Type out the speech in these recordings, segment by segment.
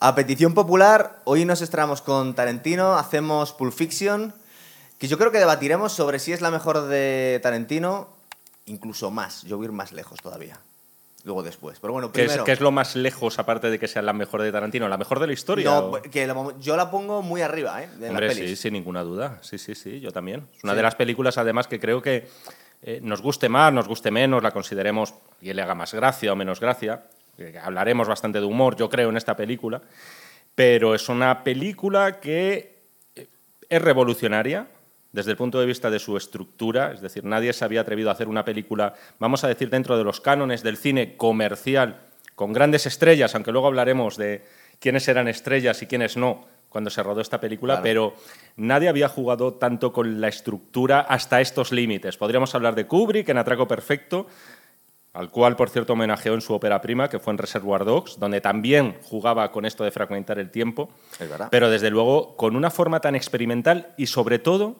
A petición popular, hoy nos estrenamos con Tarantino, hacemos Pulp Fiction, que yo creo que debatiremos sobre si es la mejor de Tarantino, incluso más, yo voy a ir más lejos todavía. Luego después. Pero bueno, ¿Qué es, primero. qué es lo más lejos, aparte de que sea la mejor de Tarantino? ¿La mejor de la historia? No, o- que la- yo la pongo muy arriba, ¿eh? De Hombre, las sí, pelis. sin ninguna duda. Sí, sí, sí, yo también. Es una Sí. de las películas, además, que creo que eh, nos guste más, nos guste menos, la consideremos y le haga más gracia o menos gracia. Hablaremos bastante de humor, yo creo, en esta película. Pero es una película que eh, es revolucionaria desde el punto de vista de su estructura, es decir, nadie se había atrevido a hacer una película, vamos a decir, dentro de los cánones del cine comercial, con grandes estrellas, aunque luego hablaremos de quiénes eran estrellas y quiénes no cuando se rodó esta película, Claro. pero nadie había jugado tanto con la estructura hasta estos límites. Podríamos hablar de Kubrick en Atraco Perfecto, al cual, por cierto, homenajeó en su ópera prima, que fue en Reservoir Dogs, donde también jugaba con esto de fragmentar el tiempo, pero desde luego con una forma tan experimental y sobre todo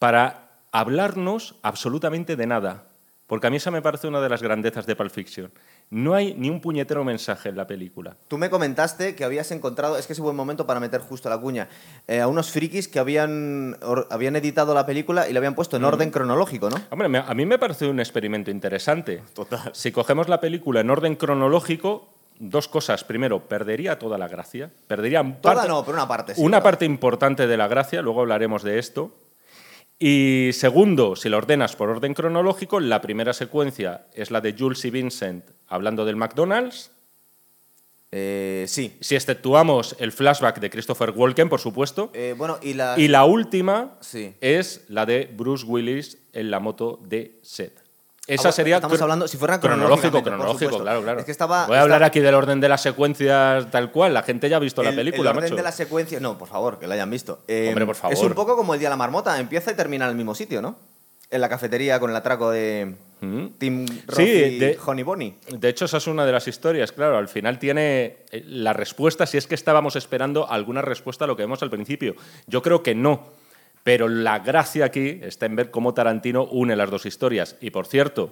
para hablarnos absolutamente de nada. Porque a mí esa me parece una de las grandezas de Pulp Fiction. No hay ni un puñetero mensaje en la película. Tú me comentaste que habías encontrado, es que es un buen momento para meter justo la cuña, eh, a unos frikis que habían, or- habían editado la película y la habían puesto en orden cronológico, ¿no? Hombre, me- a mí me parece un experimento interesante. Total. Si cogemos la película en orden cronológico, dos cosas. Primero, perdería toda la gracia. Perdería Toda parte- no, pero una parte sí. una parte importante de la gracia, luego hablaremos de esto. Y segundo, si lo ordenas por orden cronológico, la primera secuencia es la de Jules y Vincent hablando del McDonald's. Eh, sí. Si exceptuamos el flashback de Christopher Walken, por supuesto. Eh, bueno, y la... Y la última Sí. es la de Bruce Willis en la moto de Seth. Esa sería Estamos hablando, si fuera cronológico, cronológico, claro, claro. Es que estaba... Voy a hablar estaba- aquí del orden de las secuencias tal cual. La gente ya ha visto la el- película, el orden macho. de la secuencia... No, por favor, que la hayan visto. Eh, Hombre, por favor. Es un poco como el Día de la Marmota, empieza y termina en el mismo sitio, ¿no? En la cafetería con el atraco de Mm. Tim Roth Sí, y de- Honey Bonnie. De hecho, esa es una de las historias, claro. Al final tiene eh, la respuesta, si es que estábamos esperando alguna respuesta a lo que vemos al principio. Yo creo que no. Pero la gracia aquí está en ver cómo Tarantino une las dos historias. Y por cierto,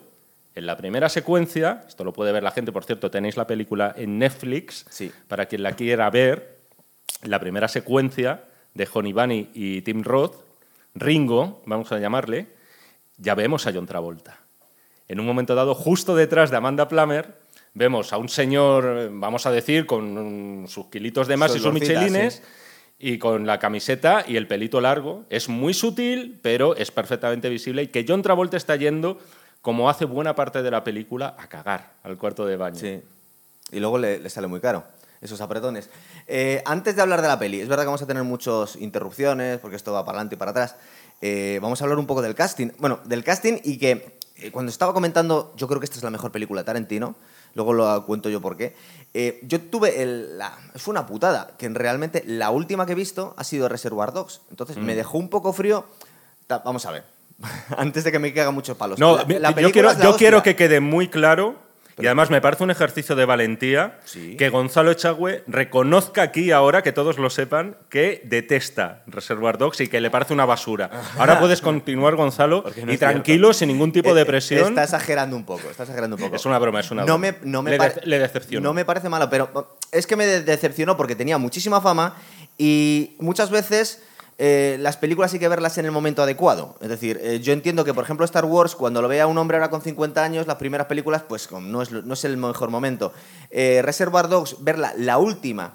en la primera secuencia, esto lo puede ver la gente, por cierto, tenéis la película en Netflix, Sí. para quien la quiera ver, la primera secuencia de Honey Bunny y Tim Roth, Ringo, vamos a llamarle, ya vemos a John Travolta. En un momento dado, justo detrás de Amanda Plummer, vemos a un señor, vamos a decir, con sus kilitos de más y sus michelines, y con la camiseta y el pelito largo. Es muy sutil, pero es perfectamente visible, y que John Travolta está yendo, como hace buena parte de la película, a cagar al cuarto de baño. Sí. Y luego le, le sale muy caro, esos apretones. Eh, antes de hablar de la peli, es verdad que vamos a tener muchas interrupciones, porque esto va para adelante y para atrás. Eh, vamos a hablar un poco del casting. Bueno, del casting y que eh, cuando estaba comentando, yo creo que esta es la mejor película de Tarantino, luego lo cuento yo por qué. Eh, yo tuve el, la, fue una putada, que realmente la última que he visto ha sido Reservoir Dogs. Entonces Mm. me dejó un poco frío. Ta- vamos a ver, antes de que me caigan muchos palos. No, La- mi- la yo, quiero, yo quiero que quede muy claro, y además me parece un ejercicio de valentía, Sí. que Gonzalo Echagüe reconozca aquí ahora, que todos lo sepan, que detesta Reservoir Dogs y que le parece una basura. Ahora puedes continuar, Gonzalo, no y cierto. tranquilo, sin ningún tipo de Eh, presión. Está exagerando un poco, está exagerando un poco. Es una broma, es una no broma. Me, no me le, de- le decepcionó. No me parece malo, pero es que me de- decepcionó porque tenía muchísima fama y muchas veces eh, las películas hay que verlas en el momento adecuado. Es decir, eh, yo entiendo que, por ejemplo, Star Wars, cuando lo vea un hombre ahora con 50 años, las primeras películas, pues no es, no es el mejor momento. Eh, Reservoir Dogs, verla la última,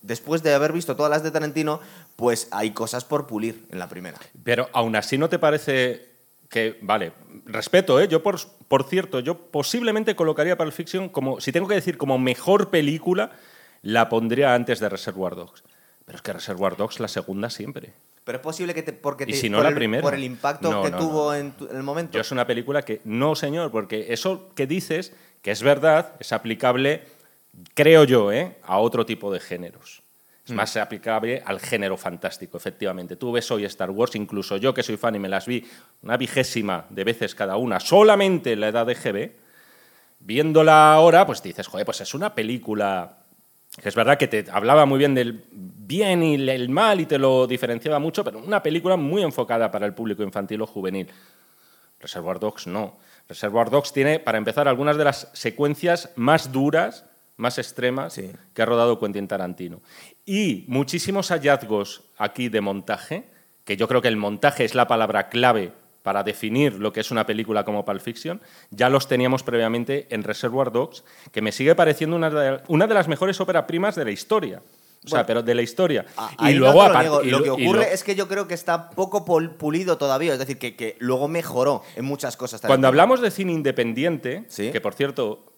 después de haber visto todas las de Tarantino, pues hay cosas por pulir en la primera. Pero aún así no te parece que, vale, respeto, ¿eh? Yo, por, por cierto, yo posiblemente colocaría Pulp Fiction como, si tengo que decir como mejor película, la pondría antes de Reservoir Dogs. Pero es que Reservoir Dogs la segunda siempre. Pero es posible que te, porque ¿Y te- si no por, la el, primera? por el impacto No, que no, tuvo no. En, tu- en el momento. Yo es una película que, no señor, porque eso que dices, que es verdad, es aplicable, creo yo, ¿eh? a otro tipo de géneros. Es Mm. más aplicable al género fantástico, efectivamente. Tú ves hoy Star Wars, incluso yo que soy fan y me las vi una vigésima de veces cada una, solamente en la edad de GB, viéndola ahora, pues dices, joder, pues es una película que es verdad que te hablaba muy bien del bien y el mal y te lo diferenciaba mucho, pero una película muy enfocada para el público infantil o juvenil. Reservoir Dogs no. Reservoir Dogs tiene, para empezar, algunas de las secuencias más duras más extremas Sí. que ha rodado Quentin Tarantino. Y muchísimos hallazgos aquí de montaje, que yo creo que el montaje es la palabra clave para definir lo que es una película como Pulp Fiction, ya los teníamos previamente en Reservoir Dogs, que me sigue pareciendo una de, una de las mejores óperas primas de la historia. O sea, Bueno, pero de la historia. Y luego no lo y lo lo- que ocurre lo- es que yo creo que está poco pulido todavía, es decir, que, que luego mejoró en muchas cosas. Cuando Tarantino. hablamos de cine independiente, Sí. que por cierto,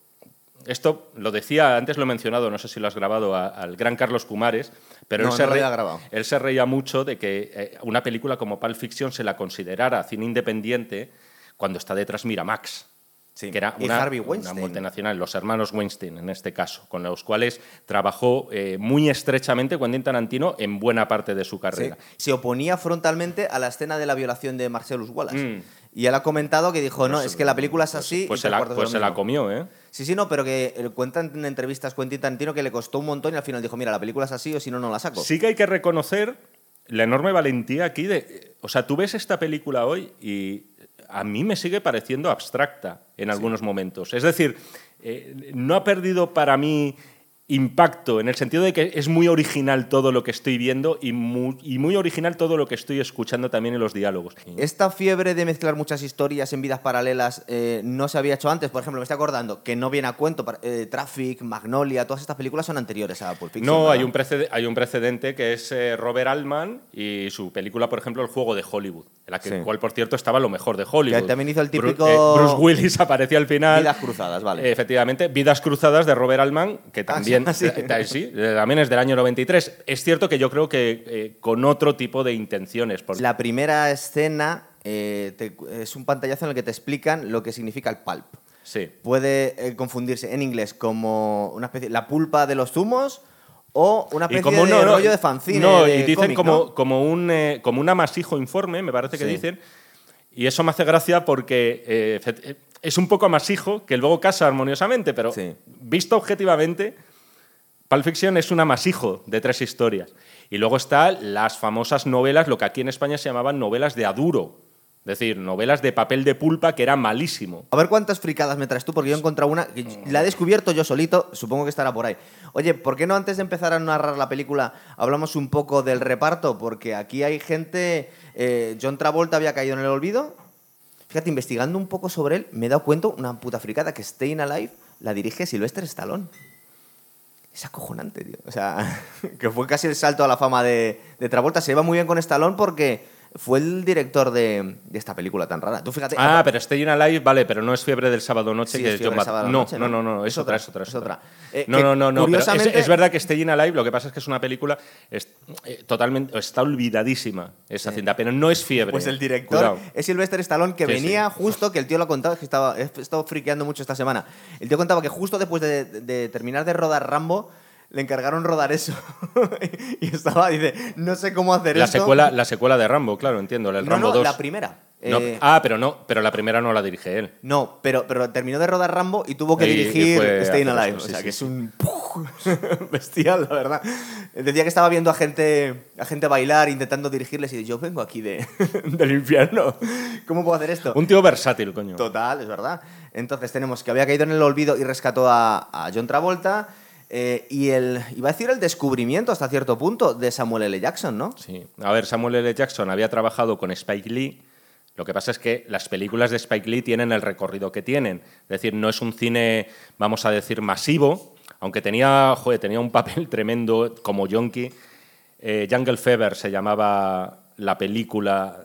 esto lo decía, antes lo he mencionado, no sé si lo has grabado, a- al gran Carlos Pumares, pero No, él, se no lo re- había grabado. él se reía mucho de que eh, una película como Pulp Fiction se la considerara cine independiente cuando está detrás Miramax. Sí. Que era una, una multinacional, los hermanos Weinstein en este caso, con los cuales trabajó eh, muy estrechamente Quentin Tarantino en buena parte de su Sí, carrera. se oponía frontalmente a la escena de la violación de Marcellus Wallace. Mm. Y él ha comentado que dijo, no, es que la película es así. Pues, y se la, pues se la mismo". comió, ¿eh? Sí, sí, no, pero que eh, cuentan en entrevistas Quentin Tarantino que le costó un montón y al final dijo, mira, la película es así o si no, no la saco. Sí que hay que reconocer la enorme valentía aquí de... O sea, tú ves esta película hoy y a mí me sigue pareciendo abstracta en algunos momentos. Es decir, eh, no ha perdido para mí impacto en el sentido de que es muy original todo lo que estoy viendo y muy, y muy original todo lo que estoy escuchando también en los diálogos. Esta fiebre de mezclar muchas historias en vidas paralelas eh, no se había hecho antes. Por ejemplo, me estoy acordando que no viene a cuento. eh, Traffic, Magnolia, todas estas películas son anteriores a Pulp Fiction. No, hay un, hay un precedente que es eh, Robert Altman y su película, por ejemplo, El juego de Hollywood, en la que, Sí. cual, por cierto, estaba lo mejor de Hollywood. Que también hizo el típico- Bruce Willis aparecía al final. Vidas cruzadas, vale. Efectivamente, Vidas cruzadas de Robert Altman, que también, sí. eh, sí, también es del año 93. Es cierto que yo creo que eh, con otro tipo de intenciones. porque- La primera escena eh, te- es un pantallazo en el que te explican lo que significa el pulp. Sí. Puede eh, confundirse en inglés como una especie, la pulpa de los zumos o una especie como de no, no, rollo de fanzine. No, de y dicen cómic, como, ¿no? como, un, eh, como un amasijo informe, me parece que Sí. dicen. Y eso me hace gracia porque eh, eh, es un poco amasijo que luego casa armoniosamente, pero Sí. visto objetivamente, Pulp Fiction es un amasijo de tres historias. Y luego están las famosas novelas, lo que aquí en España se llamaban novelas de aduro. Es decir, novelas de papel de pulpa que era malísimo. A ver cuántas fricadas me traes tú, porque yo he encontrado una que la he descubierto yo solito, supongo que estará por ahí. Oye, ¿por qué no antes de empezar a narrar la película hablamos un poco del reparto? Porque aquí hay gente. eh, John Travolta había caído en el olvido. Fíjate, investigando un poco sobre él, me he dado cuenta, una puta fricada, que Staying Alive la dirige Sylvester Stallone. Es acojonante, tío. O sea, que fue casi el salto a la fama de, de Travolta. Se lleva muy bien con Stallone porque fue el director de, de esta película tan rara. Tú fíjate. Ah, pero Staying Alive, vale, pero no es Fiebre del Sábado Noche, Sí, que es John del Sábado no, Noche, no, ¿no? no, no, es, Es otra, otra, es otra. es otra. Eh, no, no, no, no, pero es, verdad que Staying Alive, lo que pasa es que es una película es- eh, totalmente, está olvidadísima esa cinta, pero no es Fiebre. Pues el director Cuidado. es Sylvester Stallone, que Sí, venía justo, que el tío lo ha contado, es que estaba, he estado friqueando mucho esta semana. El tío contaba que justo después de, de terminar de rodar Rambo, le encargaron rodar eso. y estaba, dice, no sé cómo hacer La esto. secuela, la secuela de Rambo, claro, entiendo, el no, Rambo no, 2. la primera. No, Eh, ah, pero no, pero la primera no la dirige él. No, pero, pero terminó de rodar Rambo y tuvo que Y- dirigir Staying Alive. eso, o sí, sea, sí, que es sí. un bestial, la verdad. Decía que estaba viendo a gente, a gente bailar, intentando dirigirles y yo vengo aquí de, del infierno. ¿Cómo puedo hacer esto? Un tío versátil, coño. Total, es verdad. Entonces tenemos que había caído en el olvido y rescató a, a John Travolta. Eh, y el, iba a decir el descubrimiento hasta cierto punto de Samuel L. Jackson, ¿no? Sí. A ver, Samuel L. Jackson había trabajado con Spike Lee. Lo que pasa es que las películas de Spike Lee tienen el recorrido que tienen. Es decir, no es un cine, vamos a decir, masivo, aunque tenía, joder, tenía un papel tremendo como Yonki. Eh, Jungle Fever se llamaba la película,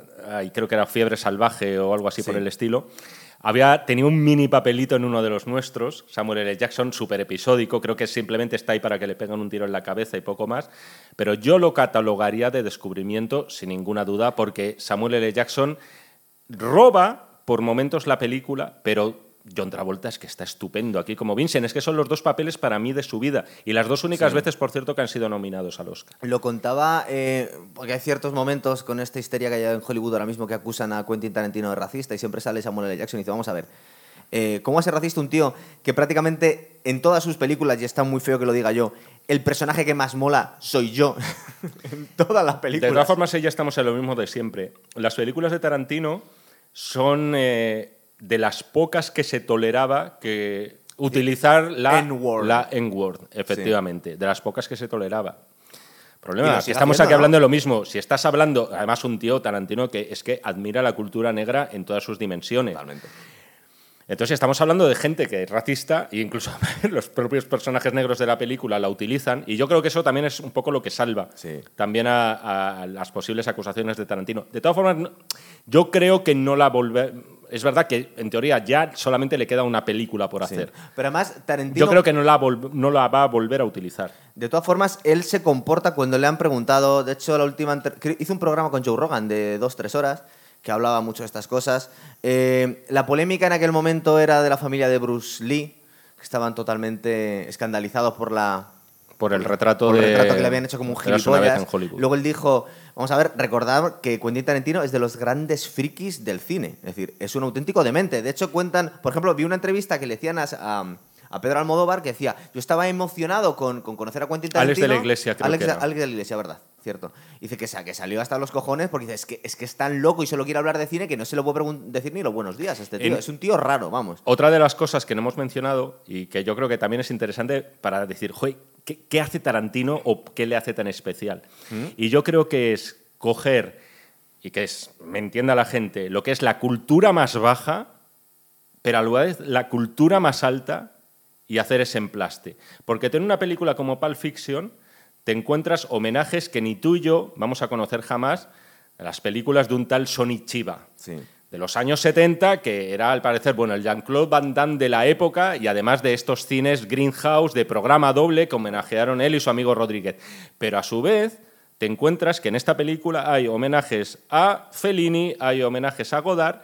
y creo que era Fiebre Salvaje o algo así Sí. por el estilo. Había, tenía un mini papelito en uno de los nuestros, Samuel L. Jackson, súper episódico, creo que simplemente está ahí para que le peguen un tiro en la cabeza y poco más, pero yo lo catalogaría de descubrimiento sin ninguna duda, porque Samuel L. Jackson roba por momentos la película, pero John Travolta es que está estupendo aquí como Vincent, es que son los dos papeles para mí de su vida, y las dos únicas veces, por cierto, que han sido nominados al Oscar. Lo contaba, eh, porque hay ciertos momentos con esta histeria que hay en Hollywood ahora mismo que acusan a Quentin Tarantino de racista y siempre sale Samuel L. Jackson y dice, vamos a ver, eh, ¿cómo ser racista un tío que prácticamente en todas sus películas, y está muy feo que lo diga yo, el personaje que más mola soy yo en todas las De películas? todas formas, ya estamos en lo mismo de siempre. Las películas de Tarantino son eh, de las pocas que se toleraba que utilizar la N-word. la N-word, efectivamente, de las pocas que se toleraba. Problema, sigue estamos haciendo, aquí ¿no? hablando de lo mismo, si estás hablando, además un tío Tarantino que es que admira la cultura negra en todas sus dimensiones. Totalmente. Entonces estamos hablando de gente que es racista e incluso los propios personajes negros de la película la utilizan y yo creo que eso también es un poco lo que salva Sí. también a, a las posibles acusaciones de Tarantino. De todas formas, yo creo que no la volver... Es verdad que en teoría ya solamente le queda una película por Sí. hacer. Pero además, Tarantino. Yo creo que no la, no la va a volver a utilizar. De todas formas, él se comporta cuando le han preguntado. De hecho, la última. Hizo un programa con Joe Rogan de dos, tres horas que hablaba mucho de estas cosas. Eh, la polémica en aquel momento era de la familia de Bruce Lee, que estaban totalmente escandalizados por la. Por el retrato por el de... retrato que le habían hecho como un gilipollas. en Hollywood. Luego él dijo, vamos a ver, recordar que Quentin Tarantino es de los grandes frikis del cine. Es decir, es un auténtico demente. De hecho, cuentan, por ejemplo, vi una entrevista que le decían a, a- a Pedro Almodóvar que decía, yo estaba emocionado con, con conocer a Quentin Alex Tarantino. de la Iglesia, creo Alex, que era. Alex de la Iglesia, verdad, cierto. Dice que, que salió hasta los cojones porque dice, es que, es que es tan loco y solo quiere hablar de cine que no se lo puedo decir ni los buenos días a este tío. En- Es un tío raro, vamos. Otra de las cosas que no hemos mencionado y que yo creo que también es interesante para decir, "Joder, ¿qué, qué hace Tarantino o qué le hace tan especial? Y yo creo que es coger, y que es, me entienda la gente, lo que es la cultura más baja, pero a la vez la cultura más alta y hacer ese emplaste. Porque en una película como Pulp Fiction te encuentras homenajes que ni tú y yo vamos a conocer jamás las películas de un tal Sonny Chiba Sí. De los años 70, que era al parecer bueno, el Jean-Claude Van Damme de la época y además de estos cines Greenhouse de programa doble que homenajearon él y su amigo Rodríguez. Pero a su vez te encuentras que en esta película hay homenajes a Fellini, hay homenajes a Godard.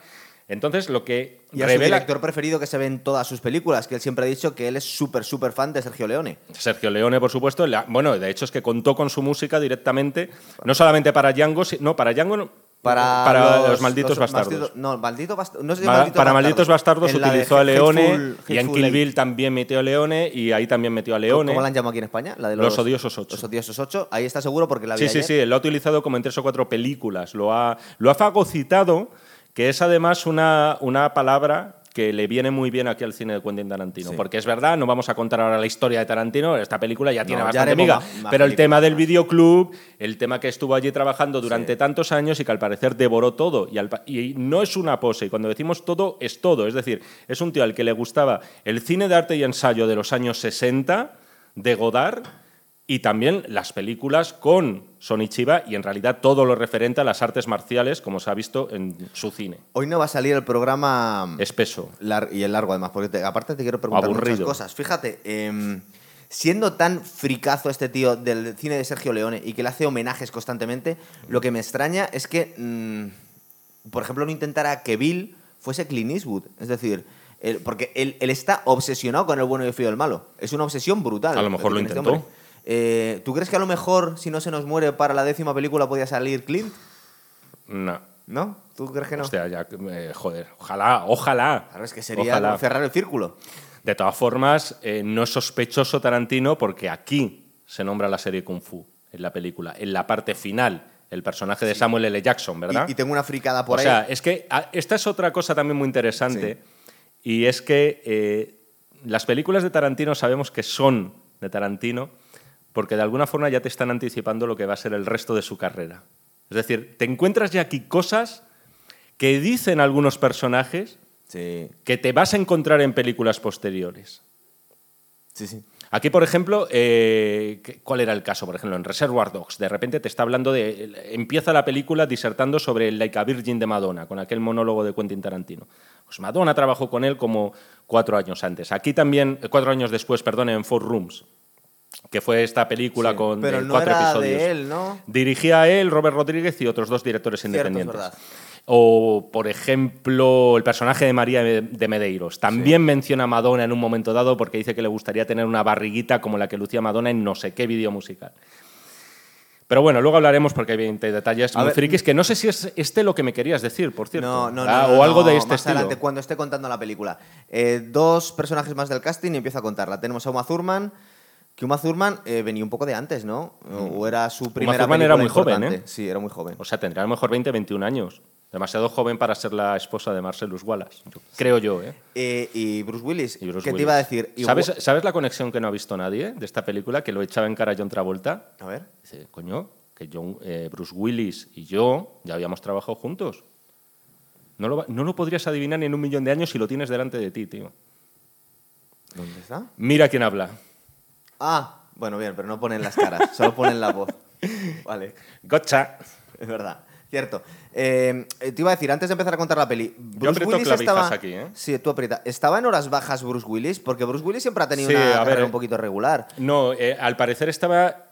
Entonces lo que Y a su revela director preferido que se ve en todas sus películas, que él siempre ha dicho que él es súper, súper fan de Sergio Leone. Sergio Leone, por supuesto, la- bueno, de hecho es que contó con su música directamente, no solamente para Django, no, para Django, no, Para, los, malditos los bastardos. no, maldito bast- no sé si Para, malditos para Malditos Bastardos En utilizó a Leone y en Kill. Bill también metió a Leone y ahí también metió a Leone. ¿Cómo la han llamado aquí en España? La de Los Odiosos Ocho. Los odiosos 8. Ahí está seguro porque la vi Sí, sí, ayer. sí, lo ha utilizado como en tres o cuatro películas. Lo ha, lo ha fagocitado, que es además una, una palabra que le viene muy bien aquí al cine de Quentin Tarantino. Sí. Porque es verdad, no vamos a contar ahora la historia de Tarantino, esta película ya tiene No, ya bastante miga. más- más pero el tema del videoclub, el tema que estuvo allí trabajando durante Sí. tantos años y que al parecer devoró todo. Y, al y no es una pose, y cuando decimos todo, es todo. Es decir, es un tío al que le gustaba el cine de arte y ensayo de los años 60, de Godard, y también las películas con Sonny Chiba y en realidad todo lo referente a las artes marciales, como se ha visto en su cine. Hoy no va a salir el programa Espeso. lar- y el largo además, porque te- aparte te quiero preguntar muchas Aburrido. cosas. Fíjate, em, siendo tan fricazo este tío del cine de Sergio Leone y que le hace homenajes constantemente, lo que me extraña es que, mm, por ejemplo, no intentara que Bill fuese Clint Eastwood. Es decir, porque él, él está obsesionado con el bueno y el feo y el malo. Es una obsesión brutal. A lo mejor lo este intentó. Eh, ¿Tú crees que a lo mejor, si no se nos muere para la décima película, podía salir Clint? No. ¿No? ¿Tú crees que no? Hostia, ya, eh, joder, ojalá, ojalá. Claro, es que sería Ojalá. cerrar el círculo. De todas formas, eh, no es sospechoso Tarantino porque aquí se nombra la serie Kung Fu en la película, en la parte final, el personaje de Samuel L. Jackson, ¿verdad? Y, y tengo una fricada por o ahí. sea, es que ah, esta es otra cosa también muy interesante y es que eh, las películas de Tarantino sabemos que son de Tarantino porque de alguna forma ya te están anticipando lo que va a ser el resto de su carrera. Es decir, te encuentras ya aquí cosas que dicen algunos personajes Sí, que te vas a encontrar en películas posteriores. sí, sí. Aquí, por ejemplo, eh, ¿qué- ¿cuál era el caso? Por ejemplo, en Reservoir Dogs, de repente te está hablando de. Empieza la película disertando sobre el Like a Virgin de Madonna, con aquel monólogo de Quentin Tarantino. Pues Madonna trabajó con él como cuatro años antes. Aquí también, eh, cuatro años después, perdón, en Four Rooms, que fue esta película Sí, con pero no cuatro era episodios. de él, ¿no? Dirigía a él, Robert Rodríguez y otros dos directores Cierto, es independientes. verdad. O, por ejemplo, el personaje de María de Medeiros. También menciona a Madonna en un momento dado porque dice que le gustaría tener una barriguita como la que lucía Madonna en no sé qué vídeo musical. Pero bueno, luego hablaremos porque hay 20 detalles A muy ver, frikis que no sé si es este lo que me querías decir, por cierto. No, no, no, Ah, no, o algo no, de este más estilo. adelante, cuando esté contando la película. Eh, dos personajes más del casting y empiezo a contarla. Tenemos a Uma Thurman, que Uma Thurman eh, venía un poco de antes, ¿no? O, era su primera Thurman película era muy joven. ¿eh? Sí, era muy joven. O sea, tendría a lo mejor 20, 21 años. Demasiado joven para ser la esposa de Marcellus Wallace. Yo- creo yo, ¿eh? Eh, y Bruce Willis, Y Bruce ¿qué te Willis. iba a decir? Y ¿Sabes, gu- ¿Sabes la conexión que no ha visto nadie de esta película? Que lo echaba en cara a John Travolta. A ver. Dice, coño, que John, eh, Bruce Willis y yo ya habíamos trabajado juntos. No lo, va- no lo podrías adivinar ni en un millón de años si lo tienes delante de ti, tío. ¿Dónde está? Mira quién habla. Ah, bueno, bien, pero no ponen las caras, solo ponen la voz. Vale, Gotcha. es verdad. Cierto. Eh, te iba a decir, antes de empezar a contar la peli, Bruce aprieto Willis estaba... aquí, ¿eh? Sí, tú aprieta. ¿Estaba en horas bajas Bruce Willis? Porque Bruce Willis siempre ha tenido Sí, una a carrera un poquito regular. No, eh, al parecer estaba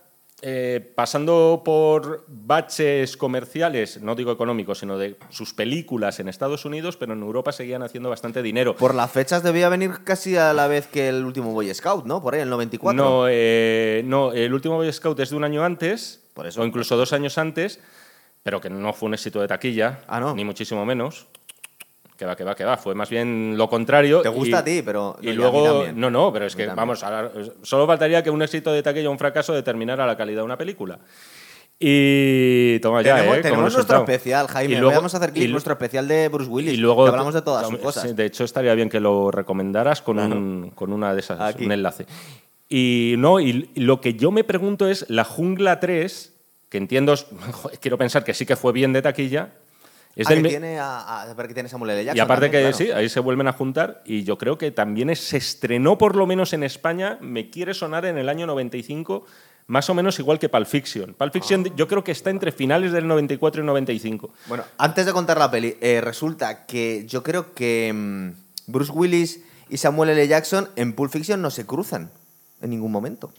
eh, pasando por baches comerciales, no digo económicos, sino de sus películas en Estados Unidos, pero en Europa seguían haciendo bastante dinero. Por las fechas debía venir casi a la vez que el último Boy Scout, ¿no? Por ahí, el 94. No, eh, no, el último Boy Scout es de un año antes, Por eso. o incluso dos años antes, pero que no fue un éxito de taquilla, Ah, ¿no? ni muchísimo menos. Que va, que va, que va. Fue más bien lo contrario. Te gusta y- a ti, pero- Y y luego. No, no, pero es que, vamos, ahora, solo faltaría que un éxito de taquilla o un fracaso determinara la calidad de una película. Y. Toma ya, tenemos ¿eh? Tenemos nuestro especial, Jaime. Y luego- Vamos a hacer clip y- nuestro especial de Bruce Willis. y luego que hablamos de todas sus cosas. De hecho, estaría bien que lo recomendaras con, Claro. un, con una de esas, Aquí. un enlace. Y no, y lo que yo me pregunto es, la Jungla 3, que entiendo, quiero pensar que sí que fue bien de taquilla, es Ah, del que tiene a, a ver que tiene Samuel L. Jackson y aparte también, que claro. sí, ahí se vuelven a juntar y yo creo que también es- se estrenó por lo menos en España, me quiere sonar en el año 95, más o menos igual que Pulp Fiction. Pulp Fiction Ah. yo creo que está entre finales del 94 y 95. Bueno, antes de contar la peli, eh, resulta que yo creo que mm, Bruce Willis y Samuel L. Jackson en Pulp Fiction no se cruzan en ningún momento.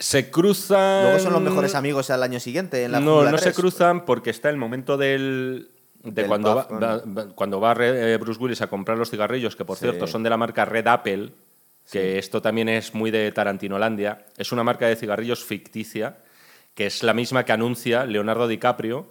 Se cruzan... Luego son los mejores amigos al año siguiente en la no, no se 3. cruzan porque está el momento del. De Del cuando, va, puff, va- va- cuando va eh, Bruce Willis a comprar los cigarrillos, que por Sí. cierto son de la marca Red Apple, que esto también es muy de Tarantinolandia. Es una marca de cigarrillos ficticia, que es la misma que anuncia Leonardo DiCaprio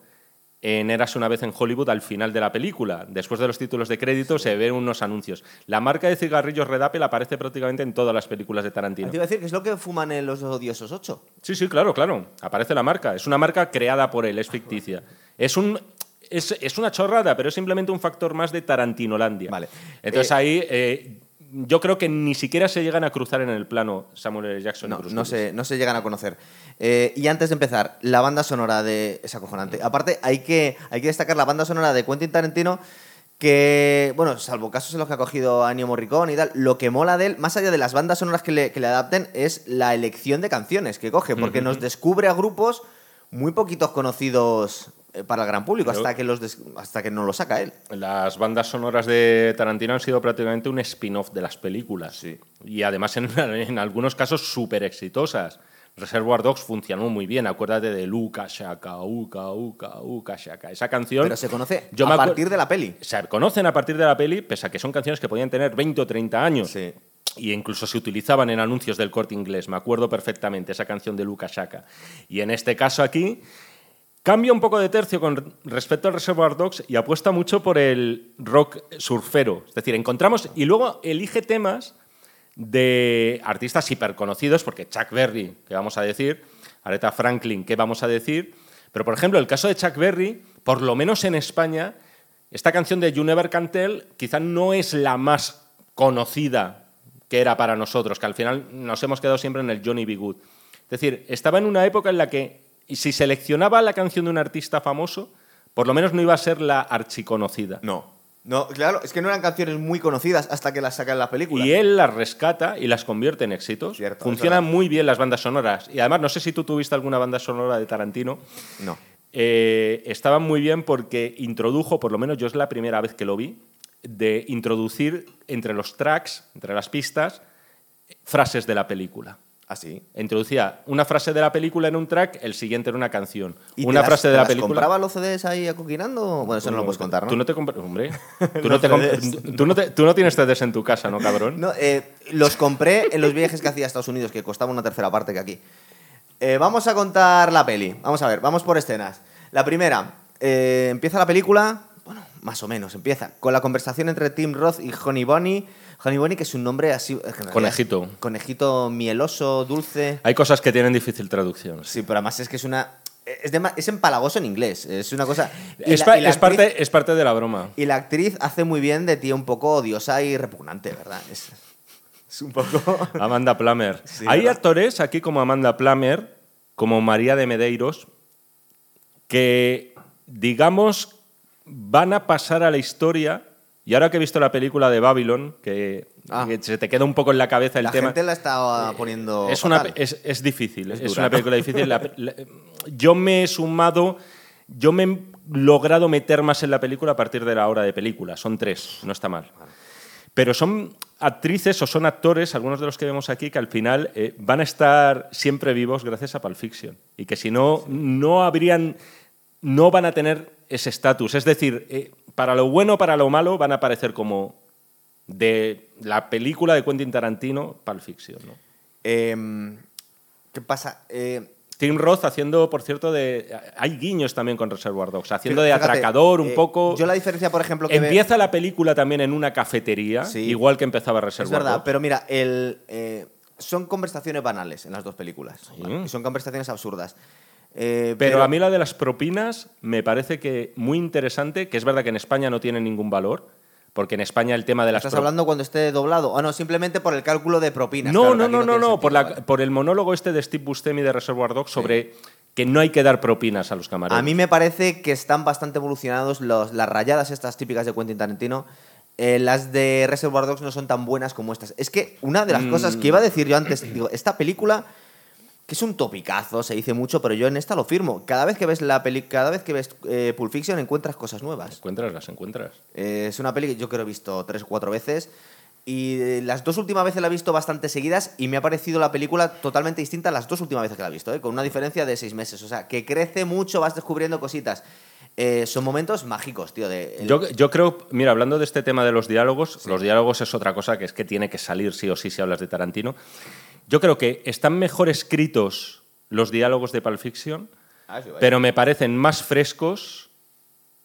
en Eras una vez en Hollywood al final de la película. Después de los títulos de crédito se ven unos anuncios. La marca de cigarrillos Red Apple aparece prácticamente en todas las películas de Tarantino. Te iba a decir que es lo que fuman en los odiosos 8. Sí, sí, claro, claro. Aparece la marca. Es una marca creada por él, es ficticia. Es un. Es, es una chorrada, pero es simplemente un factor más de Tarantinolandia. Vale. Entonces Eh, ahí eh, yo creo que ni siquiera se llegan a cruzar en el plano Samuel L. Jackson y No, Bruce no se, no se llegan a conocer. Eh, y antes de empezar, la banda sonora de es acojonante. Aparte, hay que, hay que destacar la banda sonora de Quentin Tarantino, que, bueno, salvo casos en los que ha cogido a Ennio Morricone y tal, lo que mola de él, más allá de las bandas sonoras que le, que le adapten, es la elección de canciones que coge, porque nos descubre a grupos muy poquitos conocidos para el gran público, Pero- hasta que, los des- hasta que no lo saca él. Las bandas sonoras de Tarantino han sido prácticamente un spin-off de las películas. Y además en, en algunos casos súper exitosas. Reservoir Dogs funcionó muy bien. Acuérdate de Luca Shaka, Uka, Uka, Uka Shaka. Esa canción. Pero se conoce Yo a partir de la peli. Se conocen a partir de la peli, pese a que son canciones que podían tener 20 o 30 años. Sí. Y incluso se utilizaban en anuncios del corte inglés. Me acuerdo perfectamente esa canción de Luca Shaka. Y en este caso aquí cambia un poco de tercio con respecto al Reservoir Dogs y apuesta mucho por el rock surfero. Es decir, encontramos y luego elige temas de artistas hiperconocidos, porque Chuck Berry, que vamos a decir, Aretha Franklin, que vamos a decir. Pero, por ejemplo, el caso de Chuck Berry, por lo menos en España, esta canción de You Never Can Tell quizá no es la más conocida que era para nosotros, que al final nos hemos quedado siempre en el Johnny B. Good. Es decir, estaba en una época en la que si seleccionaba la canción de un artista famoso, por lo menos no iba a ser la archiconocida. No. No, claro, es que no eran canciones muy conocidas hasta que las sacan en la película. Y él las rescata y las convierte en éxitos. Cierto, Funcionan muy bien las bandas sonoras. Y además, no sé si tú tuviste alguna banda sonora de Tarantino. No. Eh, estaban muy bien porque introdujo, por lo menos yo es la primera vez que lo vi, de introducir entre los tracks, entre las pistas, frases de la película. Así. Introducía una frase de la película en un track, el siguiente era una canción. ¿Y una te las- frase de la película. compraba los CDs ahí acoquinando? Bueno, eso no lo puedes contar, ¿no? Tú no te compras. Hombre. Tú no, Los te comp- CDs. tú no te- tú no tienes CDs en tu casa, ¿no, cabrón? No, eh, los compré en los viajes que hacía a Estados Unidos, que costaba una tercera parte que aquí. Eh, vamos a contar la peli. Vamos a ver, vamos por escenas. La primera, eh, empieza la película, bueno, más o menos, empieza con la conversación entre Tim Roth y Honey Bunny. Honey que es un nombre así... Conejito. Conejito mieloso, dulce. Hay cosas que tienen difícil traducción. Sí, pero además es que es una... es, empalagoso en inglés. Es una cosa. y Es, la- pa- y la es actriz- parte, es parte de la broma. Y la actriz hace muy bien de tía un poco odiosa y repugnante, ¿verdad? Es, es un poco. Amanda Plummer. Sí, Hay ¿verdad? actores aquí como Amanda Plummer, como María de Medeiros, que, digamos, van a pasar a la historia. Y ahora que he visto la película de Babylon, que, Ah. que se te queda un poco en la cabeza el la tema. gente la está poniendo. Es, una, es, es difícil, es, una película difícil. La- la- yo me he sumado, yo me he logrado meter más en la película a partir de la hora de película. Son tres, no está mal. Pero son actrices o son actores, algunos de los que vemos aquí, que al final eh, van a estar siempre vivos gracias a Pulp Fiction. Y que si no, no habrían, no van a tener ese estatus. Es decir, eh, para lo bueno para lo malo van a aparecer como de la película de Quentin Tarantino, Pulp Fiction. ¿no? Em, ¿Qué pasa? Eh, Tim Roth haciendo, por cierto, de. Hay guiños también con Reservoir Dogs, haciendo de atracador un eh, poco. Yo la diferencia, por ejemplo, que. ve- Empieza la película también en una cafetería, Sí. igual que empezaba Es Reservoir verdad, Dogs. pero mira, el, eh, son conversaciones banales en las dos películas. Sí. ¿vale? Y son conversaciones absurdas. Eh, Pero a mí la de las propinas me parece que muy interesante, que es verdad que en España no tiene ningún valor, porque en España el tema de las ¿Estás pro- hablando cuando esté doblado? Ah, no, simplemente por el cálculo de propinas. No, claro, no, no, no, no, sentido, por, la- vale. por el monólogo este de Steve Buscemi de Reservoir Dogs sobre que no hay que dar propinas a los camareros. A mí me parece que están bastante evolucionados los, las rayadas estas típicas de Quentin Tarantino. Eh, las de Reservoir Dogs no son tan buenas como estas. Es que una de las cosas que iba a decir yo antes, digo, esta película, que es un topicazo, se dice mucho, pero yo en esta lo firmo. Cada vez que ves la peli, cada vez que ves eh, Pulp Fiction encuentras cosas nuevas. Encuentras, las encuentras. Eh, es una peli que yo creo he visto tres o cuatro veces. Y eh, las dos últimas veces la he visto bastante seguidas y me ha parecido la película totalmente distinta las dos últimas veces que la he visto, ¿eh? con una diferencia de seis meses. O sea, que crece mucho, vas descubriendo cositas. Eh, son momentos mágicos, tío. De, el- Yo, yo creo, mira, hablando de este tema de los diálogos, los diálogos es otra cosa que es que tiene que salir sí o sí si hablas de Tarantino. Yo creo que están mejor escritos los diálogos de Pulp Fiction, Ah, sí, pero me parecen más frescos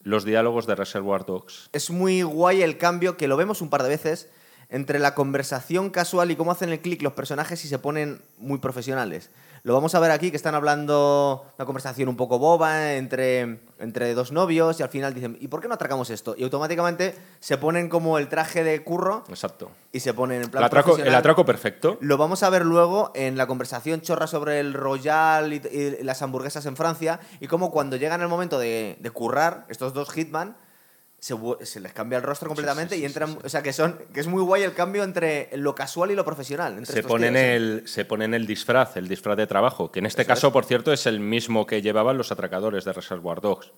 los diálogos de Reservoir Dogs. Es muy guay el cambio, que lo vemos un par de veces, entre la conversación casual y cómo hacen el clic los personajes y se ponen muy profesionales. Lo vamos a ver aquí, que están hablando una conversación un poco boba entre, entre dos novios y al final dicen, ¿y por qué no atracamos esto? Y automáticamente se ponen como el traje de curro Exacto. y se ponen en plan El atraco, el atraco perfecto. Lo vamos a ver luego en la conversación chorra sobre el Royal y, y las hamburguesas en Francia y cómo cuando llegan el momento de, de currar, estos dos hitman, se, les cambia el rostro completamente sí, y entran... sí. O sea, que, son, que es muy guay el cambio entre lo casual y lo profesional. entre Se estos ponen, tíos, ¿eh? el, se ponen el disfraz, el disfraz de trabajo, que en este Eso caso, es. por cierto, es el mismo que llevaban los atracadores de Reservoir Dogs.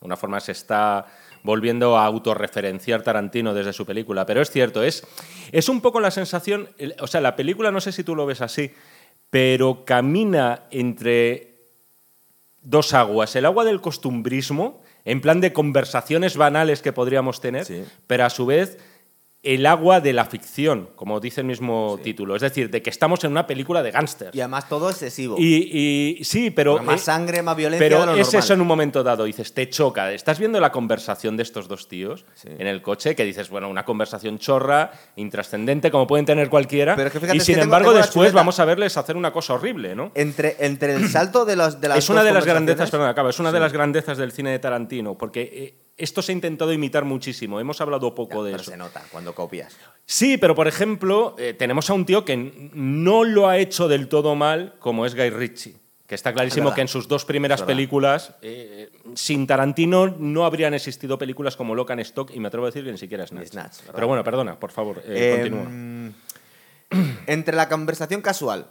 De una forma se está volviendo a autorreferenciar Tarantino desde su película. Pero es cierto, es, es un poco la sensación. el- O sea, la película, no sé si tú lo ves así, pero camina entre dos aguas. El agua del costumbrismo, en plan de conversaciones banales que podríamos tener, Sí. pero a su vez el agua de la ficción, como dice el mismo título. Es decir, de que estamos en una película de gángsters. Y además todo excesivo. Y, y- sí, pero. más eh, sangre, más violencia Pero de lo es normal. eso en un momento dado, dices, te choca. Estás viendo la conversación de estos dos tíos Sí. en el coche, que dices, bueno, una conversación chorra, intrascendente, como pueden tener cualquiera. Pero es que fíjate, y es sin que embargo, tengo después vamos a verles hacer una cosa horrible, ¿no? Entre, entre el salto de, los, de las es una de las grandezas, perdón, acaba, es una de las grandezas del cine de Tarantino, porque eh, esto se ha intentado imitar muchísimo. Hemos hablado poco Ya, de pero eso. se nota cuando copias. Sí, pero por ejemplo, eh, tenemos a un tío que no lo ha hecho del todo mal, como es Guy Ritchie. Que está clarísimo que en sus dos primeras películas, eh, sin Tarantino no habrían existido películas como Locan Stock y me atrevo a decir que ni siquiera Snatch. Snatch, pero bueno, perdona, por favor, eh, Eh, continúa. entre la conversación casual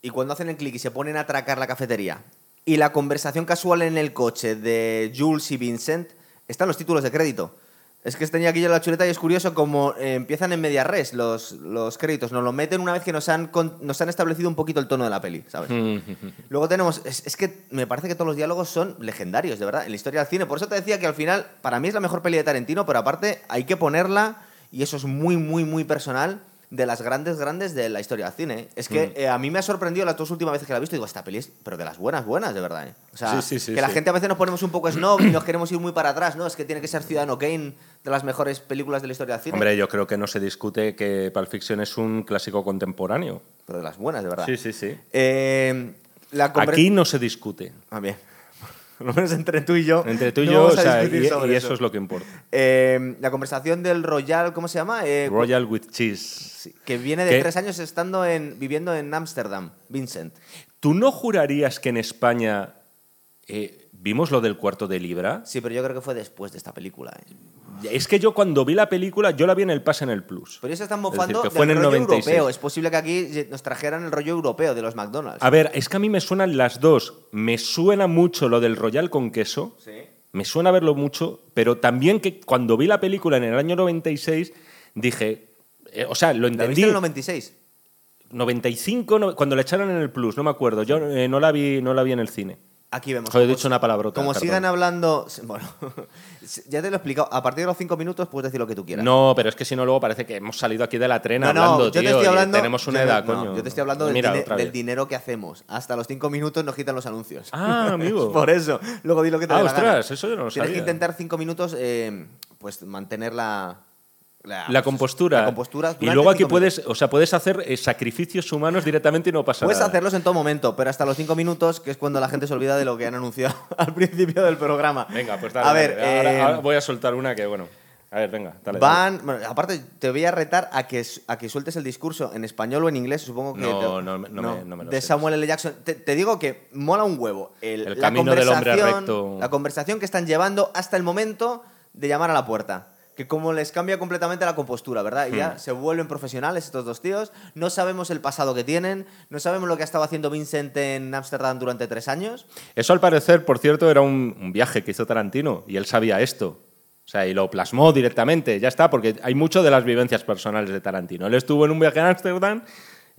y cuando hacen el clic y se ponen a atracar la cafetería y la conversación casual en el coche de Jules y Vincent, están los títulos de crédito. Es que tenía aquí yo la chuleta y es curioso como eh, empiezan en media res los, los créditos. Nos lo meten una vez que nos han, con- nos han establecido un poquito el tono de la peli, ¿sabes? Luego tenemos. Es, es que me parece que todos los diálogos son legendarios, de verdad, en la historia del cine. Por eso te decía que al final, para mí es la mejor peli de Tarantino, pero aparte hay que ponerla, y eso es muy, muy, muy personal, de las grandes, grandes de la historia del cine. Es que eh, a mí me ha sorprendido las dos últimas veces que la he visto. Digo, esta peli es, pero de las buenas, buenas, de verdad. ¿eh? O sea, Sí, sí, sí, que la gente a veces nos ponemos un poco snob y nos queremos ir muy para atrás, ¿no? Es que tiene que ser Ciudadano Kane de las mejores películas de la historia del cine. Hombre, yo creo que no se discute que Pulp Fiction es un clásico contemporáneo. Pero de las buenas, de verdad. Sí, sí, sí. Eh, la Aquí no se discute. Ah, bien. Por lo menos entre tú y yo. Entre tú y no yo, o sea, y, eso es lo que importa. Eh, la conversación del Royal, ¿cómo se llama? Eh, Royal with cheese. que viene de ¿Qué? tres años estando en, viviendo en Ámsterdam, Vincent. ¿Tú no jurarías que en España eh, vimos lo del cuarto de libra? Sí, pero yo creo que fue después de esta película. Es que yo cuando vi la película, yo la vi en el Pass en el Plus. Pero ellos están Es mofando decir, que fue del en el rollo 96. europeo. Es posible que aquí nos trajeran el rollo europeo de los McDonald's. A ver, es que a mí me suenan las dos. Me suena mucho lo del Royal con queso. Sí. Me suena verlo mucho, pero también que cuando vi la película en el año 96 dije, eh, o sea, lo ¿La viste entendí. en el 96? 95, no- cuando la echaron en el Plus, no me acuerdo. Yo eh, no la vi, no la vi en el cine. Aquí vemos. Joder, he Como- dicho una palabrota. Como perdón. sigan hablando. Bueno, ya te lo he explicado. A partir de los cinco minutos puedes decir lo que tú quieras. No, pero es que si no luego parece que hemos salido aquí de la trena No, no, hablando, te tío, estoy hablando. tenemos una yo edad, no, coño. Yo te estoy hablando Mira, otra del dinero que hacemos. Hasta los cinco minutos nos quitan los anuncios. Ah, amigo. Por eso. Luego di lo que te Ah, dé la gana. ostras, eso yo no lo Tienes que intentar cinco minutos, eh, pues mantener la. La, La compostura. La compostura y luego aquí puedes, minutos. o sea, puedes hacer eh, sacrificios humanos directamente y no pasa Puedes nada. hacerlos en todo momento, pero hasta los cinco minutos, que es cuando la gente se olvida de lo que han anunciado al principio del programa. Venga, pues dale. A ver, dale. Ahora- eh, ahora voy a soltar una que, bueno. A ver, venga, dale. Van, bueno, aparte te voy a retar a que, a que sueltes el discurso en español o en inglés, supongo que... No, te- no, no me- no me lo de sé. Samuel L. Jackson. Te, te digo que mola un huevo. El, El la camino del hombre recto. La conversación que están llevando hasta el momento de llamar a la puerta. Que como les cambia completamente la compostura, ¿verdad? Y Hmm. ya se vuelven profesionales estos dos tíos. No sabemos el pasado que tienen. No sabemos lo que ha estado haciendo Vincent en Ámsterdam durante tres años. Eso al parecer, por cierto, era un, un viaje que hizo Tarantino y él sabía esto. O sea, y lo plasmó directamente, ya está, porque hay mucho de las vivencias personales de Tarantino. Él estuvo en un viaje a Ámsterdam,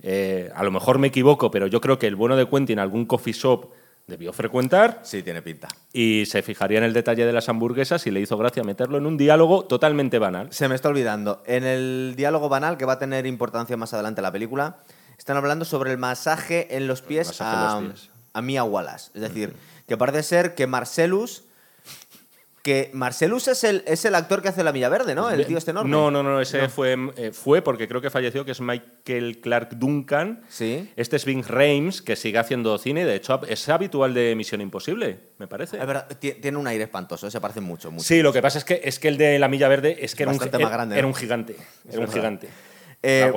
eh, a lo mejor me equivoco, pero yo creo que el bueno de Quentin algún coffee shop debió frecuentar Sí, tiene pinta. y se fijaría en el detalle de las hamburguesas y le hizo gracia meterlo en un diálogo totalmente banal. Se me está olvidando. En el diálogo banal, que va a tener importancia más adelante en la película, están hablando sobre el masaje en los pies, en a, los pies. a Mia Wallace. Es decir, que parece ser que Marcelus. Que Marcelus es el, es el actor que hace la Milla Verde, ¿no? El tío este enorme. No, no, no, ese Fue, eh, fue porque creo que falleció, que es Michael Clark Duncan. Sí. Este es Ving Rhames, que sigue haciendo cine, de hecho es habitual de Misión Imposible, me parece. Es verdad, tiene un aire espantoso, se parece mucho, mucho. Sí, lo que pasa es que, es que el de la Milla Verde es que era un, más grande, era ¿no? un gigante. Era un gigante. Eh.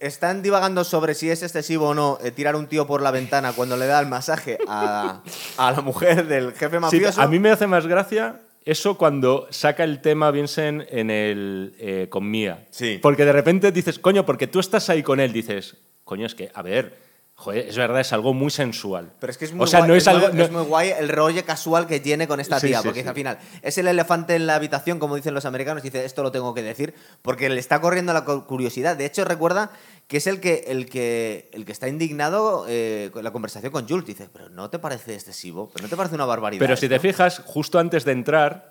Están divagando sobre si es excesivo o no eh, tirar un tío por la ventana cuando le da el masaje a, a la mujer del jefe Sí, mafioso. a mí me hace más gracia eso cuando saca el tema Vincent en el, eh, con Mia. Sí. Porque de repente dices, coño, porque tú estás ahí con él, dices, coño, es que, a ver, joder, es verdad, es algo muy sensual. Pero es que es muy, o sea, guay, no es, algo. muy, no- es muy guay el rollo casual que tiene con esta Sí, tía, sí, porque sí. al final es el elefante en la habitación, como dicen los americanos, dice, esto lo tengo que decir, porque le está corriendo la cu- curiosidad. De hecho, recuerda que es el que, el que, el que está indignado eh, con la conversación con Jules. Dice, pero ¿no te parece excesivo? ¿Pero no te parece una barbaridad? Pero si te esto?". fijas, justo antes de entrar.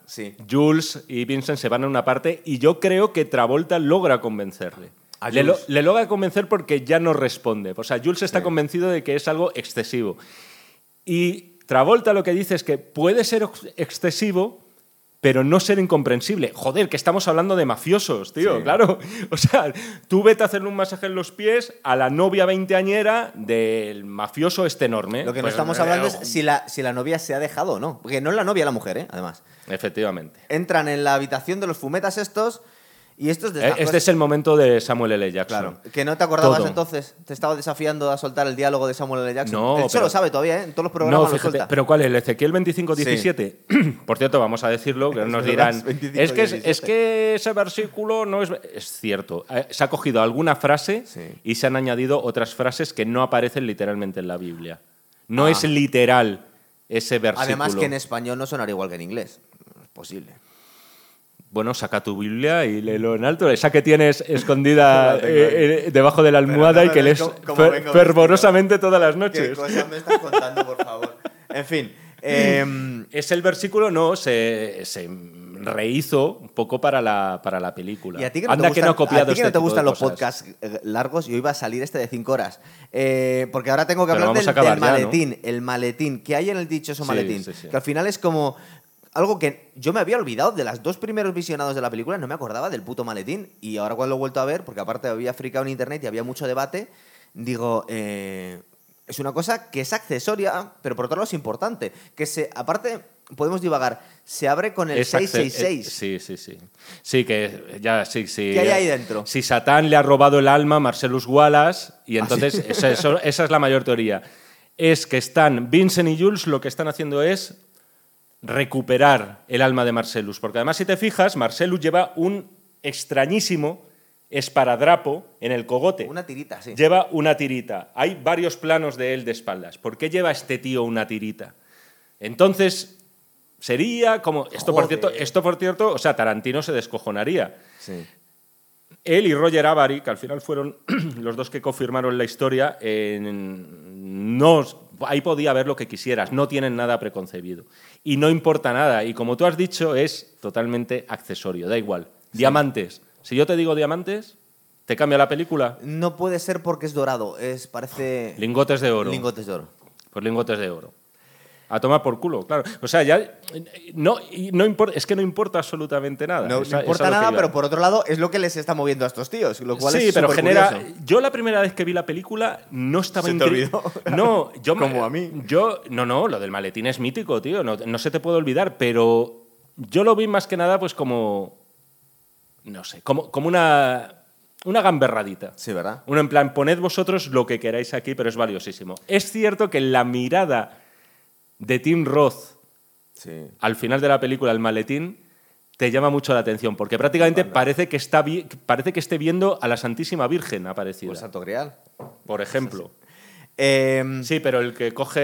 Jules y Vincent se van a una parte y yo creo que Travolta logra convencerle. A Le, lo- le logra convencer porque ya no responde. O sea, Jules está Sí. convencido de que es algo excesivo. Y Travolta lo que dice es que puede ser ex- excesivo, pero no ser incomprensible. Joder, que estamos hablando de mafiosos, tío, Sí. claro. O sea, tú vete a hacerle un masaje en los pies a la novia veinteañera del mafioso este enorme. Lo que no Pues, estamos eh, hablando es si la, si la novia se ha dejado o no. Porque no es la novia, la mujer, ¿eh? además. Efectivamente. Entran en la habitación de los fumetas estos y estos... de Eh, Este es el momento de Samuel L. Jackson. Claro. Que no te acordabas Todo. entonces. Te estaba desafiando a soltar el diálogo de Samuel L. Jackson. No, Él pero- lo sabe todavía, ¿eh? En todos los programas No, lo fíjate, suelta. pero ¿cuál es? ¿El Ezequiel 25-17? Por cierto, vamos a decirlo, que no nos Es dirán. es 25, Es que, es, 17. es que ese versículo no es. Es cierto. Eh, Se ha cogido alguna frase Sí. y se han añadido otras frases que no aparecen literalmente en la Biblia. No Ah. es literal ese versículo. Además que en español no sonaría igual que en inglés. No es posible. Bueno, saca tu Biblia y léelo en alto. Esa que tienes escondida eh, eh, debajo de la almohada no y que lees fer- fervorosamente todas las ¿Qué noches. cosas me estás contando, por favor? En fin. em, Es el versículo, no, se, se rehizo un poco para la, para la película. y a ti que no Anda te que gustan, no ha copiado a ti que este no te tipo de gustan los podcasts eh, largos, yo iba a salir este de 5 horas. Eh, porque ahora tengo que Pero hablar del, del ya, ¿no? maletín. El maletín. ¿Qué hay en el dichoso Sí, maletín? sí, sí. Que al final es como algo que yo me había olvidado de las dos primeros visionados de la película, no me acordaba del puto maletín. Y ahora cuando lo he vuelto a ver, porque aparte había fricado en internet y había mucho debate, digo, eh, es una cosa que es accesoria, pero por otro lado es importante. Que se, aparte, podemos divagar, se abre con el Es acce- 666. eh, Sí, sí, sí. Sí, que ya, sí, sí. ¿Qué hay ahí dentro? Si Satán le ha robado el alma a Marcellus Wallace, Ah, y entonces eso- eso- esa es la mayor teoría. Es que están, Vincent y Jules lo que están haciendo es recuperar el alma de Marcellus. Porque además, si te fijas, Marcellus lleva un extrañísimo esparadrapo en el cogote. Una tirita, sí. Lleva una tirita. Hay varios planos de él de espaldas. ¿Por qué lleva este tío una tirita? Entonces, sería como. Esto por, cierto, esto, por cierto, o sea, Tarantino se descojonaría. Sí. Él y Roger Avary, que al final fueron los dos que confirmaron la historia, no, ahí podía haber lo que quisieras, no tienen nada preconcebido. Y no importa nada. Y como tú has dicho, es totalmente accesorio, da igual. Diamantes. Si yo te digo diamantes, ¿te cambia la película? No puede ser porque es dorado, es parece Lingotes de oro. lingotes de oro. Pues lingotes de oro. A tomar por culo, claro. O sea, ya. No, no importa, es que no importa absolutamente nada. No, importa nada, pero por otro lado es lo que les está moviendo a estos tíos, lo cual sí, es pero genera. Yo la primera vez que vi la película no estaba Se te olvidó. No, yo Como a mí. Yo no, no, lo del maletín es mítico, tío. No, no se te puede olvidar, pero yo lo vi más que nada, pues como no sé, como, como una una gamberradita. Sí, ¿verdad? Uno en plan, poned vosotros lo que queráis aquí, pero es valiosísimo. Es cierto que la mirada de Tim Roth Sí. al final de la película, el maletín, te llama mucho la atención, porque prácticamente parece que, está parece que esté viendo a la Santísima Virgen aparecida, Pues Santo Grial. por ejemplo. Em, Sí, pero el que coge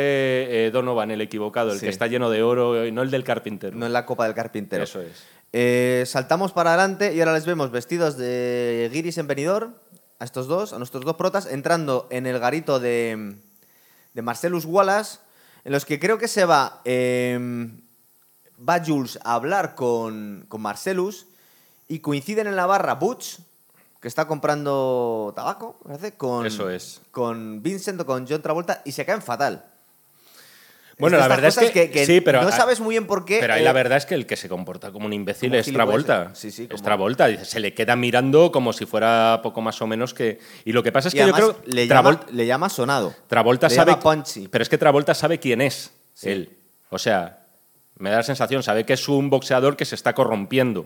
eh, Donovan, el equivocado, el Sí. que está lleno de oro, y no el del carpintero. no en la copa del carpintero. Eso es. Eh, saltamos para adelante y ahora les vemos vestidos de guiris en venidor, a estos dos, a nuestros dos protas, entrando en el garito de, de Marcellus Wallace, en los que creo que se va, eh, va Jules a hablar con, con Marcellus y coinciden en la barra Butch, que está comprando tabaco, parece, con, Eso es. con Vincent o con John Travolta y se caen fatal. Bueno, la verdad es que- sí, pero- no sabes muy bien por qué. Pero ahí eh, la verdad es que el que se comporta como un imbécil como es Travolta. Sí, sí, Es Travolta. Dice, Se le queda mirando como si fuera poco más o menos que... Y lo que pasa es que yo creo... le, Travol- llama, le llama sonado. Travolta Le sabe. llama. Pero es que Travolta sabe quién es Sí. él. O sea, me da la sensación, sabe que es un boxeador que se está corrompiendo.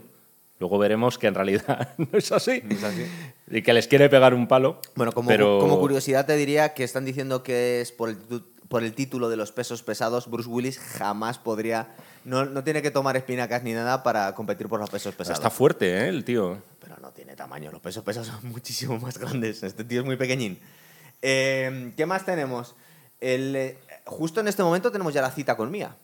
Luego veremos que en realidad no es así. No es así. Y que les quiere pegar un palo. Bueno, como, pero... como curiosidad te diría que están diciendo que es por el, por el título de los pesos pesados, Bruce Willis jamás podría... No, no tiene que tomar espinacas ni nada para competir por los pesos pesados. Está fuerte, ¿eh? El tío. Pero no tiene tamaño, los pesos pesados son muchísimo más grandes. Este tío es muy pequeñín. Eh, ¿Qué más tenemos? El, eh, justo en este momento tenemos ya la cita con Mía.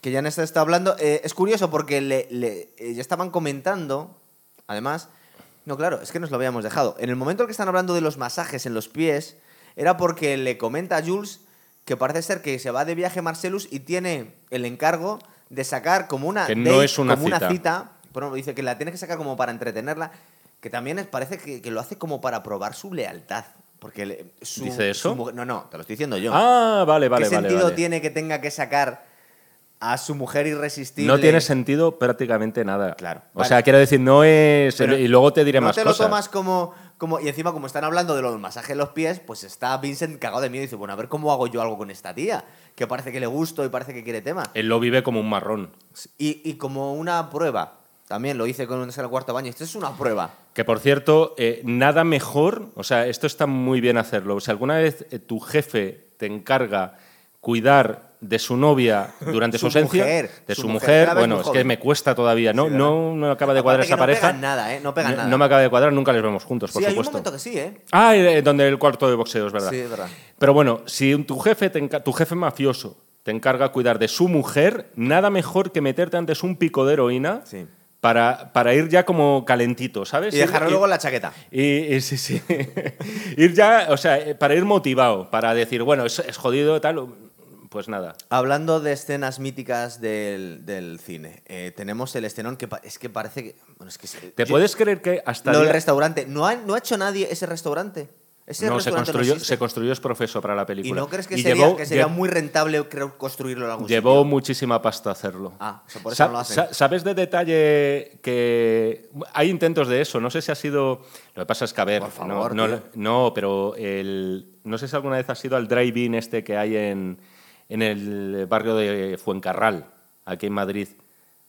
Que ya nos está hablando. eh, es curioso porque le, le- ya estaban comentando, además. No, claro, es que nos lo habíamos dejado. En el momento en que están hablando de los masajes en los pies, era porque le comenta a Jules que parece ser que se va de viaje Marcelus y tiene el encargo de sacar como una Que no date, es una como una cita. cita. Bueno, dice que la tiene que sacar como para entretenerla, que también parece que, que lo hace como para probar su lealtad. Porque le- su- ¿Dice eso? su no, no, te lo estoy diciendo yo. Ah, vale, vale, ¿Qué vale. sentido vale. tiene que tenga que sacar a su mujer irresistible? No tiene sentido prácticamente nada. Claro. O Vale. sea, quiero decir, no es. Pero y luego te diré no más te cosas. lo tomas como, como. Y encima, como están hablando de lo del masaje en los pies, pues está Vincent cagado de miedo y dice: Bueno, a ver cómo hago yo algo con esta tía. Que parece que le gusto y parece que quiere tema. Él lo vive como un marrón. Y, y como una prueba. También lo hice con un el cuarto baño. Esto es una prueba. Que por cierto, eh, nada mejor, o sea, esto está muy bien hacerlo. Si alguna vez eh, tu jefe te encarga cuidar de su novia durante su, ausencia, mujer, de su su, mujer, bueno, es que me cuesta todavía, ¿no? No me acaba de cuadrar esa no pareja. pegan nada, ¿eh? No pegan nada. me acaba de cuadrar, nunca les vemos juntos, por sí, hay un supuesto. momento que sí, ¿eh? Ah, eh, donde el cuarto de boxeo, es verdad. Sí, es verdad. Pero bueno, si tu jefe, te tu jefe mafioso te encarga cuidar de su mujer, nada mejor que meterte antes un pico de heroína Sí. para, para ir ya como calentito, ¿sabes? Y dejarlo Ir- luego en la chaqueta. y, y sí, sí. ir ya, o sea, eh, para ir motivado, para decir, bueno, es, es jodido, tal, pues nada. Hablando de escenas míticas del, del cine, eh, tenemos el escenón que es que parece que. Bueno, es que se- ¿Te yo- puedes creer que hasta Lo del día- restaurante. ¿No ha, ¿No ha hecho nadie ese restaurante? Ese no, se no construyó, se construyó es profeso para la ¿Y película. no crees que Y sería, llevó- que sería muy rentable creo, construirlo en algún Llevó sitio? muchísima pasta hacerlo. Ah, o sea, por eso Sa- no lo hacen. sa- ¿Sabes de detalle que hay intentos de eso? No sé si ha sido. Lo que pasa es que, a ver, Por favor, no, pero el, no sé si alguna vez has ido al drive-in este que hay en, en el barrio de Fuencarral, aquí en Madrid.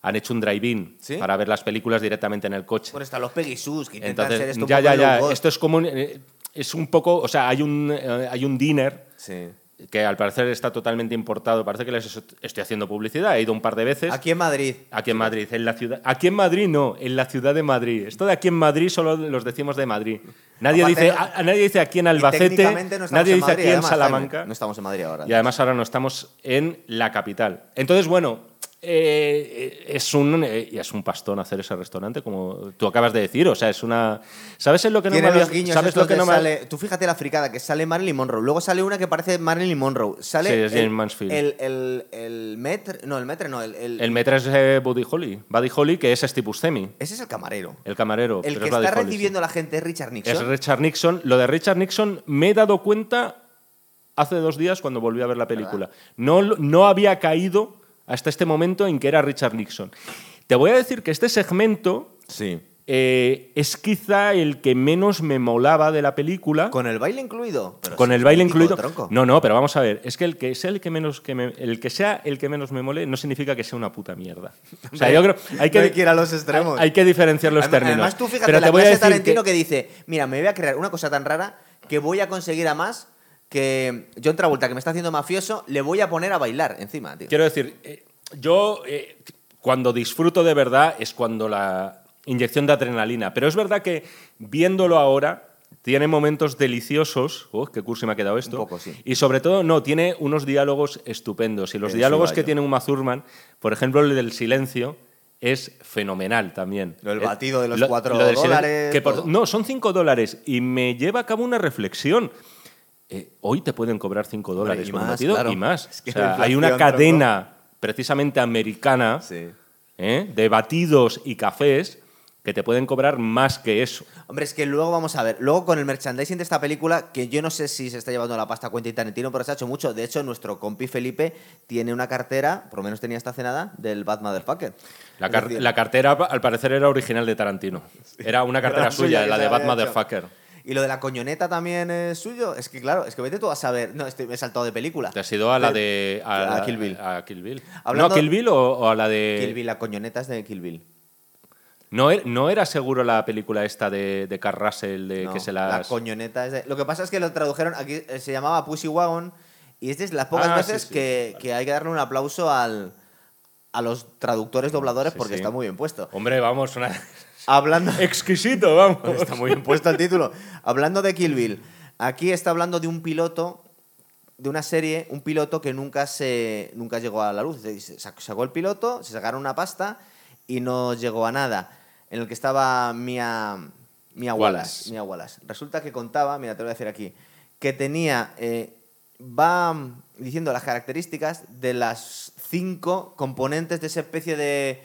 Han hecho un drive-in ¿Sí? para ver las películas directamente en el coche. Bueno, están los Pegasus, que intentan Entonces, esto un ya, poco ya, ya. Esto es como. un- eh, es un poco. O sea, hay un, eh, hay un dinner Sí. Que al parecer está totalmente importado. Parece que les estoy haciendo publicidad. He ido un par de veces. Aquí en Madrid. Aquí en Madrid, en la ciudad. Aquí en Madrid no, en la ciudad de Madrid. Esto de aquí en Madrid solo los decimos de Madrid. Nadie Aparte, dice, a, nadie dice aquí en Albacete, no nadie en dice Madrid, aquí en además. Salamanca. No estamos en Madrid ahora. Y además ahora no estamos en la capital. Entonces, bueno, eh, es, un, eh, es un pastón hacer ese restaurante, como tú acabas de decir. O sea, es una. ¿Sabes en lo que no Tiene me los guiños ¿Sabes lo que no me- sale... Tú fíjate la fricada, que sale Marilyn Monroe. Luego sale una que parece Marilyn Monroe. Sale Sí, es el, Mansfield. El, el, el metre... No, el metre no. El, el- El metre es eh, Buddy Holly. Buddy Holly, que es Steve Buscemi, Ese es el camarero. el camarero. El pero que es está Holly, sí. recibiendo a la gente es Richard Nixon. Es Richard Nixon. Lo de Richard Nixon me he dado cuenta hace dos días cuando volví a ver la película. No, no había caído hasta este momento en que era Richard Nixon. Te voy a decir que este segmento Sí. eh, es quizá el que menos me molaba de la película. Con el baile incluido. Pero Con el baile incluido. tronco. No, no, pero vamos a ver. Es que el que sea el que menos que me, el que sea el que menos me mole no significa que sea una puta mierda. O sea, yo creo hay que, No hay que ir a los extremos. Hay, hay que diferenciar los Además- términos. Además, tú fíjate, pero la te voy a clase de decir Tarantino que- que... dice, mira, me voy a crear una cosa tan rara que voy a conseguir a más que John Travolta, que me está haciendo mafioso, le voy a poner a bailar encima, tío. Quiero decir, eh, yo eh, cuando disfruto de verdad es cuando la inyección de adrenalina. Pero es verdad que viéndolo ahora tiene momentos deliciosos. Oh, qué cursi me ha quedado esto. Un poco, sí. Y sobre todo, no, tiene unos diálogos estupendos. Y los diálogos que tiene Uma Thurman, por ejemplo, el del silencio, es fenomenal también. Lo del Eh, batido de los lo- cuatro lo del silencio- dólares, que por- todo. no, son cinco dólares. Y me lleva a cabo una reflexión. Eh, hoy te pueden cobrar 5 Hombre, dólares y por más, batido claro. y más. Es que O sea, hay una cadena precisamente americana Sí. ¿eh? de batidos y cafés que te pueden cobrar más que eso. Hombre, es que luego vamos a ver, luego con el merchandising de esta película, que yo no sé si se está llevando la pasta cuenta y Tarantino, pero se ha hecho mucho. De hecho, nuestro compi Felipe tiene una cartera, por lo menos tenía esta cenada, del Bad Motherfucker. La, car- la cartera, al parecer, era original de Tarantino. Era una cartera suya suya, la de Bad. Motherfucker. Y lo de la coñoneta también es suyo. Es que, claro, es que vete tú a saber. No, me he saltado de película. ¿Te has ido a la De- de. A, a la- Kill Bill. A Kill Bill. Hablando- ¿No a Kill Bill o, o a la de.? Kill Bill, la coñoneta es de Kill Bill. No, er- no era seguro la película esta de, de Carl Russell, de No, que se La las. coñoneta es de... Lo que pasa es que lo tradujeron, aquí eh, se llamaba Pussy Wagon, y es de las pocas Ah, veces sí, sí. Que, que hay que darle un aplauso al, a los traductores dobladores Sí, porque sí. está muy bien puesto. Hombre, vamos, una... Hablando... exquisito, vamos. Está muy bien puesto el título. Hablando de Kill Bill, aquí está hablando de un piloto, de una serie, un piloto que nunca, se, nunca llegó a la luz. Se se sac- sacó el piloto, se sacaron una pasta y no llegó a nada. En el que estaba Mia, Mia Wallace. Wallace. Mia Wallace. Resulta que contaba, mira, te lo voy a decir aquí, que tenía, eh, va diciendo las características de las cinco componentes de esa especie de,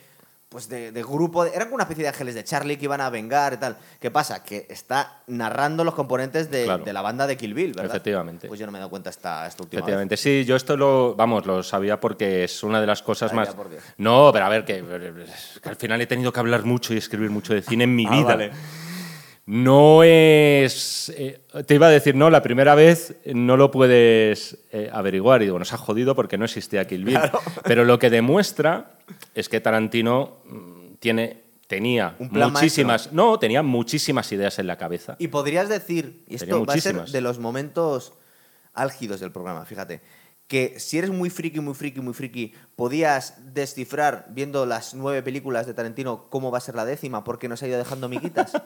pues de, de grupo, de- eran como una especie de ángeles de Charlie que iban a vengar y tal. ¿Qué pasa? Que está narrando los componentes de, Claro. de la banda de Kill Bill, ¿verdad? Efectivamente. Pues yo no me he dado cuenta esta, esta última vez. Efectivamente, sí, yo esto lo, vamos, lo sabía porque es una de las cosas más. No, pero a ver, que, que al final he tenido que hablar mucho y escribir mucho de cine en mi Ah, vida. vale. No es. eh, te iba a decir, no, la primera vez no lo puedes eh, averiguar. Y digo, nos ha jodido porque no existía Kill Bill. Pero lo que demuestra es que Tarantino mm, tiene, tenía Un plan muchísimas. No, tenía muchísimas ideas en la cabeza. Y podrías decir, y esto va a ser muchísimas. de los momentos álgidos del programa, fíjate, que si eres muy friki, muy friki, muy friki, podías descifrar viendo las nueve películas de Tarantino cómo va a ser la décima, porque nos ha ido dejando miguitas.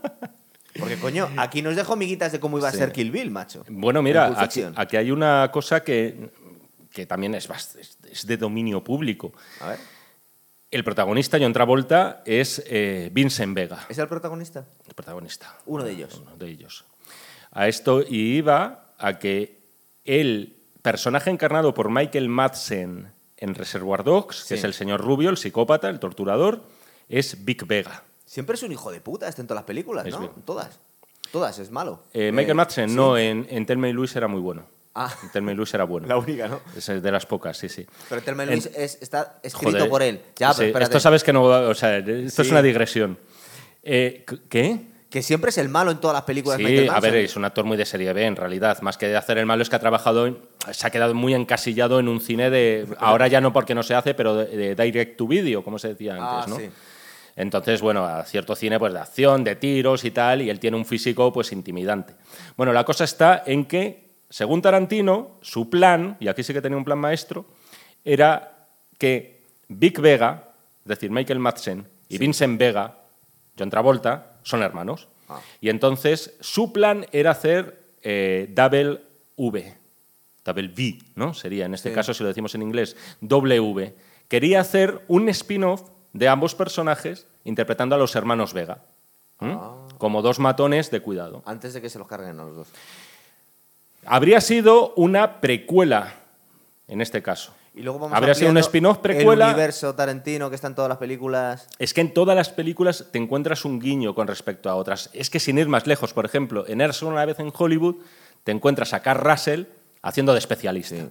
Porque, coño, aquí nos dejó miguitas de cómo iba Sí. a ser Kill Bill, macho. Bueno, En mira, aquí, hay una cosa que, que también es, de dominio público. A ver, El protagonista, John Travolta, es eh, Vincent Vega, ¿es el protagonista? el protagonista. Uno de ellos. Uno de ellos. A esto iba a que el personaje encarnado por Michael Madsen en Reservoir Dogs, Sí. que es el señor Rubio, el psicópata, el torturador, es Vic Vega. Siempre es un hijo de puta, este en todas las películas, Es ¿no? bien. Todas. Todas, es malo. Eh, Michael Eh, Madsen, sí. no, en, en Telma y Luis era muy bueno. Ah. En Telma y Luis era bueno. La única, ¿no? Es de las pocas, sí, sí. Pero Telma y En- Luis es- está escrito Joder, por él. Ya, sí, pero. Esto sabes que no O sea, esto es una digresión. Eh, ¿Qué? Que siempre es el malo en todas las películas de Sí, Michael a ver, es un actor muy de serie B, en realidad. Más que de hacer el malo, es que ha trabajado, en- se ha quedado muy encasillado en un cine de. Ahora ya no porque no se hace, pero de, de direct to video, como se decía Ah, antes, ¿no? sí. Entonces, bueno, a cierto cine pues de acción, de tiros y tal, y él tiene un físico pues intimidante. Bueno, la cosa está en que, según Tarantino, su plan, y aquí sí que tenía un plan maestro, era que Vic Vega, es decir, Michael Madsen, y Vincent Vega, John Travolta, son hermanos. Ah. Y entonces su plan era hacer eh, Double V, Double V, ¿no? Sería en este Sí. caso, si lo decimos en inglés, doble V. Quería hacer un spin-off de ambos personajes interpretando a los hermanos Vega. Ah. Como dos matones de cuidado. Antes de que se los carguen a los dos. Habría sido una precuela, en este caso. Y luego vamos Habría sido un spin-off precuela. El universo Tarantino que está en todas las películas. Es que en todas las películas te encuentras un guiño con respecto a otras. Es que sin ir más lejos, por ejemplo, en Eres una vez en Hollywood, te encuentras a Carl Russell haciendo de especialista, Sí.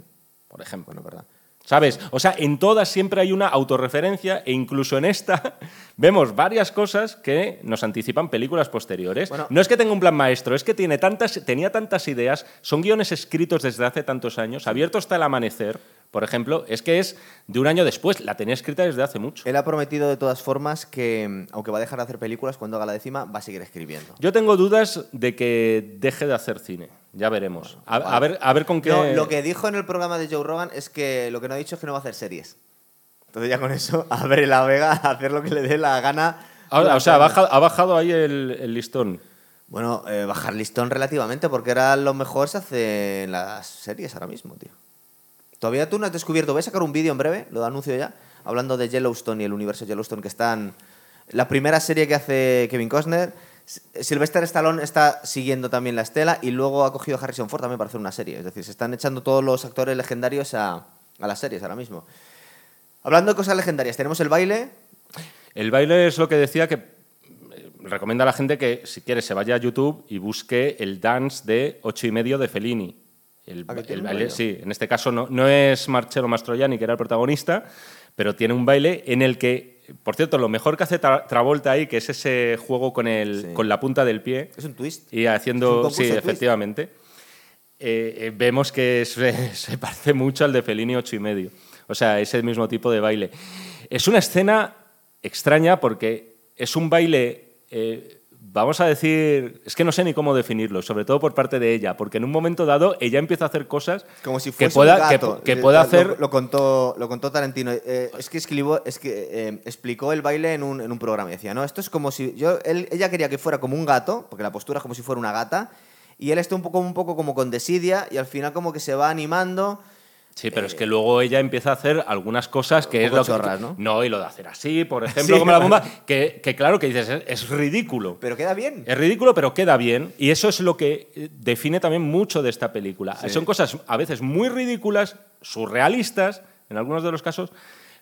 por ejemplo. Bueno, verdad. ¿Sabes? O sea, en todas siempre hay una autorreferencia e incluso en esta vemos varias cosas que nos anticipan películas posteriores. Bueno. no es que tenga un plan maestro, es que tiene tantas, tenía tantas ideas, son guiones escritos desde hace tantos años, abiertos hasta el amanecer, por ejemplo, es que es de un año después, la tenía escrita desde hace mucho. Él ha prometido de todas formas que, mm, aunque va a dejar de hacer películas, cuando haga la décima va a seguir escribiendo. Yo tengo dudas de que deje de hacer cine, ya veremos. A, a ver, a ver con qué... No, lo que dijo en el programa de Joe Rogan es que lo que no ha dicho es que no va a hacer series. Entonces ya con eso abre la vega a hacer lo que le dé la gana. Ahora, o sea, ha bajado, ha bajado ahí el, el listón. Bueno, eh, bajar listón relativamente, porque era lo mejor se hace en las series ahora mismo, tío. Todavía tú no has descubierto. Voy a sacar un vídeo en breve, lo anuncio ya, hablando de Yellowstone y el universo Yellowstone, que están. La primera serie que hace Kevin Costner. Sylvester Stallone está siguiendo también la estela y luego ha cogido a Harrison Ford también para hacer una serie. Es decir, se están echando todos los actores legendarios a, a las series ahora mismo. Hablando de cosas legendarias, tenemos el baile. El baile es lo que decía que eh, recomienda a la gente que si quiere se vaya a YouTube y busque el dance de ocho y medio de Fellini. El, el baile, sí, en este caso no, no es Marcello Mastroianni, que era el protagonista, pero tiene un baile en el que, por cierto, lo mejor que hace Tra- Travolta ahí, que es ese juego con, el, Sí. con la punta del pie, Es un twist. y Es haciendo, sí, efectivamente, eh, eh, vemos que se, se parece mucho al de Fellini ocho y medio. O sea, ese mismo tipo de baile. Es una escena extraña porque es un baile, eh, vamos a decir, es que no sé ni cómo definirlo, sobre todo por parte de ella, porque en un momento dado ella empieza a hacer cosas Como si que fuese pueda, un que- gato. que, Eh, pueda lo- hacer... Lo, contó, lo contó Tarantino. Eh, es que, escribió, es que eh, explicó el baile en un, en un programa. y Decía, no, esto es como si. Yo, él- ella quería que fuera como un gato, porque la postura es como si fuera una gata. Y él está un poco, un poco como con desidia y al final como que se va animando. Sí, pero es que luego ella empieza a hacer algunas cosas que es lo que... chorras, ¿no? No, y lo de hacer así, por ejemplo, Sí, como la bomba, que, que claro que dices, es, es ridículo. Pero queda bien. Es ridículo, pero queda bien. Y eso es lo que eh, define también mucho de esta película. Sí. Son cosas a veces muy ridículas, surrealistas, en algunos de los casos,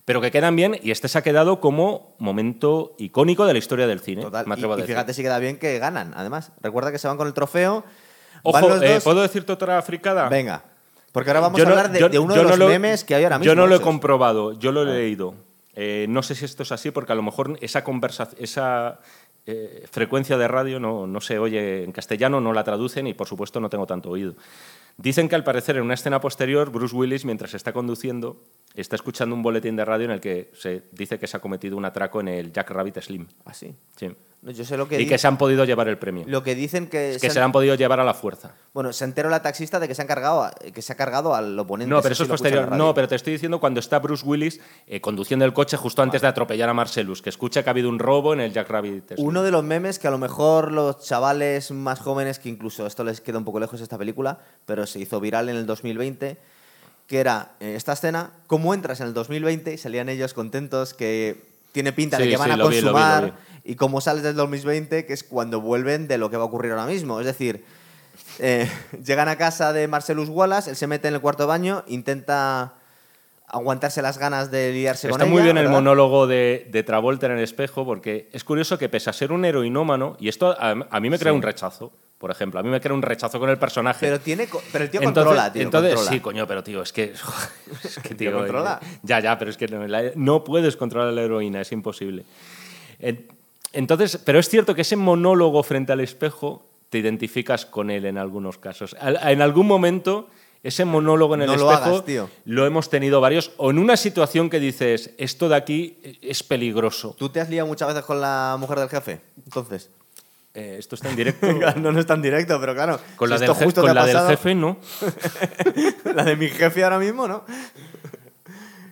pero que quedan bien. Y este se ha quedado como momento icónico de la historia del cine. Total. me Y, atrevo a y fíjate si queda bien que ganan, además. Recuerda que se van con el trofeo. Ojo, eh, ¿puedo decirte otra fricada? Venga. Porque ahora vamos Yo a no- hablar de, yo- de uno de los lo- memes que hay ahora mismo. Yo no lo he comprobado, yo lo he Ah. leído. Eh, no sé si esto es así, porque a lo mejor esa conversación, esa eh, frecuencia de radio no, no se oye en castellano, no la traducen y por supuesto no tengo tanto oído. Dicen que al parecer en una escena posterior, Bruce Willis, mientras está conduciendo, está escuchando un boletín de radio en el que se dice que se ha cometido un atraco en el Jack Rabbit Slim. Ah, sí. Sí. No, Yo sé lo que, Y que se han podido llevar el premio. lo que dicen que, Es que se han- han podido llevar a la fuerza. Bueno, se enteró la taxista de que se, han cargado que se ha cargado al oponente. No, pero eso es posterior. No, pero te estoy diciendo cuando está Bruce Willis eh, conduciendo el coche justo antes de atropellar a Marcellus, que escucha que ha habido un robo en el Jack Rabbit. Uno de los memes que a lo mejor los chavales más jóvenes, que incluso esto les queda un poco lejos esta película, pero se hizo viral en el 2020, que era esta escena, cómo entras en el 2020 y salían ellos contentos que tiene pinta de que van sí, a lo vi, lo vi, lo consumar vi. y cómo sales del 2020, que es cuando vuelven de lo que va a ocurrir ahora mismo. Es decir, eh, llegan a casa de Marcellus Wallace, él se mete en el cuarto baño, intenta aguantarse las ganas de liarse con Está ella. muy bien el monólogo de, de Travolta en el espejo, porque es curioso que pese a ser un heroinómano, y esto a, a mí me crea Sí. un rechazo, por ejemplo. A mí me crea un rechazo con el personaje. Pero, tiene, pero el tío entonces, controla, tío. entonces controla. sí, coño, pero tío, es que. es que, tío, controla. Ya, ya, pero es que no, la- no puedes controlar a la heroína, es imposible. En- Entonces, pero es cierto que ese monólogo frente al espejo te identificas con él en algunos casos. En algún momento, ese monólogo en el No lo espejo hagas, tío. lo hemos tenido varios, o en una situación que dices, esto de aquí es peligroso. ¿Tú te has liado muchas veces con la mujer del jefe? Entonces. Eh, esto está en directo. no, no es tan directo, pero claro. Con la, del, esto justo con la del jefe, no. la de mi jefe ahora mismo, ¿no?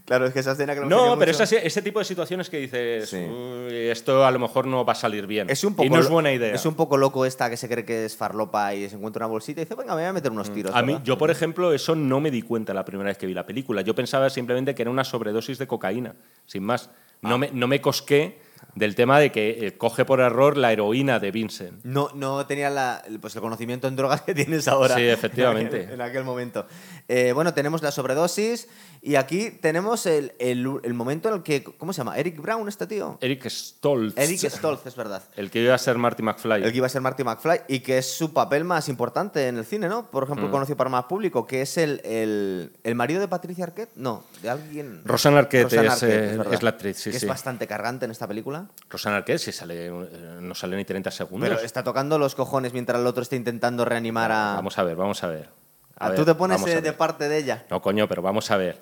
claro, es que esa escena que No, pero mucho. es así- ese tipo de situaciones que dices, Sí. "Uy, esto a lo mejor no va a salir bien. Es un poco y no es buena idea. Es un poco loco esta que se cree que es farlopa y se encuentra una bolsita y dice, venga, me voy a meter unos tiros. Mm. A mí, yo, por ejemplo, eso no me di cuenta la primera vez que vi la película. Yo pensaba simplemente que era una sobredosis de cocaína, sin más. Ah. No, me, no me cosqué del tema de que eh, coge por error la heroína de Vincent. No, no tenía la- el- pues el conocimiento en drogas que tienes ahora. Sí, efectivamente. En aquel, en aquel momento. Eh, bueno, tenemos la sobredosis y aquí tenemos el, el- el momento en el que. ¿Cómo se llama? Eric Brown, este tío. Eric Stoltz. Eric Stoltz, es verdad. El que iba a ser Marty McFly. El que iba a ser Marty McFly y que es su papel más importante en el cine, ¿no? Por Mm. ejemplo, conocido para más público, que es el, el, el marido de Patricia Arquette. No, de alguien. Rosanna Arquette Rosanna es, eh, es la actriz, sí, que sí. Es bastante cargante en esta película. Rosanna Arquette sí sale, eh, no sale ni 30 segundos. Pero está tocando los cojones mientras el otro está intentando reanimar a. Vamos a ver, vamos a ver. A a ver, tú te pones eh, de parte de ella. No, coño, pero vamos a ver.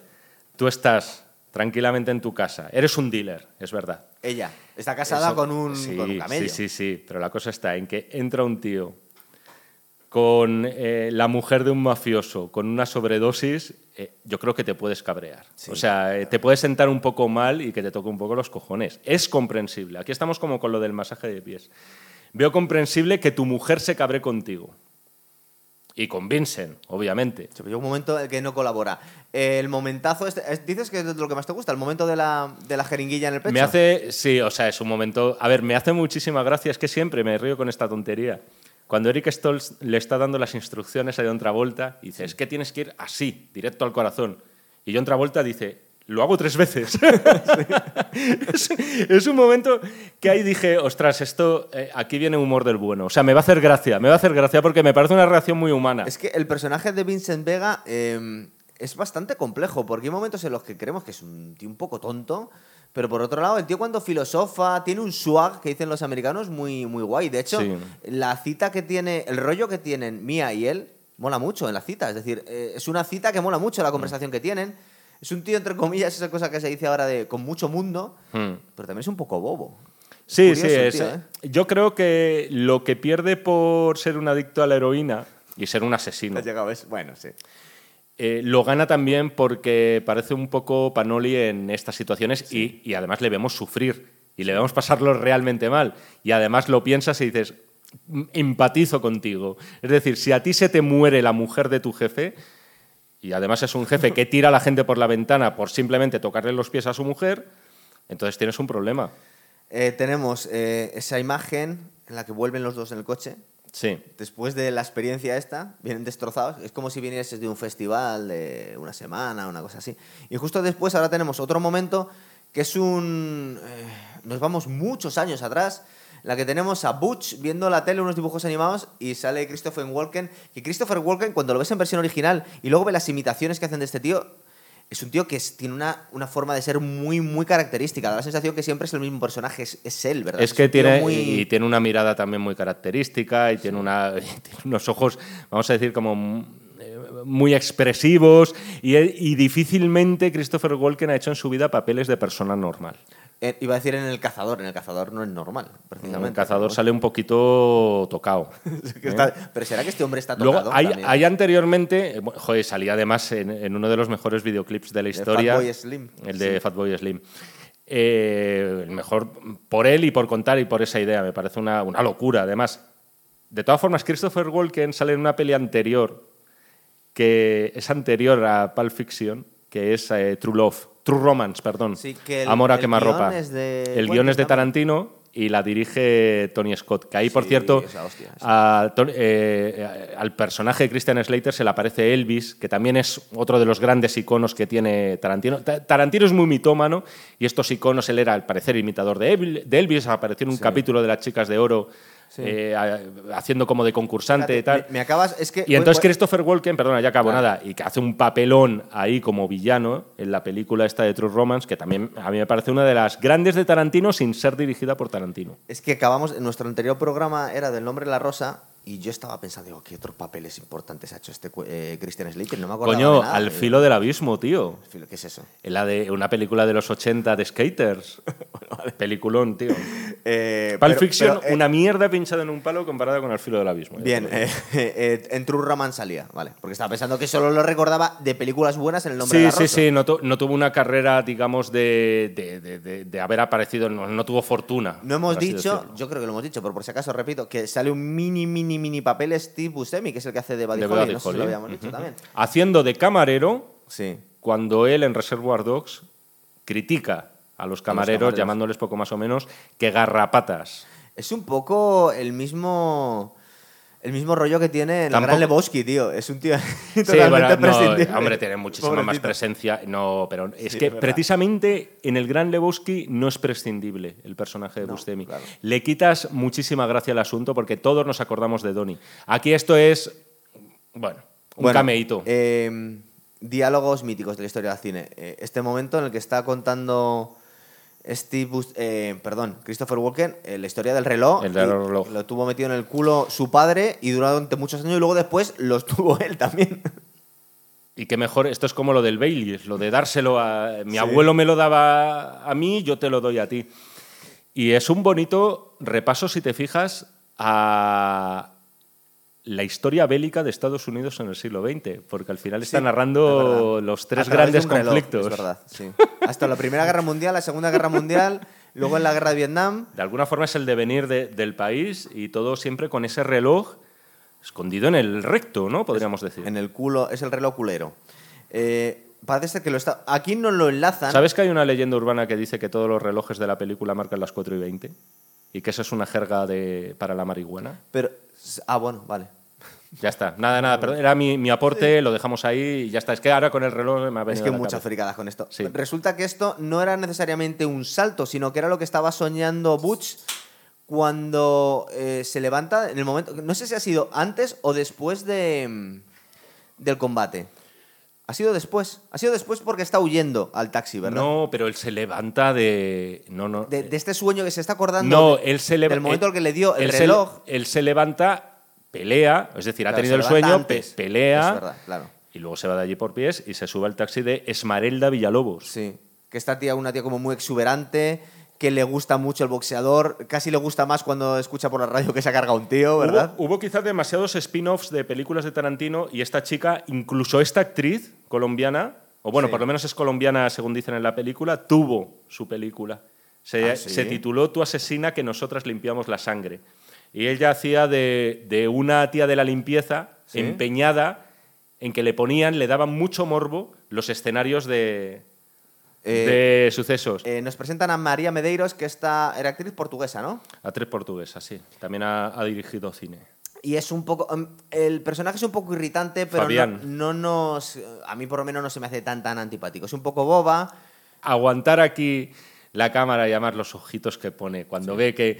Tú estás tranquilamente en tu casa. Eres un dealer, es verdad. Ella está casada Eso- con, un, sí, con un camello. Sí, sí, sí. Pero la cosa está en que entra un tío con eh, la mujer de un mafioso con una sobredosis, eh, yo creo que te puedes cabrear. Sí. O sea, eh, te puedes sentar un poco mal y que te toque un poco los cojones. Es comprensible. Aquí estamos como con lo del masaje de pies. Veo comprensible que tu mujer se cabre contigo. Y con Vincent, obviamente. Sí, pero un momento en el que no colabora. El momentazo, este, es- dices que es lo que más te gusta, el momento de la, de la jeringuilla en el pecho. Me hace, sí, o sea, es un momento. A ver, me hace muchísima gracia, es que siempre me río con esta tontería. Cuando Eric Stoltz le está dando las instrucciones a John Travolta, dice, es que tienes que ir así, directo al corazón. Y John Travolta dice, lo hago tres veces. es, es un momento que ahí dije, ostras, esto, eh, aquí viene humor del bueno. O sea, me va a hacer gracia, me va a hacer gracia porque me parece una reacción muy humana. Es que el personaje de Vincent Vega eh, es bastante complejo, porque hay momentos en los que creemos que es un tío un poco tonto, pero por otro lado, el tío cuando filosofa tiene un swag que dicen los americanos muy, muy guay. De hecho, Sí. la cita que tiene, el rollo que tienen Mía y él, mola mucho en la cita. Es decir, eh, es una cita que mola mucho la conversación que tienen. Es un tío, entre comillas, esa cosa que se dice ahora de con mucho mundo, Hmm. pero también es un poco bobo. Sí, Curioso sí, es- tío, ¿eh? yo creo que lo que pierde por ser un adicto a la heroína y ser un asesino, Has llegado, ¿ves? Bueno, sí. eh, lo gana también porque parece un poco Panoli en estas situaciones y, y además le vemos sufrir y le vemos pasarlo realmente mal. Y además lo piensas y dices, "Mm, empatizo contigo. Es decir, si a ti se te muere la mujer de tu jefe, y además es un jefe que tira a la gente por la ventana por simplemente tocarle los pies a su mujer, entonces tienes un problema. Eh, tenemos eh, esa imagen en la que vuelven los dos en el coche. Sí. Después de la experiencia esta, vienen destrozados. Es como si vinieses de un festival de una semana, una cosa así. Y justo después ahora tenemos otro momento que es un... eh, nos vamos muchos años atrás, la que tenemos a Butch viendo la tele unos dibujos animados y sale Christopher Walken. Que Christopher Walken, cuando lo ves en versión original y luego ves las imitaciones que hacen de este tío, es un tío que es- tiene una, una forma de ser muy, muy característica. Da la sensación que siempre es el mismo personaje, es, es él, ¿verdad? Es que tiene, muy- y tiene una mirada también muy característica y tiene, una, y tiene unos ojos, vamos a decir, como eh, muy expresivos y, y difícilmente Christopher Walken ha hecho en su vida papeles de persona normal. Eh, iba a decir en el cazador, en el cazador no es normal, precisamente. El cazador sale un poquito tocado. Está- pero será que este hombre está Luego, tocado hay, también? hay anteriormente, eh, joder, salía además en, en uno de los mejores videoclips de la historia. Fatboy Slim. El de Fatboy Slim. Eh, el mejor por él y por contar y por esa idea. Me parece una, una locura, además. De todas formas, Christopher Walken sale en una peli anterior, que es anterior a Pulp Fiction, que es eh, True Love. True Romance, perdón. Sí, que el- Amor a el quemarropa. guion es de El guion es de. Tarantino y la dirige Tony Scott. Que ahí, por cierto, hostia, a Ton- eh, al personaje de Christian Slater se le aparece Elvis, que también es otro de los grandes iconos que tiene Tarantino. Ta- Tarantino es muy mitómano y estos iconos, él era al parecer imitador de Elvis, apareció en un capítulo de Las Chicas de Oro Sí. eh, haciendo como de concursante y tal. Me, me acabas. Es que. Y entonces voy- voy- Christopher Walken, perdona, ya acabo Claro. nada, y que hace un papelón ahí como villano en la película esta de True Romance, que también a mí me parece una de las grandes de Tarantino sin ser dirigida por Tarantino. Es que acabamos. Nuestro anterior programa era del nombre de la rosa. Y yo estaba pensando, digo, ¿qué otros papeles importantes ha hecho este eh, Christian Slater? No me acuerdo. Coño, al filo del abismo, tío. ¿Qué es eso? La de una película de los 80 de skaters. Peliculón, tío. Eh, Pulp pero- Fiction, pero, eh, una mierda pinchada en un palo comparada con Al filo del abismo. Bien, eh, eh, en True Romance salía, vale. Porque estaba pensando que solo lo recordaba de películas buenas en el nombre de Sí, la sí, rosa. sí, no, tu- no tuvo una carrera, digamos, de, de- de- de- de haber aparecido, no, no tuvo fortuna. No hemos dicho, yo creo que lo hemos dicho, pero por si acaso repito, que sale un mini, mini, mini papel Steve Buscemi, que es el que hace de Buddy De Holly, Buddy no sé si lo habíamos dicho también. Haciendo de camarero Sí. cuando él en Reservoir Dogs critica a los camareros, camareros. llamándoles poco más o menos que garrapatas. Es un poco el mismo el mismo rollo que tiene el Gran Lebowski, tío. Es un tío Sí, totalmente bueno, no, hombre, tiene muchísima más presencia. No, pero es Sí, que es precisamente en el Gran Lebowski no es prescindible el personaje de No, Buscemi. claro. Le quitas muchísima gracia al asunto porque todos nos acordamos de Donnie. Aquí esto es, bueno, un Bueno, cameíto. eh, diálogos míticos de la historia del cine. Eh, este momento en el que está contando Steve Bus- eh, perdón, Christopher Walken, eh, la historia del reloj. El del y reloj. Lo tuvo metido en el culo su padre y durante muchos años y luego después los tuvo él también. Y qué mejor, esto es como lo del Baileys, lo de dárselo a... Mi abuelo me lo daba a mí, yo te lo doy a ti. Y es un bonito repaso, si te fijas, a la historia bélica de Estados Unidos en el siglo XX, porque al final está Sí, narrando los tres grandes reloj, conflictos. es verdad, sí. Hasta la Primera Guerra Mundial, la Segunda Guerra Mundial, luego en la Guerra de Vietnam. De alguna forma es el devenir de- del país y todo siempre con ese reloj escondido en el recto, ¿no? Podríamos decir. En el culo, es el reloj culero. Eh, parece que lo está. Aquí no lo enlazan. ¿Sabes que hay una leyenda urbana que dice que todos los relojes de la película marcan las 4 y 20? Y que eso es una jerga de, para la marihuana. Pero. Ah, bueno, vale. Ya está. Nada, nada. Perdón, era mi, mi aporte, lo dejamos ahí y ya está. Es que ahora con el reloj me ha venido Es que muchas fricadas con esto. Sí. Resulta que esto no era necesariamente un salto, sino que era lo que estaba soñando Butch cuando eh, se levanta en el momento. No sé si ha sido antes o después de, mm, del combate. Ha sido después. Ha sido después porque está huyendo al taxi, ¿verdad? No, pero él se levanta de... No, no. De, de este sueño que se está acordando. no, él se levanta... Del momento en el que le dio el él se- reloj. él se levanta, pelea, es decir, ha tenido el sueño, pe- pelea... Es verdad, claro. Y luego se va de allí por pies y se sube al taxi de Esmarelda Villalobos. Sí. Que esta tía, una tía como muy exuberante, que le gusta mucho el boxeador, casi le gusta más cuando escucha por la radio que se ha cargado un tío, ¿verdad? Hubo, hubo quizás demasiados spin-offs de películas de Tarantino y esta chica, incluso esta actriz colombiana, o bueno, Sí. por lo menos es colombiana según dicen en la película, tuvo su película. Se, ¿Ah, sí? se tituló Tu asesina que nosotras limpiamos la sangre. Y ella hacía de, de una tía de la limpieza ¿Sí? empeñada en que le ponían, le daban mucho morbo los escenarios de, Eh, de sucesos. eh, nos presentan a María Medeiros, que esta era actriz portuguesa, ¿no? A tres portuguesas, sí. También ha, ha dirigido cine. Y es un poco. um, El personaje es un poco irritante, pero no, no nos. A mí, por lo menos, no se me hace tan tan antipático. Es un poco boba. aguantar aquí la cámara y además los ojitos que pone cuando ve que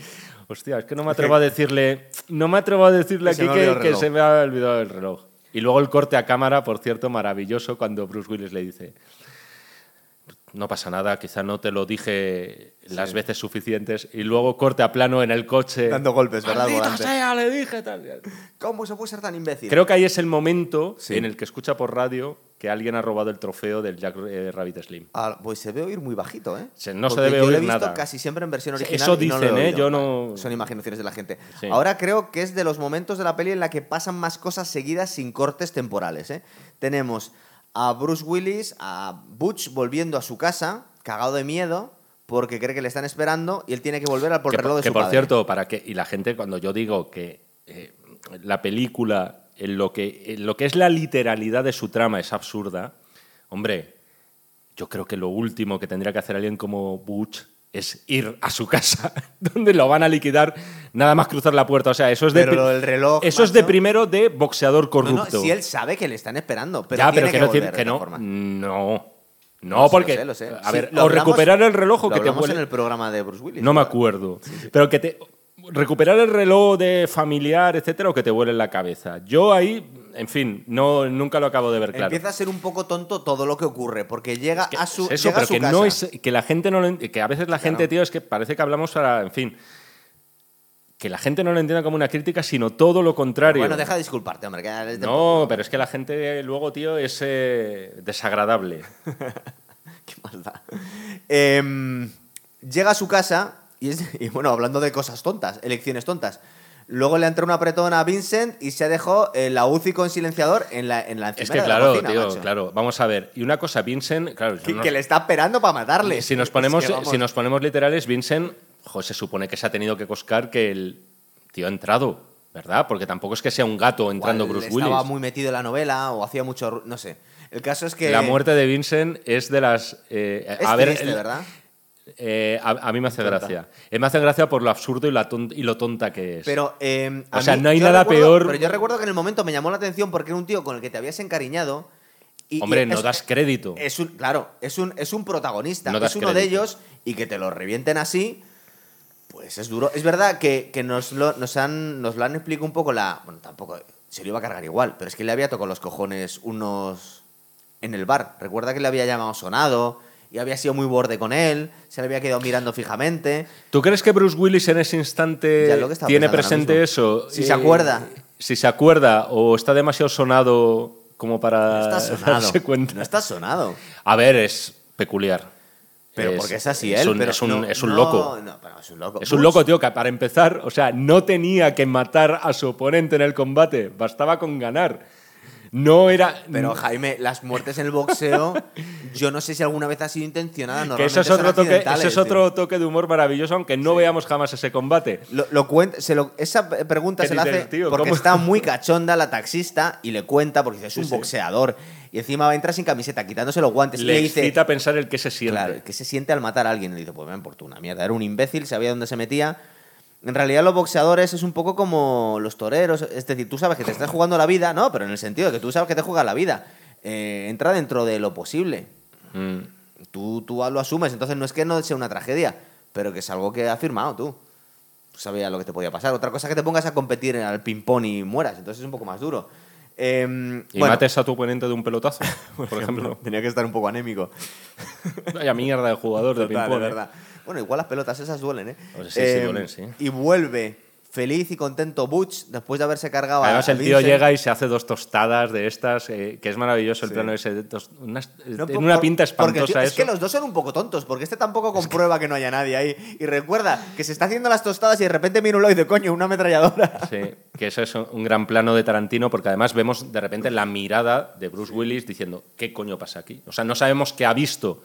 hostia es que no me atrevo a decirle no me atrevo a decirle Que aquí que, se me ha olvidado el reloj y luego el corte a cámara por cierto maravilloso cuando Bruce Willis le dice no pasa nada quizá no te lo dije las veces suficientes y luego corte a plano en el coche Dando golpes, ¿verdad, sea, le dije tal ¿Cómo se puede ser tan imbécil? creo que ahí es el momento Sí. en el que escucha por radio que alguien ha robado el trofeo del Jack eh, Rabbit Slim Ah, pues se debe oír muy bajito, ¿eh? Se- no se Porque debe yo lo he oír visto nada. casi siempre en versión original. eso y no lo he dicen, ¿eh? Yo no- Son imaginaciones de la gente. Sí. Ahora creo que es de los momentos de la peli en la que pasan más cosas seguidas sin cortes temporales, ¿eh? Tenemos a Bruce Willis, a Butch volviendo a su casa, cagado de miedo, porque cree que le están esperando y él tiene que volver al por que, reloj de que, su por padre. cierto, para que y la gente cuando yo digo que eh, la película en lo que en lo que es la literalidad de su trama es absurda, hombre, yo creo que lo último que tendría que hacer alguien como Butch es ir a su casa donde lo van a liquidar nada más cruzar la puerta, o sea, eso es de Pero reloj, Eso es de primero de boxeador corrupto. no, si él sabe que le están esperando, pero ya, tiene pero que no, forma. no. No, No, sí, porque lo sé, lo sé. a ver, o hablamos- recuperar el reloj o que te vuele- en el programa de Bruce Willis. No me acuerdo. Pero que te. recuperar el reloj de familiar, etcétera, o que te vuele en la cabeza. Yo ahí, en fin, no, nunca lo acabo de ver claro. Empieza a ser un poco tonto todo lo que ocurre, porque llega Que a su, es eso, llega a pero su que casa. no es que la gente no lo que a veces la gente, tío, es que parece que hablamos para, en fin, que la gente no lo entienda como una crítica, sino todo lo contrario. Bueno, deja de disculparte, hombre. que no, pero es que la gente luego, tío, es eh, desagradable. ¿Qué más da? Em, llega a su casa y, es- y, bueno, hablando de cosas tontas, elecciones tontas. Luego le entró una apretón a Vincent y se dejó eh, la UCI con silenciador en la, en la Es que de la claro, cocina, tío, macho. claro. Vamos a ver. Y una cosa, Vincent, claro, Que, que le está esperando para matarle. si nos Es ponemos, que, vamos, si nos ponemos literales, Vincent, jo, se supone que se ha tenido que coscar que el tío ha entrado, ¿verdad? Porque tampoco es que sea un gato entrando Bruce Willis. Estaba muy metido en la novela o hacía mucho... No sé. El caso es que... La muerte de Vincent es de las. eh, es a ver, triste, el- ¿verdad? Eh, a, a mí me hace Tonta. gracia. Eh, me hace gracia por lo absurdo y, la ton- y lo tonta que es. Pero, eh, O sea, mí- no hay nada recuerdo- peor- Pero yo recuerdo que en el momento me llamó la atención porque era un tío con el que te habías encariñado. Y, y Hombre, no es- das crédito. Es un, claro, es un, es un protagonista. No es uno de ellos y que te lo revienten así, pues es duro. Es verdad que, que nos, lo, nos, han, nos lo han explicado un poco la. Bueno, tampoco. Se lo iba a cargar igual, pero es que le había tocado los cojones unos. en el bar. Recuerda que le había llamado sonado y había sido muy borde con él, se le había quedado mirando fijamente. ¿Tú crees que Bruce Willis en ese instante tiene presente eso? Si se acuerda. Si se acuerda o está demasiado sonado como para No está sonado. darse cuenta. No está sonado. A ver, es peculiar. Pero porque es así es él. un, pero es un, no- es un no- loco. no, pero es un loco. Es un loco, tío, que para empezar, o sea, no tenía que matar a su oponente en el combate, bastaba con ganar. No era. Pero Jaime, las muertes en el boxeo, yo no sé si alguna vez ha sido intencionada. que ese es, otro toque, ese accidentales, es otro toque de humor maravilloso, aunque no veamos jamás ese combate. Lo, lo cuenta- se lo- esa pregunta ¿Qué se la hace tío? porque ¿Cómo? está muy cachonda la taxista y le cuenta porque dice, es un Sí, boxeador. Y encima va a entrar sin camiseta, quitándose los guantes. y Le le dice, excita pensar el que se siente. Claro, que se siente al matar a alguien. Y le dice, pues me importa una mierda. Era un imbécil, sabía dónde se metía. En realidad los boxeadores es un poco como los toreros. Es decir, tú sabes que te estás jugando la vida, no, pero en el sentido de que tú sabes que te juegas la vida. Eh, entra dentro de lo posible. Mm. Tú, tú lo asumes. Entonces no es que no sea una tragedia, pero que es algo que has firmado tú. Tú sabías lo que te podía pasar. Otra cosa es que te pongas a competir el ping-pong y mueras. Entonces es un poco más duro. Em, Y bueno, mates a tu oponente de un pelotazo, por ejemplo. Tenía que estar un poco anémico. Vaya mierda de jugador de ping-pong. ¿eh? Bueno, igual las pelotas esas duelen, ¿eh? Sí, sí, duelen, sí. Y vuelve feliz y contento Butch después de haberse cargado a- Además, a el tío llega y se hace dos tostadas de estas, eh, que es maravilloso el Sí. plano ese. de tos- unas- No, tiene por- una por- pinta el tío- espantosa Es que los dos son un poco tontos, porque este tampoco comprueba que no haya nadie ahí. Y recuerda que se está haciendo las tostadas y de repente mira un lado y dice, coño, una ametralladora. Sí, que eso es un gran plano de Tarantino porque además vemos de repente la mirada de Bruce Willis diciendo, ¿qué coño pasa aquí? O sea, no sabemos qué ha visto.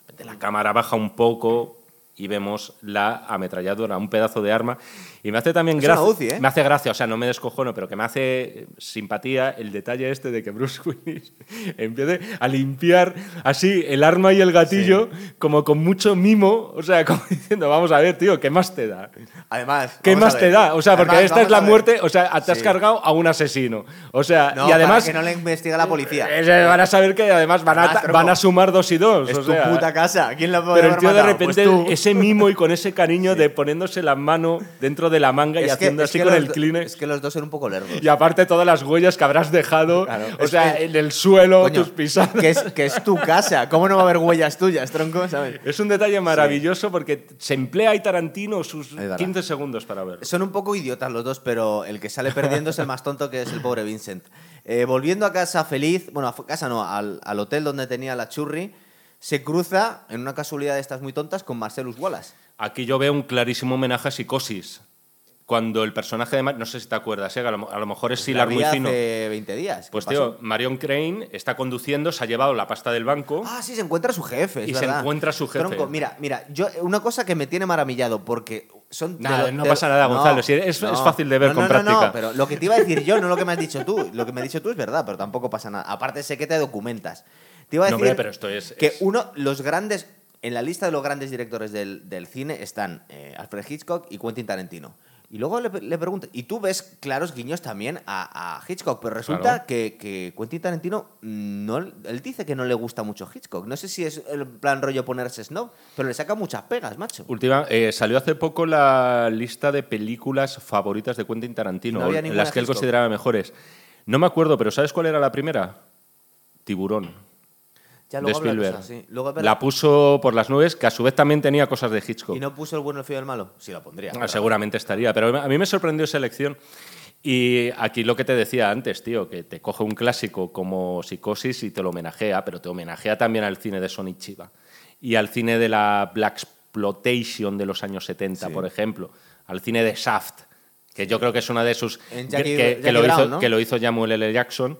De repente la cámara baja un poco y vemos la ametralladora, un pedazo de arma. Y me hace también gracia. ¿eh? Me hace gracia, o sea, no me descojono, pero que me hace eh, simpatía el detalle este de que Bruce Willis empiece a limpiar así el arma y el gatillo como con mucho mimo, o sea, como diciendo, vamos a ver, tío, ¿qué más te da? Además. ¿Qué más a te da? O sea, porque Además, esta es la a muerte, o sea, te has Sí. cargado a un asesino. O sea, No, y además para que no le investiga la policía. eh, van a saber que además van a, Además, tronco, van a sumar dos y dos. Es o tu sea, puta casa. ¿Quién la puede pero el tío de repente, Pues ese mimo y con ese cariño de poniéndose la mano dentro de la manga y que- haciendo así con los el Kleenex. Es que los dos son un poco lerdos. Y aparte todas las huellas que habrás dejado, Claro, o sea, que- en el suelo, Coño, tus pisadas. Que es, que es tu casa. ¿Cómo no va a haber huellas tuyas, tronco? ¿Sabes? Es un detalle maravilloso porque se emplea ahí Tarantino sus verdad. 15 segundos para verlo. Son un poco idiotas los dos, pero el que sale perdiendo es el más tonto, que es el pobre Vincent. Eh, volviendo a casa feliz, bueno, a casa no, al, al hotel donde tenía la churri, se cruza, en una casualidad de estas muy tontas, con Marcellus Wallace. Aquí yo veo un clarísimo homenaje a Psicosis. Cuando el personaje de... Mar- No sé si te acuerdas, ¿eh? a, lo, a lo mejor es hilar vi muy fino. hace 20 días. ¿Qué Pues pasó? tío, Marion Crane está conduciendo, se ha llevado la pasta del banco. Ah, sí, se encuentra su jefe. es Y se encuentra su jefe. Tronco, mira, mira, yo una cosa que me tiene maravillado porque son. Nada, lo- no pasa nada, Gonzalo, si es- es fácil de ver no, con práctica. Pero lo que te iba a decir yo, no lo que me has dicho tú. Lo que me has dicho tú es verdad, pero tampoco pasa nada. Aparte, sé que te documentas. Te iba a decir hombre, pero esto es- que es- uno, los grandes. En la lista de los grandes directores del, del cine están eh, Alfred Hitchcock y Quentin Tarantino. Y luego le, le pregunta, y tú ves claros guiños también a, a Hitchcock, pero resulta Claro. que, que Quentin Tarantino, no, él dice que no le gusta mucho Hitchcock. No sé si es el plan rollo ponerse snob, pero le saca muchas pegas, macho. Última, eh, salió hace poco la lista de películas favoritas de Quentin Tarantino, No las que él Hitchcock. consideraba mejores. No me acuerdo, pero ¿sabes cuál era la primera? Tiburón, Ya de luego Spielberg. cosas verdad- La puso por las nubes, que a su vez también tenía cosas de Hitchcock. ¿Y no puso el bueno, el feo y el malo? Sí, lo pondría. Ah, claro. Seguramente estaría, pero a mí me sorprendió esa elección. Y aquí lo que te decía antes, tío, que te coge un clásico como Psicosis y te lo homenajea, pero te homenajea también al cine de Sonic Chiba y al cine de la Black Exploitation de los años 70, Sí. por ejemplo, al cine de Shaft, que yo creo que es una de sus... Jackie- que, que Jackie lo Brown, hizo, ¿no? que lo hizo Samuel L. Jackson.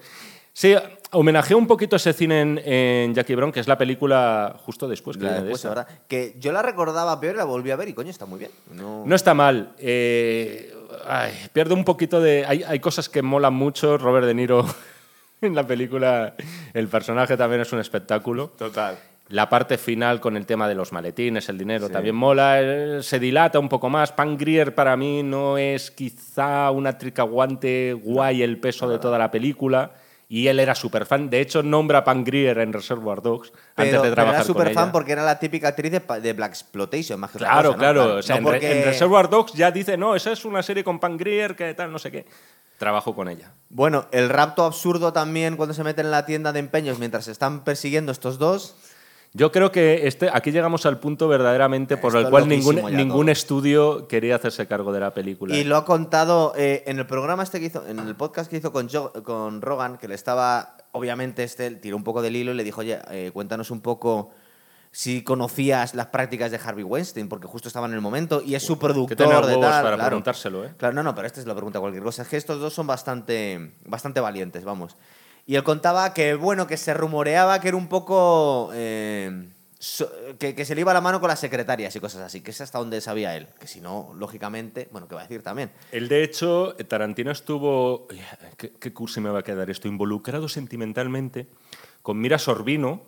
Sí, homenajeó un poquito ese cine en, en Jackie Brown, que es la película justo después que La de después, esa. ¿verdad? Que yo la recordaba peor y la volví a ver y coño, está muy bien. No, No está mal. eh, ay, pierde un poquito de. Hay, hay cosas que molan mucho. Robert De Niro en la película, el personaje también es un espectáculo. Total. La parte final con el tema de los maletines, el dinero, Sí. también mola. eh, Se dilata un poco más. Pan Grier para mí no es quizá una tricaguante guay el peso de toda la película. Y él era súper fan. De hecho, nombra a Pan Grier en Reservoir Dogs Pero, antes de pero trabajar era súper fan ella. porque era la típica actriz de, Black Exploitation, más que Claro, cosa, ¿no? claro. O sea, No en, Re- porque- en Reservoir Dogs ya dice, no, esa es una serie con Grier, que tal, no sé qué. Trabajo con ella. Bueno, el rapto absurdo también cuando se meten en la tienda de empeños mientras se están persiguiendo estos dos. Yo creo que este, aquí llegamos al punto verdaderamente por Esto el es cual ningún, ningún estudio quería hacerse cargo de la película. Y lo ha contado eh, en el programa este que hizo, en el podcast que hizo con, Jo- con Rogan, que le estaba, obviamente, este tiró un poco del hilo y le dijo, oye, eh, cuéntanos un poco si conocías las prácticas de Harvey Weinstein, porque justo estaba en el momento y es su productor de huevos tal. para claro. preguntárselo, ¿eh? Claro, no, no, pero este se lo pregunta cualquier cosa. Es que estos dos son bastante, bastante valientes, vamos. Y él contaba que, bueno, que se rumoreaba que era un poco... eh, so- que, que se le iba la mano con las secretarias y cosas así, que es hasta donde sabía él. Que si no, lógicamente, bueno, ¿qué va a decir también? Él, de hecho, Tarantino estuvo. ¿Qué, qué curso me va a quedar esto? Involucrado sentimentalmente con Mira Sorbino,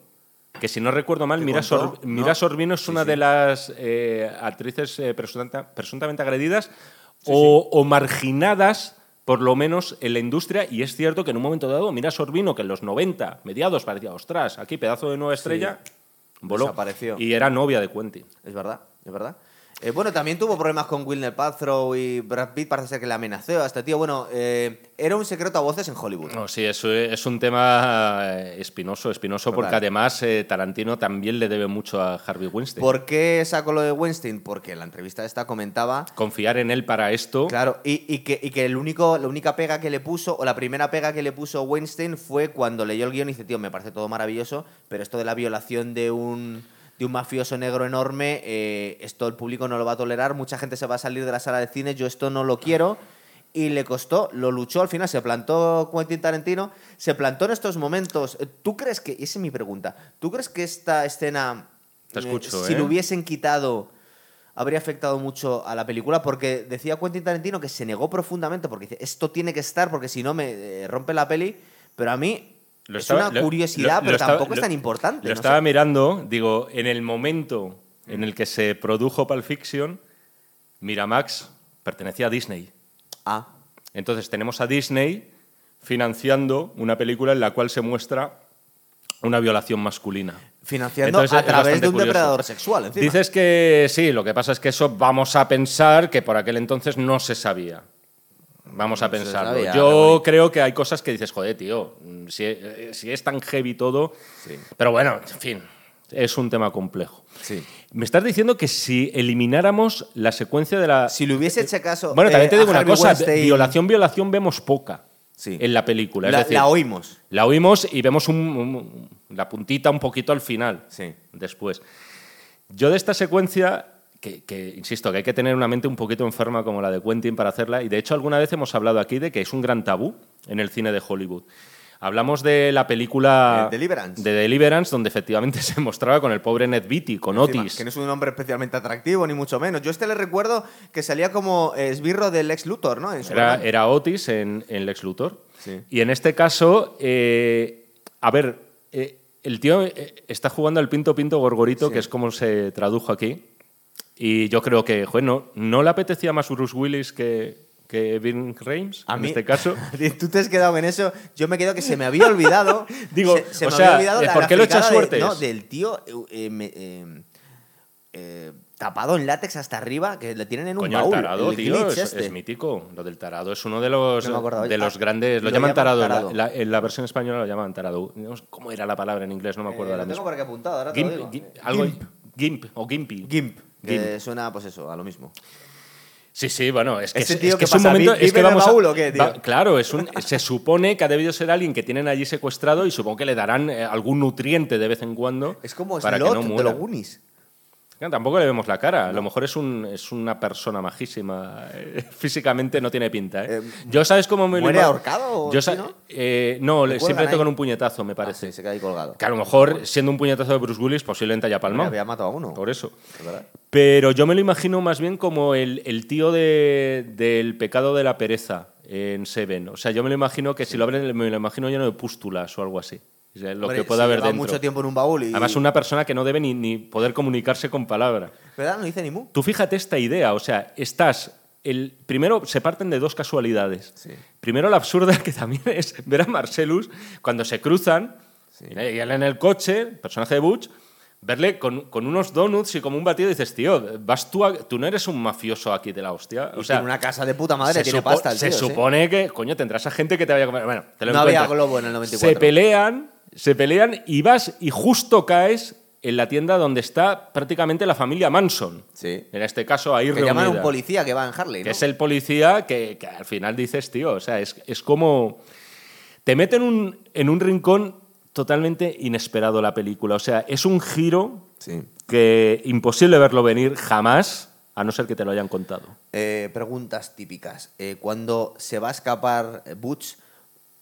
que si no recuerdo mal, ¿Te Mira? Sor- Mira ¿No? Sorbino es Sí, una sí. de las eh, actrices eh, presunta- presuntamente agredidas o, o marginadas. Por lo menos en la industria, y es cierto que en un momento dado, Mira Sorbino, que en los 90, mediados, parecía, ostras, aquí pedazo de nueva estrella, voló. Desapareció. Y era novia de Quentin. Es verdad, es verdad. Eh, bueno, también tuvo problemas con Wilner Paltrow y Brad Pitt, parece ser que le amenazó a este tío. Bueno, eh, era un secreto a voces en Hollywood. No, sí, eso es un tema eh, espinoso, espinoso porque además eh, Tarantino también le debe mucho a Harvey Weinstein. ¿Por qué sacó lo de Weinstein? Porque en la entrevista esta comentaba Confiar en él para esto. Claro, y, y que, y que el único, la única pega que le puso, o la primera pega que le puso Weinstein fue cuando leyó el guion y dice, tío, me parece todo maravilloso, pero esto de la violación de un, de un mafioso negro enorme, eh, esto el público no lo va a tolerar, mucha gente se va a salir de la sala de cine, yo esto no lo quiero. Y le costó, lo luchó al final, se plantó Quentin Tarantino, se plantó en estos momentos. Eh, ¿Tú crees que, y esa es mi pregunta, ¿tú crees que esta escena, Te escucho, si ¿eh? lo hubiesen quitado, habría afectado mucho a la película porque decía Quentin Tarantino que se negó profundamente porque dice esto tiene que estar porque si no me eh, rompe la peli pero a mí Lo es estaba- una lo- curiosidad lo- pero estaba- tampoco es tan importante Lo no estaba sé. mirando, digo, en el momento en el que se produjo Pulp Fiction, Miramax pertenecía a Disney. ah Entonces tenemos a Disney financiando una película en la cual se muestra una violación masculina. financiando Entonces, a través de un curioso. depredador sexual encima. Dices que sí, lo que pasa es que eso vamos a pensar que por aquel entonces no se sabía. Vamos a No pensarlo. sabía, Yo creo que hay cosas que dices, joder, tío, si, eh, si es tan heavy todo. Sí. Pero bueno, en fin, es un tema complejo. Sí. Me estás diciendo que si elimináramos la secuencia de la. si le hubiese hecho caso bueno, también eh, te a digo una cosa: Weinstein, violación, violación vemos poca Sí. en la película. Es la, decir, la oímos la oímos y vemos un- un- la puntita un poquito al final. Sí. Después. Yo de esta secuencia, que, que, insisto, que hay que tener una mente un poquito enferma como la de Quentin para hacerla, y de hecho alguna vez hemos hablado aquí de que es un gran tabú en el cine de Hollywood. Hablamos de la película Deliverance. de Deliverance, donde efectivamente se mostraba con el pobre Ned Beatty, con Encima, Otis. que no es un hombre especialmente atractivo ni mucho menos yo este le recuerdo que salía como esbirro del ex Luthor no En Era, era Otis en, en Lex Luthor. Sí. Y en este caso, eh, a ver, eh, el tío eh, está jugando al pinto pinto gorgorito, Sí. que es como se tradujo aquí. Y yo creo que, bueno, ¿no le apetecía más Bruce Willis que, que Vin Reims, A en mí- este caso? Tú te has quedado en eso. Yo me quedo que se me había olvidado. Digo, se, se o me sea, había olvidado ¿eh, la, por la qué lo echas fricada de- no, del tío eh, me- eh, eh, tapado en látex hasta arriba, que le tienen en un Coño, el baúl. tarado, el tío, es, este. es mítico. Lo del tarado es uno de los, No acordaba. de los Ah, grandes. Lo, lo llaman tarado. tarado. En, la, en la versión española lo llaman tarado. ¿Cómo era la palabra en inglés? No me acuerdo Eh, ahora lo tengo por aquí apuntado, ahora te lo Gimp, digo. gimp- algo, Gimp. gimp o gimpy. Gimp. Que suena, pues eso, a lo mismo. Sí, sí, bueno, es que, es, tío es que que es un momento. ¿vive Es que vamos a- o qué, tío? va- claro, es un, se supone que ha debido ser alguien que tienen allí secuestrado y supongo que le darán eh, algún nutriente de vez en cuando. Es como para que no de los Goonies. No, tampoco le vemos la cara. A lo mejor es, un, es una persona majísima. Eh, Físicamente no tiene pinta. ¿eh? Eh, Yo, ¿sabes cómo me lo ¿muere ahorcado o Yo sa- no? eh, no, le- ahí? con un puñetazo, me Ah, parece. sí, se queda ahí colgado. Que a lo mejor, siendo un puñetazo de Bruce Willis, posiblemente haya palmado. había matado a uno. Por eso. Verdad. Pero yo me lo imagino más bien como el, el tío de- del pecado de la pereza en Seven. O sea, yo me lo imagino que si lo abren, me lo imagino lleno de pústulas o algo así. Lo Hombre, que pueda haber dentro. mucho tiempo en un baúl y... Además, una persona que no debe ni, ni poder comunicarse con palabra. ¿Verdad? No dice ni mu. Tú fíjate esta idea, o sea, estás. El, primero se parten de dos casualidades. Sí. Primero la absurda que también es ver a Marcelus cuando se cruzan, Sí. y él en el coche, personaje de Butch, verle con, con unos donuts y como un batido y dices, tío, vas tú, a- tú no eres un mafioso aquí de la hostia. O sea, tiene una casa de puta madre, tiene pasta el se tío, sí. supone que, coño, tendrás a gente que te vaya a comer. Bueno, te lo No había encuentras. globo en el 94. Se pelean, se pelean y vas y justo caes en la tienda donde está prácticamente la familia Manson. Sí. En este caso, ahí Que llaman a un reunida. policía que va en Harley, ¿no? Que es el policía que, que al final dices, tío, o sea, es, es como... Te mete en un, en un rincón totalmente inesperado la película. O sea, es un giro Sí. que imposible verlo venir jamás, a no ser que te lo hayan contado. Eh, preguntas típicas. Eh, cuando se va a escapar Butch,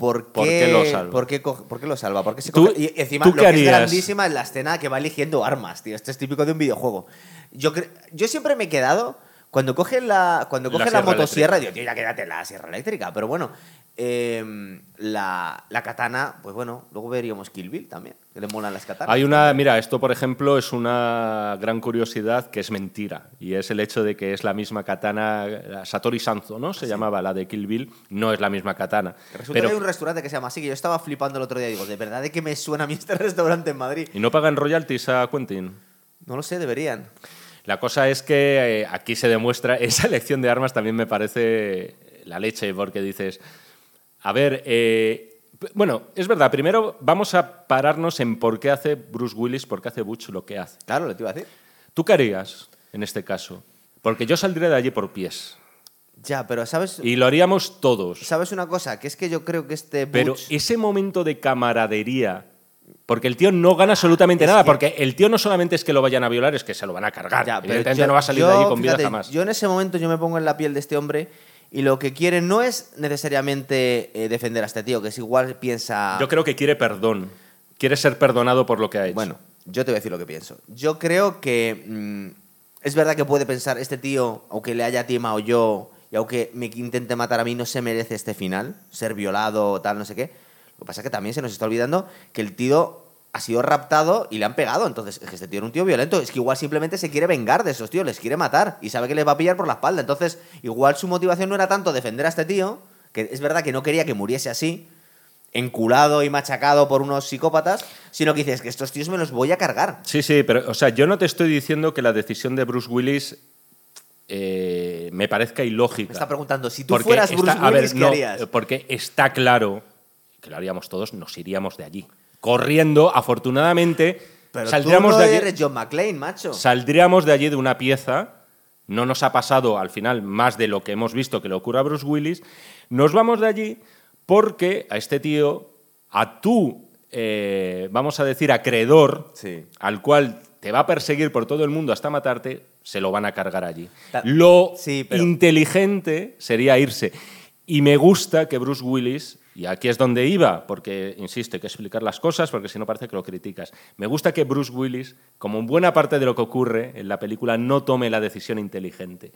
¿por qué, ¿Por qué lo salva? ¿Por qué, co- por qué lo salva? ¿Por qué se Tú- coge- Y encima, ¿tú lo que es grandísima es la escena que va eligiendo armas, tío. Esto es típico de un videojuego. Yo, yo siempre me he quedado... Cuando coge la, cuando La coge la, sierra motosierra, digo, tío, ya quédate la sierra eléctrica. Pero bueno, eh, la, la katana, pues bueno, luego veríamos Kill Bill también, que le molan las katanas. Hay una, mira, esto por ejemplo es una gran curiosidad que es mentira y es el hecho de que es la misma katana, la Satori Sanzo, ¿no? Se llamaba la de Kill Bill, no es la misma katana. Resulta Pero, que hay un restaurante que se llama así, que yo estaba flipando el otro día. Digo, ¿de verdad de qué me suena a mí este restaurante en Madrid? ¿Y no pagan royalties a Quentin? No lo sé, deberían. La cosa es que eh, aquí se demuestra, esa elección de armas también me parece la leche, porque dices, a ver, eh, bueno, es verdad, primero vamos a pararnos en por qué hace Bruce Willis, por qué hace Butch lo que hace. Claro, le te iba a decir. ¿Tú qué harías en este caso? Porque yo saldría de allí por pies. Ya, pero ¿sabes, Y lo haríamos todos. ¿sabes una cosa? Que es que yo creo que este Pero ese momento de camaradería, porque el tío no gana absolutamente Es nada, que- porque el tío no solamente es que lo vayan a violar, es que se lo van a cargar. Ya, pero yo- no va a salir yo, de allí con vida fíjate, jamás. Yo en ese momento yo me pongo en la piel de este hombre y lo que quiere no es necesariamente eh, defender a este tío, que es igual piensa... Yo creo que quiere perdón. Quiere ser perdonado por lo que ha hecho. Bueno, yo te voy a decir lo que pienso. Yo creo que mm, es verdad que puede pensar, este tío, aunque le haya timado yo y aunque me intente matar a mí, no se merece este final, ser violado, tal, no sé qué. Lo que pasa es que también se nos está olvidando que el tío ha sido raptado y le han pegado. Entonces, es que este tío era un tío violento. Es que igual simplemente se quiere vengar de esos tíos, les quiere matar y sabe que les va a pillar por la espalda. Entonces, igual su motivación no era tanto defender a este tío, que es verdad que no quería que muriese así, enculado y machacado por unos psicópatas, sino que dices que estos tíos me los voy a cargar. Sí, sí, pero, o sea, yo no te estoy diciendo que la decisión de Bruce Willis eh, me parezca ilógica. Me está preguntando, si tú Porque fueras está- Bruce a ver, Willis, ¿qué no, harías? Porque está claro que lo haríamos todos, nos iríamos de allí. Corriendo, afortunadamente, Pero tú saldríamos no de allí. eres John McClane, macho. Saldríamos de allí de una pieza. No nos ha pasado al final más de lo que hemos visto que le ocurre a Bruce Willis. Nos vamos de allí porque a este tío, a tú, eh, vamos a decir, acreedor, Sí. al cual te va a perseguir por todo el mundo hasta matarte, se lo van a cargar allí. Ta- Lo Sí, pero- inteligente sería irse. Y me gusta que Bruce Willis, y aquí es donde iba, porque, insisto, hay que explicar las cosas, porque si no parece que lo criticas. Me gusta que Bruce Willis, como en buena parte de lo que ocurre en la película, no tome la decisión inteligente.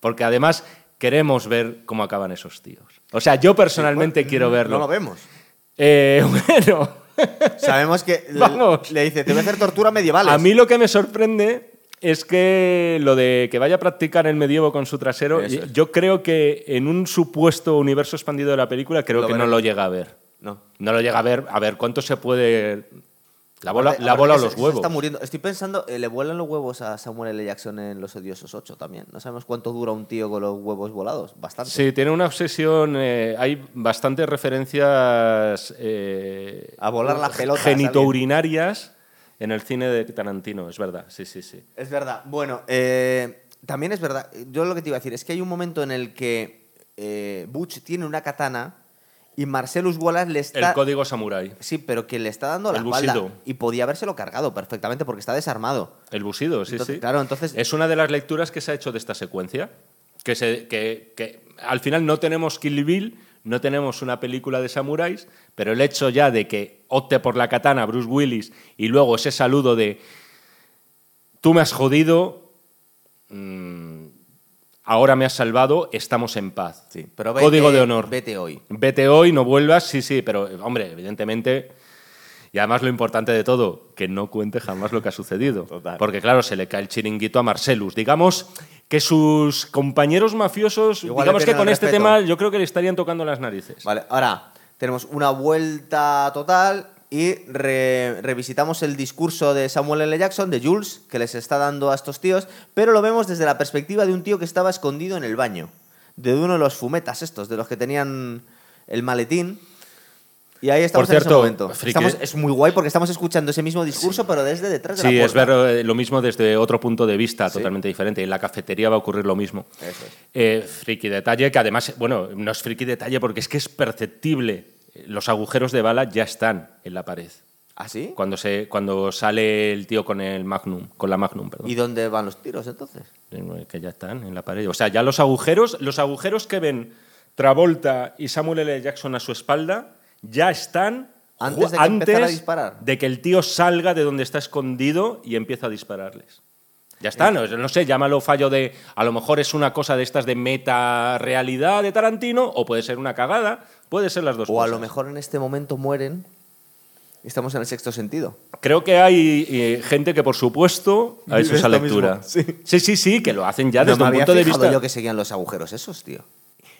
Porque además queremos ver cómo acaban esos tíos. O sea, yo personalmente quiero verlo. No lo vemos. Eh, bueno, Sabemos que Vamos. le dice, te voy a hacer tortura medieval. a mí lo que me sorprende es que lo de que vaya a practicar el medievo con su trasero, es. yo creo que en un supuesto universo expandido de la película, creo Lo que no lo llega a ver. No. No lo llega a ver. A ver, ¿cuánto se puede. La bola, Aparte- la bola o los se- se huevos? está muriendo. Estoy pensando, eh, le vuelan los huevos a Samuel L. Jackson en Los Odiosos 8 también. No sabemos cuánto dura un tío con los huevos volados. Bastante. Sí, tiene una obsesión. eh, hay bastantes referencias. eh, A volar las pelotas, Genitourinarias en el cine de Tarantino, es verdad. Sí, sí, sí. Es verdad. Bueno, eh, también es verdad. Yo lo que te iba a decir es que hay un momento en el que eh, Butch tiene una katana y Marcellus Wallace le está. El código samurái. Sí, pero que le está dando la El espalda. busido. Y podía habérselo cargado perfectamente porque está desarmado. El busido, sí, Entonces, sí. claro, entonces- Es una de las lecturas que se ha hecho de esta secuencia. Que, se, que, que al final no tenemos Kill Bill, no tenemos una película de samuráis, pero el hecho ya de que opte por la katana Bruce Willis y luego ese saludo de tú me has jodido, mm, ahora me has salvado, estamos en paz. Sí, pero Código de honor. Vete hoy. Vete hoy, no vuelvas, sí, sí, pero hombre, evidentemente. Y además lo importante de todo, que no cuente jamás lo que ha sucedido. Total. Porque claro, se le cae el chiringuito a Marcelus. Digamos que sus compañeros mafiosos, Igual digamos que con este respeto. tema yo creo que le estarían tocando las narices. Vale, ahora tenemos una vuelta total y re- revisitamos el discurso de Samuel L. Jackson, de Jules, que les está dando a estos tíos, pero lo vemos desde la perspectiva de un tío que estaba escondido en el baño, de uno de los fumetas estos, de los que tenían el maletín. Y ahí estamos Por en ese momento. friki- Estamos- es muy guay porque estamos escuchando ese mismo discurso, pero desde detrás de Sí, la es puerta. ver eh, lo mismo desde otro punto de vista Sí. totalmente diferente. En la cafetería va a ocurrir lo mismo. Eso es. Eh, friki detalle, que además, bueno, no es friki detalle porque es que es perceptible. Los agujeros de bala ya están en la pared. ¿Ah, sí? Cuando, se, cuando sale el tío con el Magnum, con la Magnum, perdón. ¿Y dónde van los tiros entonces? Que ya están en la pared. O sea, ya los agujeros, los agujeros que ven Travolta y Samuel L. Jackson a su espalda ya están Antes de que a disparar. de que el tío salga de donde está escondido y empieza a dispararles. Ya está, no, no sé, llámalo fallo de. A lo mejor es una cosa de estas de meta realidad de Tarantino, o puede ser una cagada, puede ser las dos O cosas. a lo mejor en este momento mueren y estamos en el sexto sentido. Creo que hay eh, gente que, por supuesto, ha hecho esa lectura. sí. sí, sí, sí, que lo hacen ya no desde un punto de vista. yo que seguían los agujeros esos, tío.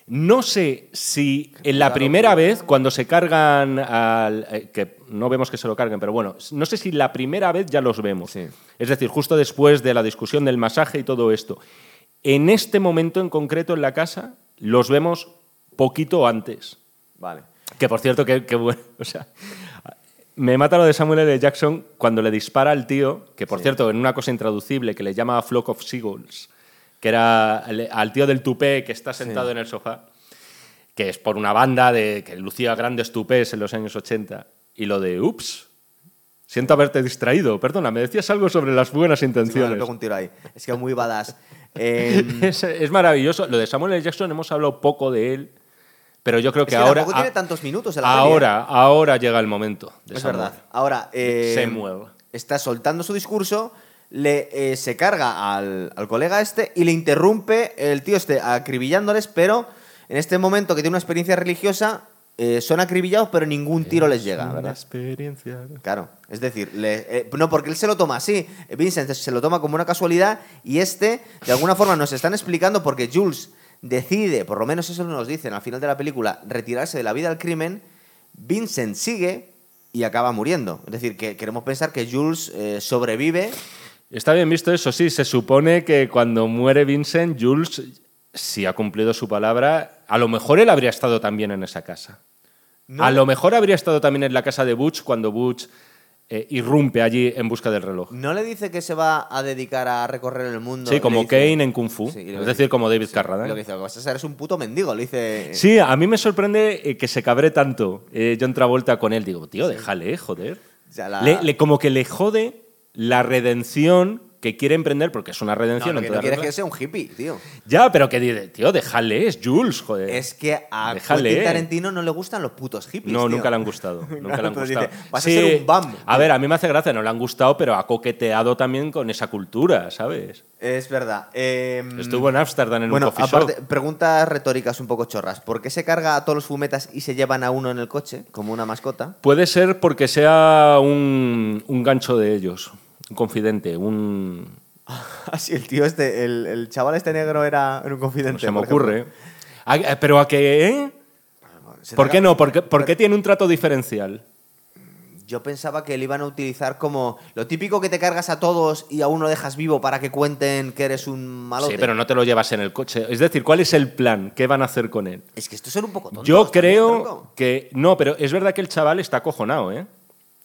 No sé si en la primera vez, cuando se cargan al. eh, que no vemos que se lo carguen, pero bueno, no sé si la primera vez ya los vemos. Sí. Es decir, justo después de la discusión del masaje y todo esto. En este momento en concreto en la casa, los vemos poquito antes. Vale. Que por cierto, que, que bueno. O sea, me mata lo de Samuel L. Jackson cuando le dispara al tío, que por Sí. cierto, en una cosa intraducible que le llama Flock of Seagulls, que era al, al tío del tupé que está sentado Sí. en el sofá, que es por una banda de, que lucía grandes tupés en los años 80, y lo de, ups, siento haberte distraído, perdona, me decías algo sobre las buenas Sí, me intenciones. pego un tiro ahí. Es que es muy badass. Eh, es, es maravilloso. Lo de Samuel L. Jackson hemos hablado poco de él, pero yo creo es que, que ahora... tampoco tiene a- tantos minutos en la peli, ¿eh? ahora, ahora llega el momento. de Es Samuel. verdad. Ahora, eh, Samuel. está soltando su discurso, le, eh, se carga al, al colega este y le interrumpe el tío este acribillándoles, pero en este momento que tiene una experiencia religiosa, eh, son acribillados, pero ningún tiro les llega, ¿verdad? experiencia. Claro, es decir, le- eh, no, porque él se lo toma así. Vincent se lo toma como una casualidad y este, de alguna forma, nos están explicando porque Jules decide, por lo menos eso nos dicen al final de la película, retirarse de la vida del crimen. Vincent sigue y acaba muriendo. Es decir, que queremos pensar que Jules sobrevive. Está bien visto eso, sí. Se supone que cuando muere Vincent, Jules, si ha cumplido su palabra, a lo mejor él habría estado también en esa casa. No- A lo mejor habría estado también en la casa de Butch cuando Butch eh, irrumpe allí en busca del reloj. No le dice que se va a dedicar a recorrer el mundo. Sí, como dice- Kane en Kung Fu. Sí, es decir, como David sí, Carradine. Lo que dice, lo que vas a ser es un puto mendigo. Le dice. Sí, a mí me sorprende eh, que se cabre tanto eh, John Travolta con él. Digo, tío, déjale, joder. Ya la- Le- le- como que le jode la redención que quiere emprender, porque es una No, redención. lo en que no quiere es regla. que sea un hippie, tío. Ya, pero que dice, tío, déjale, es Jules, joder. Es que a. Quentin Tarantino no le gustan los putos hippies. no, tío. nunca le han gustado. Nunca le han gustado. dice, vas a ser un bam. A ver, a mí me hace gracia, no le han gustado, pero ha coqueteado también con esa cultura, ¿sabes? Es verdad. Eh, Estuvo en Ámsterdam en bueno, un coffee aparte, preguntas retóricas un poco chorras. ¿Por qué se carga a todos los fumetas y se llevan a uno en el coche como una mascota? Puede ser porque sea un, un gancho de ellos, un confidente, un, Ah, sí, el tío este, el, el chaval este negro era, un confidente. No se me por ocurre. Eh, Pero a. ¿eh? Se ¿Por te qué no? ¿Por qué, por qué tiene un trato diferencial? Yo pensaba que le iban a utilizar como lo típico que te cargas a todos y a uno dejas vivo para que cuenten que eres un malote. Sí, pero no te lo llevas en el coche. Es decir, ¿cuál es el plan? ¿Qué van a hacer con él? Es que esto son un poco tontos. Yo creo que... No, pero es verdad que el chaval está acojonado, ¿eh?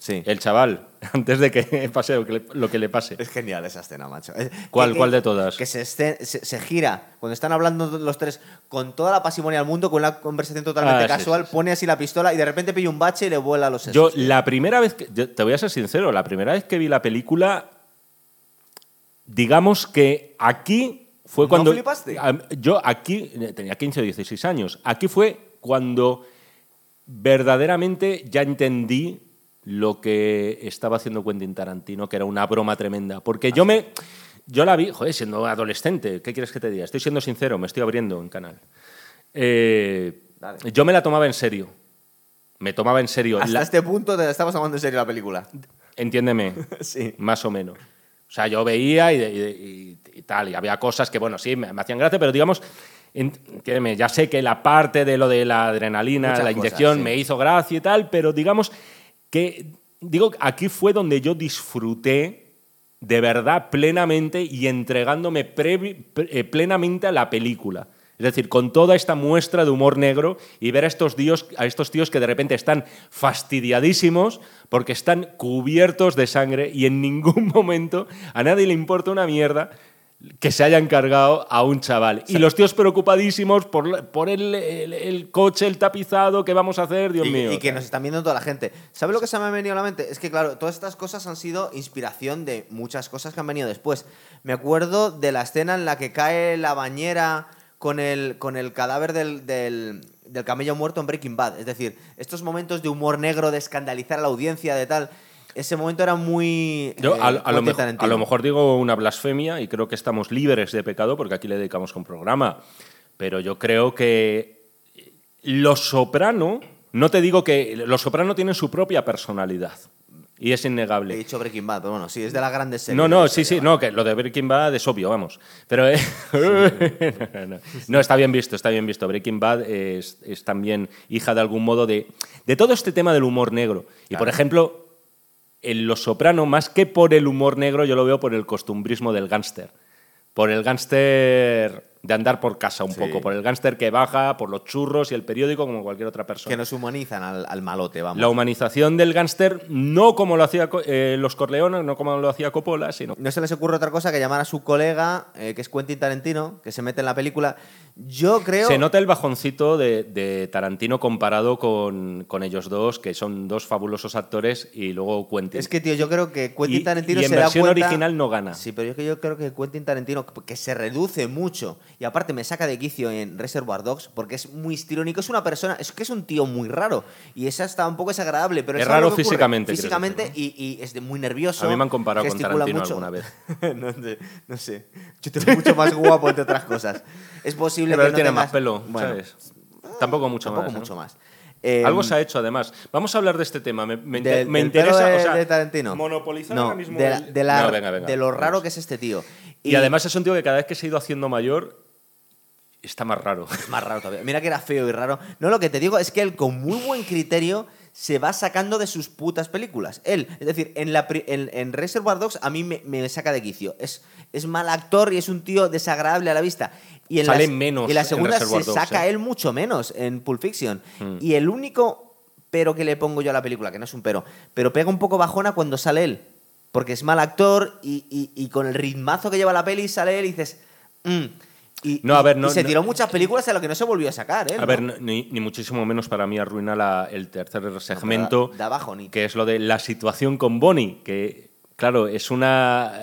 Sí. El chaval, antes de que pase lo que le, lo que le pase. Es genial esa escena, macho. Eh, ¿Cuál- que- cuál de todas? Que se, esté- se, se gira, cuando están hablando los tres, con toda la pasimonia del mundo, con una conversación totalmente Ah, casual, sí, sí. pone así la pistola y de repente pilla un bache y le vuela a los sesos. Yo, tío. la primera vez que. yo te voy a ser sincero, la primera vez que vi la película. Digamos que aquí fue ¿No cuando. flipaste? Am- Yo aquí. eh, Tenía 15 o 16 años. Aquí fue cuando verdaderamente ya entendí lo que estaba haciendo Quentin Tarantino, que era una broma tremenda. Porque yo me. Yo la vi, joder, siendo adolescente, ¿qué quieres que te diga? Estoy siendo sincero, me estoy abriendo en canal. Eh, yo me la tomaba en serio. Me tomaba en serio. Hasta La- este punto te estamos tomando en serio la película. Entiéndeme, sí. más o menos. O sea, yo veía y, y- y- y tal, y había cosas que, bueno, sí, me, me hacían gracia, pero digamos, en- entiéndeme, ya sé que la parte de lo de la adrenalina, Muchas la cosas, inyección, sí. me hizo gracia y tal, pero digamos que, digo, aquí fue donde yo disfruté de verdad plenamente y entregándome eh, plenamente a la película. Es decir, con toda esta muestra de humor negro y ver a estos, tíos, a estos tíos que de repente están fastidiadísimos porque están cubiertos de sangre y en ningún momento a nadie le importa una mierda que se hayan cargado a un chaval. Y los tíos preocupadísimos por, por el, el- el coche, el tapizado, ¿qué vamos a hacer? Dios y, mío. y que nos están viendo toda la gente. ¿Sabe lo que se me ha venido a la mente? Es que, claro, todas estas cosas han sido inspiración de muchas cosas que han venido después. Me acuerdo de la escena en la que cae la bañera con el, con el cadáver del, del, del camello muerto en Breaking Bad. Es decir, estos momentos de humor negro, de escandalizar a la audiencia, de tal. Ese momento era muy. Yo eh, a, a lo mejor, Tarantino. a lo mejor digo una blasfemia y creo que estamos libres de pecado porque aquí le dedicamos un programa. Pero yo creo que Los Soprano, no te digo que Los Soprano tienen su propia personalidad y es He innegable. dicho Breaking Bad, pero bueno, sí, es de las grandes series. No, no, la sí, sí, no, que lo de Breaking Bad es obvio, vamos. Pero eh, no, no. No, está bien visto, está bien visto. Breaking Bad es, es también hija de algún modo de, de todo este tema del humor negro. Y por ejemplo, en Los Soprano, más que por el humor negro, yo lo veo por el costumbrismo del gángster. Por el gángster de andar por casa un Sí. poco, por el gángster que baja, por los churros y el periódico como cualquier otra persona. Que nos humanizan al, al malote, vamos. La humanización del gángster, no como lo hacía eh, los Corleones, no como lo hacía Coppola, sino No se les ocurre otra cosa que llamar a su colega, eh, que es Quentin Tarantino, que se mete en la película. Yo creo. Se nota el bajoncito de, de Tarantino comparado con, con ellos dos, que son dos fabulosos actores, y luego Quentin. Es que, tío, yo creo que Quentin Y- Tarantino y en se da versión cuenta- original no gana. Sí, pero es que yo creo que Quentin Tarantino, que se reduce mucho, y aparte me saca de quicio en Reservoir Dogs, porque es muy histriónico, es una persona, es que es un tío muy raro, y esa está un poco desagradable, pero Es ¿sabes lo raro físicamente, Físicamente, decir, y, y es de muy nervioso. A mí me han comparado con Tarantino mucho. alguna vez. no, sé, no sé. Yo te veo mucho más guapo, entre otras cosas. Es posible Pero que él no tiene tengas- más pelo, Bueno, ¿sabes? Tampoco mucho tampoco más. ¿no? mucho más. Eh, Algo se ha hecho, además. Vamos a hablar de este tema. Me, me inter- del- me del pelo interesa. de, o sea, de Tarantino. Monopolizar no, ahora mismo. de, la- el- de la- No, venga, venga, de lo vamos. raro que es este tío. Y, además es un tío que cada vez que se ha ido haciendo mayor está más raro. Es más raro todavía. Mira que era feo y raro. No, lo que te digo es que él, con muy buen criterio, se va sacando de sus putas películas. Él, es decir, en, la, en, en Reservoir Dogs a mí me, me saca de quicio. Es, es mal actor y es un tío desagradable a la vista. Y en Sale la, menos Y la segunda se Dogs, saca ¿eh? él mucho menos en Pulp Fiction. Mm. Y el único pero que le pongo yo a la película, que no es un pero, pero pega un poco bajona cuando sale él. Porque es mal actor y, y- y con el ritmazo que lleva la peli sale él y dices... "Mm". Y, No, a ver, y- no- y se no- tiró muchas películas a lo que no se volvió a sacar, ¿eh? A ver, ni, ni muchísimo menos para mí arruina la- el tercer segmento, da- da bajonito. que es lo de la situación con Bonnie, que, claro, es una...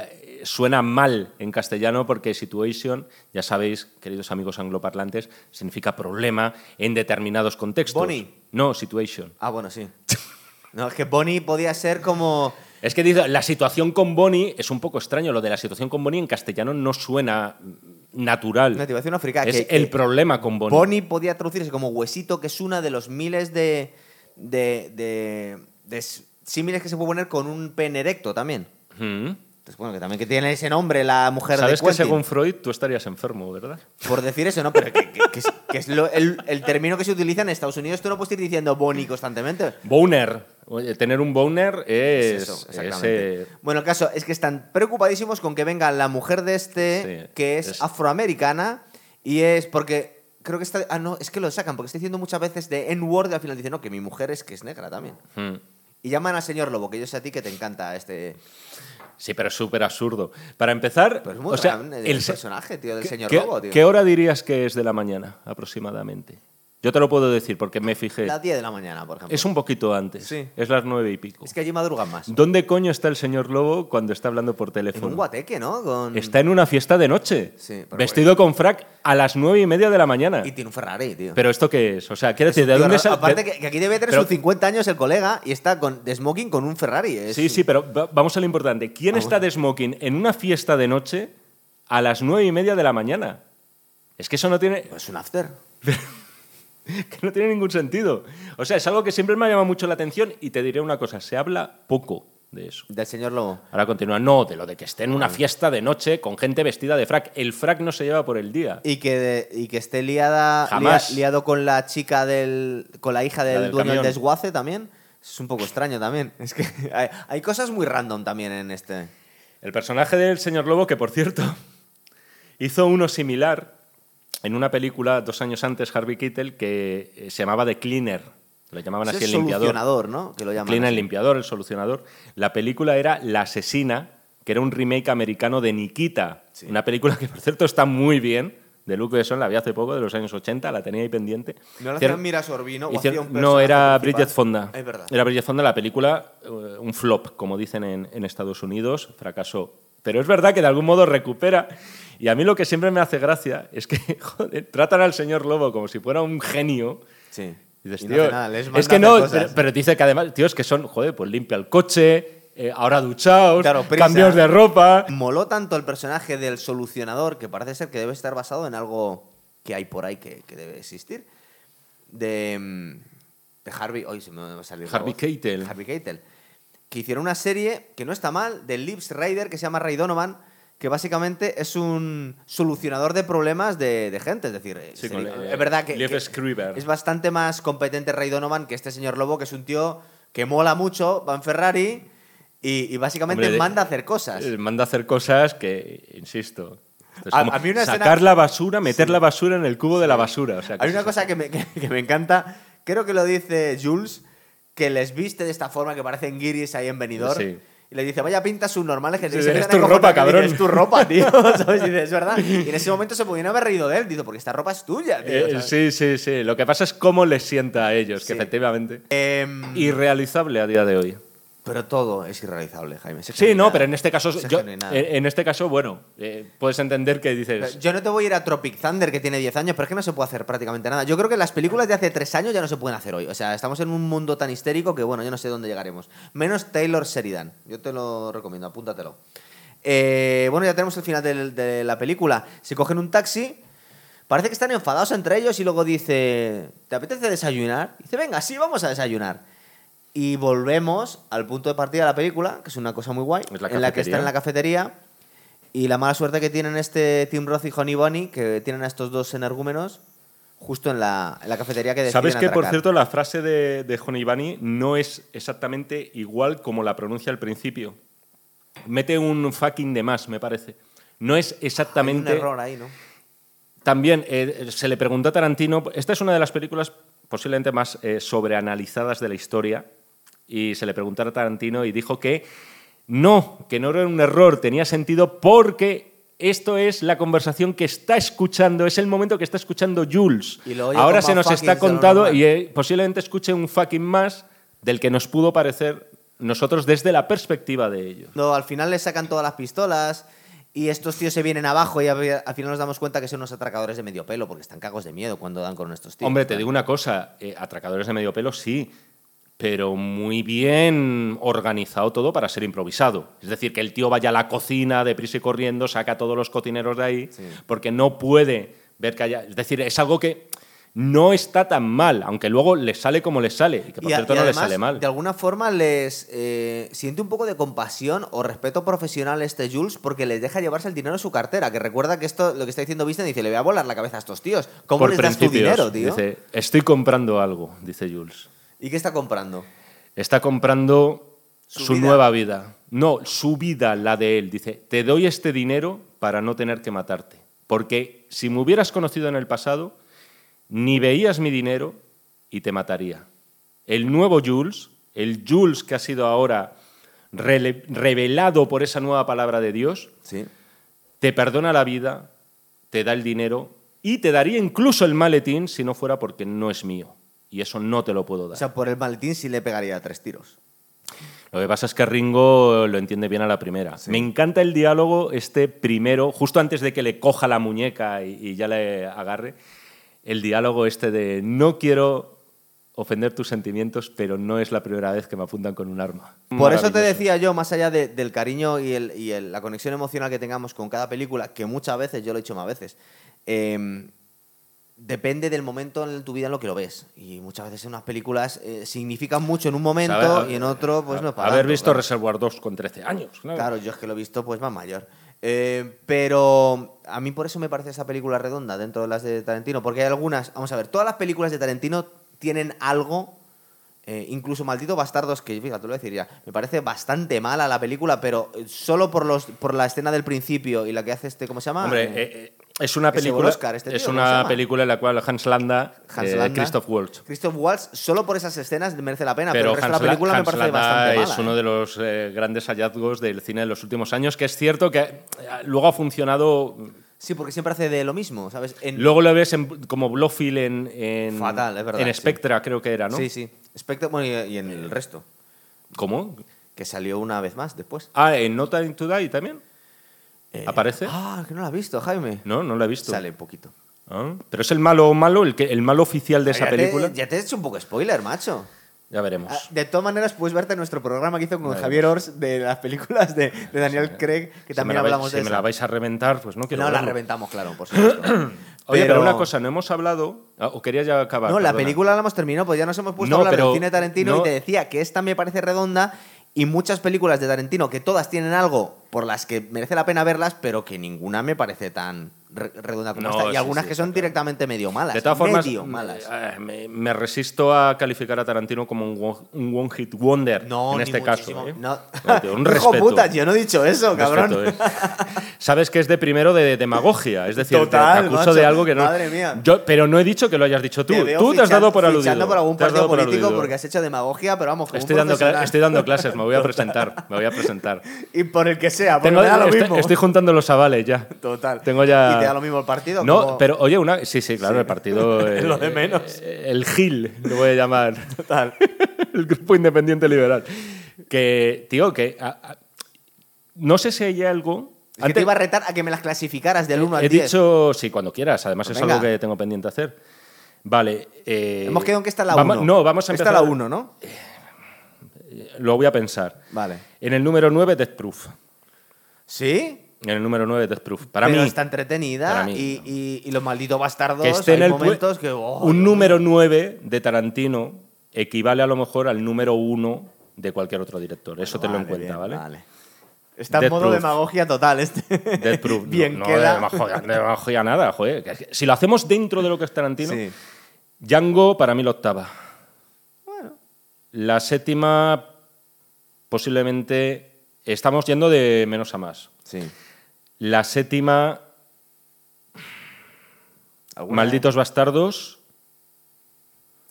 Suena mal en castellano porque situation, ya sabéis, queridos amigos angloparlantes, significa problema en determinados contextos. Bonnie. No, situation. Ah, bueno, sí. No, es que Bonnie podía ser como... Es que dice, la situación con Bonnie es un poco extraño. Lo de la situación con Bonnie en castellano no suena natural. Una activación africana. es que- el que problema con Bonnie. Bonnie podía traducirse como huesito, que es una de los miles de, de, de, símiles que se puede poner con un pene erecto también. Mm. Bueno, que también que tiene ese nombre la mujer Sabes de que Quentin. según Freud tú estarías enfermo, ¿verdad? Por decir eso, ¿no? Pero que, que- que es, que es lo- el, el término que se utiliza en Estados Unidos. Tú no puedes ir diciendo Bonnie constantemente. Boner. Oye, tener un boner es, eso, es, exactamente. eh, Bueno, el caso es que están preocupadísimos con que venga la mujer de este, Sí, que es, es- afroamericana, y es porque creo que está. Ah, no, es que lo sacan, porque está diciendo muchas veces de N-word y al final dice, no, que mi mujer es que es negra también. hmm. Y llaman al señor Lobo, que yo sé a ti que te encanta este. Sí, pero es súper absurdo. Para empezar, Pero es muy o sea, grande el, personaje, tío, del ¿qué- señor Lobo, tío. qué hora dirías que es de la mañana aproximadamente? Yo te lo puedo decir porque me fijé. Las 10 de la mañana, por ejemplo. Es un poquito antes. Sí. Es las nueve y pico. Es que allí madrugan más. ¿Dónde coño está el señor Lobo cuando está hablando por En teléfono? un guateque, ¿no? Con... Está en una fiesta de noche. Sí, pero vestido con frac a las nueve y media de la mañana. Y tiene un Ferrari, tío. ¿Pero esto qué es? O sea, quiero decir, ¿de Tío, dónde sale? Aparte que, que aquí debe tener pero- sus 50 años el colega y está con, de smoking con un Ferrari. Es- Sí, sí, pero va- vamos a lo importante. ¿Quién Ah, está de smoking en una fiesta de noche a las nueve y media de la mañana? Es que eso no tiene, Pues un after. que no tiene ningún sentido. O sea, es algo que siempre me ha llamado mucho la atención y te diré una cosa, se habla poco de eso. Del señor Lobo. Ahora continúa, no, de lo de que esté en una fiesta de noche con gente vestida de frac. El frac no se lleva por el día. Y que, de- y que esté liada, Jamás. lia- liado con la chica del. con la hija del, del dueño del camión. desguace también. Es un poco extraño también. Es que hay, hay cosas muy random también en este. El personaje del señor Lobo, que por cierto hizo uno similar en una película dos años antes, Harvey Keitel, que eh, se llamaba The Cleaner. Lo llamaban así es el limpiador. solucionador, ¿no? Que lo llaman. Cleaner, el limpiador, el solucionador. La película era La Asesina, que era un remake americano de Nikita. Sí. Una película que, por cierto, está muy bien. De Luc Besson, la vi hace poco, de los años 80, la tenía ahí pendiente. ¿No Hicieron- hacían Mira Sorbino? o hicieron- hacía un no, era? Bridget Fonda. Es verdad. Era Bridget Fonda, la película, eh, un flop, como dicen en, en Estados Unidos, fracasó. Pero es verdad que de algún modo recupera. Y a mí lo que siempre me hace gracia es que joder, tratan al señor Lobo como si fuera un genio. Sí. Y dices, Y no tío, nada, es que a no, pero, pero dice que además, tío, es que son, joder, pues limpia el coche, eh, ahora duchaos, Claro, cambios de ropa. Moló tanto el personaje del solucionador que parece ser que debe estar basado en algo que hay por ahí que, que debe existir. De, mm, de Harvey. Hoy se me va a salir. Harvey. Keitel. Harvey Keitel. Que hicieron una serie que no está mal, del Lips Rider, que se llama Ray Donovan, que básicamente es un solucionador de problemas de, de gente. Es decir, eh, Sí, sería- con, eh, es verdad que, es bastante más competente Ray Donovan que este señor Lobo, que es un tío que mola mucho, va en Ferrari y, y básicamente Hombre, manda a hacer cosas. Eh, Manda a hacer cosas que, insisto, A- a mí una sacar escena- la basura, meter la basura en el cubo de la basura. O sea, Hay una cosa que me, que, que me encanta, creo que lo dice Jules, que les viste de esta forma que parecen guiris ahí en Benidorm. Sí. Y le dice, vaya pintas subnormales que te Sí, es tu ropa, cabrón. Es tu ropa, tío. ¿Sabes? Y es verdad. Y en ese momento se podían haber reído de él. Dice, porque esta ropa es tuya, tío. Eh, sí, sí, sí. Lo que pasa es cómo les sienta a ellos, que efectivamente. Em, Irrealizable a día de hoy. Pero todo es irrealizable, Jaime. Sí, no, nada. pero en este caso, yo- nada. en, este caso, bueno, eh, puedes entender que dices, Yo no te voy a ir a Tropic Thunder, que tiene 10 años, pero es que no se puede hacer prácticamente nada. Yo creo que las películas de hace 3 años ya no se pueden hacer hoy. O sea, estamos en un mundo tan histérico que, bueno, yo no sé dónde llegaremos. Menos Taylor Sheridan. Yo te lo recomiendo, apúntatelo. Eh, bueno, ya tenemos el final del- de, la película. Se cogen un taxi. Parece que están enfadados entre ellos y luego dice, ¿te apetece desayunar? dice, venga, sí, vamos a desayunar. Y volvemos al punto de partida de la película, que es una cosa muy guay, la en la que están en la cafetería y la mala suerte que tienen este Tim Roth y Honey Bunny, que tienen a estos dos energúmenos justo en la, en la cafetería que ¿Sabes que, por atracar. cierto, la frase de, de Honey Bunny no es exactamente igual como la pronuncia al principio? Mete un fucking de más, me parece. No es Hay un exactamente... error ahí, ¿no? También eh, se le preguntó a Tarantino, esta es una de las películas posiblemente más eh, sobreanalizadas de la historia, y se le preguntó a Tarantino y dijo que no, que no era un error, tenía sentido porque esto es la conversación que está escuchando, es el momento que está escuchando Jules. Y Ahora se nos está contado y eh, posiblemente escuche un fucking más del que nos pudo parecer nosotros desde la perspectiva de ellos. No, al final les sacan todas las pistolas y estos tíos se vienen abajo y al final nos damos cuenta que son unos atracadores de medio pelo porque están cagos de miedo cuando dan con estos tíos. Hombre, te digo una cosa, eh, atracadores de medio pelo sí, pero muy bien organizado todo para ser improvisado. Es decir, que el tío vaya a la cocina deprisa y corriendo, saca a todos los cocineros de ahí, Sí. porque no puede ver que haya... Es decir, es algo que no está tan mal, aunque luego les sale como les sale, y que por Y cierto y no les sale mal. De alguna forma les eh, siente un poco de compasión o respeto profesional este Jules porque les deja llevarse el dinero en su cartera. Que recuerda que esto, lo que está diciendo Vincent, dice, le voy a volar la cabeza a estos tíos. ¿Cómo por les das tu dinero, tío? Dice, estoy comprando algo, dice Jules. ¿Y qué está comprando? Está comprando Su su, vida. nueva vida. No, su vida, la de él. Dice, te doy este dinero para no tener que matarte. Porque si me hubieras conocido en el pasado, ni veías mi dinero y te mataría. El nuevo Jules, el Jules que ha sido ahora revelado por esa nueva palabra de Dios, Sí. te perdona la vida, te da el dinero y te daría incluso el maletín si no fuera porque no es mío. Y eso no te lo puedo dar. O sea, por el maletín sí le pegaría tres tiros. Lo que pasa es que Ringo lo entiende bien a la primera. Me encanta el diálogo este primero, justo antes de que le coja la muñeca y, y ya le agarre, el diálogo este de no quiero ofender tus sentimientos, pero no es la primera vez que me apuntan con un arma. Por eso te decía yo, más allá de- del cariño y, el- y el- la conexión emocional que tengamos con cada película, que muchas veces, yo lo he hecho más veces, eh, depende del momento en tu vida en lo que lo ves. Y muchas veces en unas películas eh, significan mucho en un momento y en otro, pues no para Haber tanto, visto claro. Reservoir Dogs con 13 años. Claro. Claro, yo es que lo he visto pues más mayor. Eh, pero a mí por eso me parece esa película redonda dentro de las de Tarantino, porque hay algunas, vamos a ver, todas las películas de Tarantino tienen algo, eh, incluso Maldito Bastardos, que fíjate, lo decir ya, me parece bastante mala la película, pero eh, solo por, los, por la escena del principio y la que hace este, ¿cómo se llama? Hombre, Eh, eh, es una película, Oscar, este es tío, ¿cómo se una película en la cual Hans Landa, Hans Landa. Christoph Waltz. Christoph Waltz, solo por esas escenas merece la pena, pero, Pero el resto Hans, de la película La- me parece Landa bastante mala. es uno de los grandes hallazgos del cine de los últimos años, que es cierto que luego ha funcionado... Sí, porque siempre hace de lo mismo, ¿sabes? En- Luego lo ves en- como Blofeld en, en, Fatal, es verdad, en sí. Spectra, creo que era, ¿no? Sí, sí. Spectre, bueno, y, y en el resto, ¿Cómo? que salió una vez más después. Ah, en No Time to Die también. Eh, ¿Aparece? Ah, que no la has visto, Jaime. No, no la he visto. Sale poquito. Ah, Pero es el malo malo, el, que, el malo oficial de esa película. Te, ya te he hecho un poco spoiler, macho. Ya veremos. Ah, De todas maneras, puedes verte nuestro programa que hizo con. Javier Ors de las películas de, de Daniel Craig, que si también la vais- hablamos si de me la vais a reventar, pues no quiero No, la verlo. reventamos, claro, por supuesto. Oye, pero... una cosa, no hemos hablado... ah, ¿O querías ya acabar? No, la película la hemos terminado, pues ya nos hemos puesto No, a hablar pero del cine de Tarantino no- y te decía que esta me parece redonda y muchas películas de Tarantino que todas tienen algo por las que merece la pena verlas, pero que ninguna me parece tan redonda como No, esta. Y sí, algunas sí, que son directamente medio malas. De todas formas, medio malas. eh, me, me resisto a calificar a Tarantino como un, one- un one hit wonder No, en este caso. ¿eh? No. Tío, un Hijo respeto. puta, yo no he dicho eso, cabrón. Eh. Sabes que es de primero de demagogia, es decir, Total, te acuso macho. de algo que no. Madre mía. Yo, pero no he dicho que lo hayas dicho tú. Te Tú te has dado por aludido. por algún partido por político aludido. porque has hecho demagogia, pero vamos, Estoy dando, estoy dando clases, me voy a presentar. Me voy a presentar. Y por el que sea, porque Tengo- me da lo estoy, mismo. estoy juntando los avales ya. Total. Tengo ya. ¿Y te da lo mismo el partido? No, Como- pero oye, una. Sí, sí, claro, el partido. eh, Lo de menos. eh, El GIL, lo voy a llamar. Total. el Grupo Independiente Liberal. Que, tío, que. a- a- no sé si hay algo. Es que te iba a retar a que me las clasificaras del 1 al he 10. dicho, sí, cuando quieras. Además, Pues es algo que tengo pendiente hacer. Vale. eh, Hemos quedado en que está la vamos- 1. No, vamos a Está empezar. la 1, ¿no? Lo voy a pensar. Vale. En el número 9, Death Proof. ¿Sí? En el número 9, Death Proof. Para Pero mí. está entretenida para mí. y, y- y los malditos bastardos. que esté en hay el pu- momentos que. oh, un número 9 de Tarantino equivale a lo mejor al número 1 de cualquier otro director. Eso te lo en Vale, cuenta, bien, ¿vale? Está en modo Proof. demagogia total este. Death Proof. no- Bien no, queda. de demagogia, de demagogia nada, joder. Si lo hacemos dentro de lo que es Tarantino, Sí. Django para mí la octava. La séptima, posiblemente, estamos yendo de menos a más. Sí. La séptima, ¿Alguna Malditos Bastardos. vez?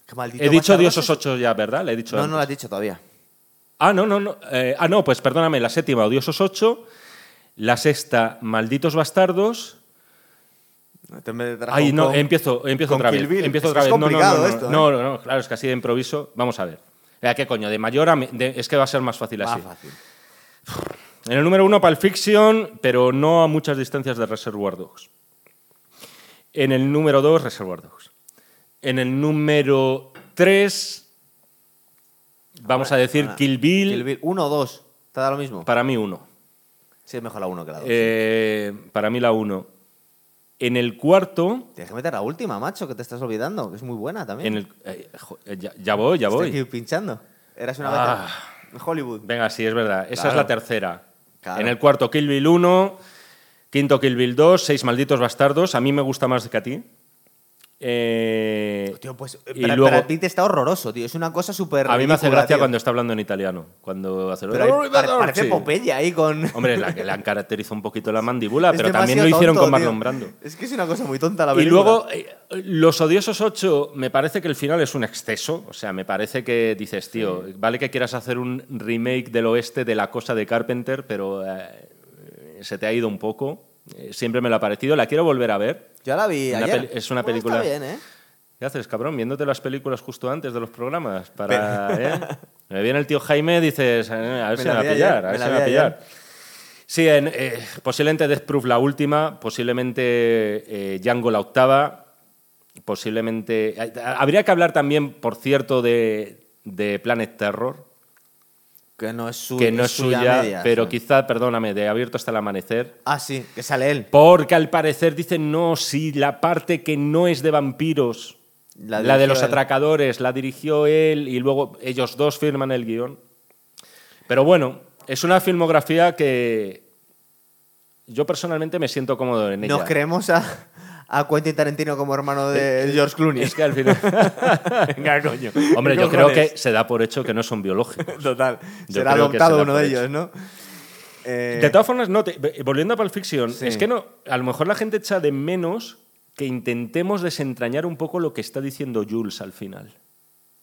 ¿Qué maldito He dicho bastardos Diosos es? 8 ya, ¿verdad? Le he dicho No, antes. no lo has dicho todavía. Ah, no, no, no. eh, ah, no, pues perdóname, la séptima, Odiosos 8. La sexta, Malditos Bastardos. Te me trajo Ay, no, empiezo, empiezo otra vez. Empiezo otra vez. No, no, ¿eh? no, no, claro, es que así de improviso. Vamos a ver. Eh, ¿Qué coño? De mayor a es que va a ser más fácil Más así. fácil. En el número uno, Pulp Fiction, pero no a muchas distancias de Reservoir Dogs. En el número dos, Reservoir Dogs. En el número tres, vamos a decir Ahora, Kill Bill, Kill Bill. ¿Uno o dos? ¿Te da lo mismo? para mí uno. Sí, es mejor la uno que la dos. Eh, para mí la uno. En el cuarto, Tienes que meter la última, macho, que te estás olvidando, que es muy buena también. en el, eh, jo- eh, ya, ya voy, ya Estoy voy. aquí pinchando. Eras una Ah. Hollywood. Venga, sí, es verdad. Esa Claro. es la tercera. En el cuarto, Kill Bill 1. Quinto, Kill Bill 2. Seis malditos bastardos. A mí me gusta más que a ti. Eh, Tío, pues y Brad, luego, Brad Pitt está horroroso, tío. Es una cosa súper. a mí me hace gracia tío. cuando está hablando en italiano. Cuando hace Pero pare- parece Sí. Popeye ahí con. Hombre, la que le han caracterizado un poquito la mandíbula, Es pero también lo hicieron tonto, con. Marlon Brando. Es que es una cosa muy tonta la Y película. luego, eh, Los Odiosos 8, me parece que el final es un exceso. O sea, me parece que dices, tío, vale que quieras hacer un remake del oeste de la cosa de Carpenter, pero eh, se te ha ido un poco. Eh, siempre me lo ha parecido. La quiero volver a ver. Yo la vi Una ayer. es una Bueno, película- Está bien, ¿eh? ¿Qué haces, cabrón? Viéndote las películas justo antes de los programas. Para, ¿eh? Me viene el tío Jaime, dices, eh, a ver si me va a pillar, a ver si me va a pillar. Sí, en, eh, posiblemente Death Proof la última, posiblemente eh, Django la octava, posiblemente... Habría que hablar también, por cierto, de, de Planet Terror, Que no es, su- que no es suya, pero quizá, perdóname, de Abierto hasta el amanecer. Ah, sí, que sale él. Porque al parecer dicen, no, sí, la parte que no es de vampiros, La la, de los él. atracadores, la dirigió él y luego ellos dos firman el guion. Pero bueno, es una filmografía que yo personalmente me siento cómodo en ella. Nos creemos a, a Quentin Tarantino como hermano de George Clooney. Es que al final... Venga, coño. Hombre, ¿Qué yo creo que se da por hecho que no son biológicos. Total. Yo Será adoptado se uno de hecho. ellos, ¿no? Eh, De todas formas, no, te- volviendo a Pulp Fiction, Sí. es que no, a lo mejor la gente echa de menos que intentemos desentrañar un poco lo que está diciendo Jules al final.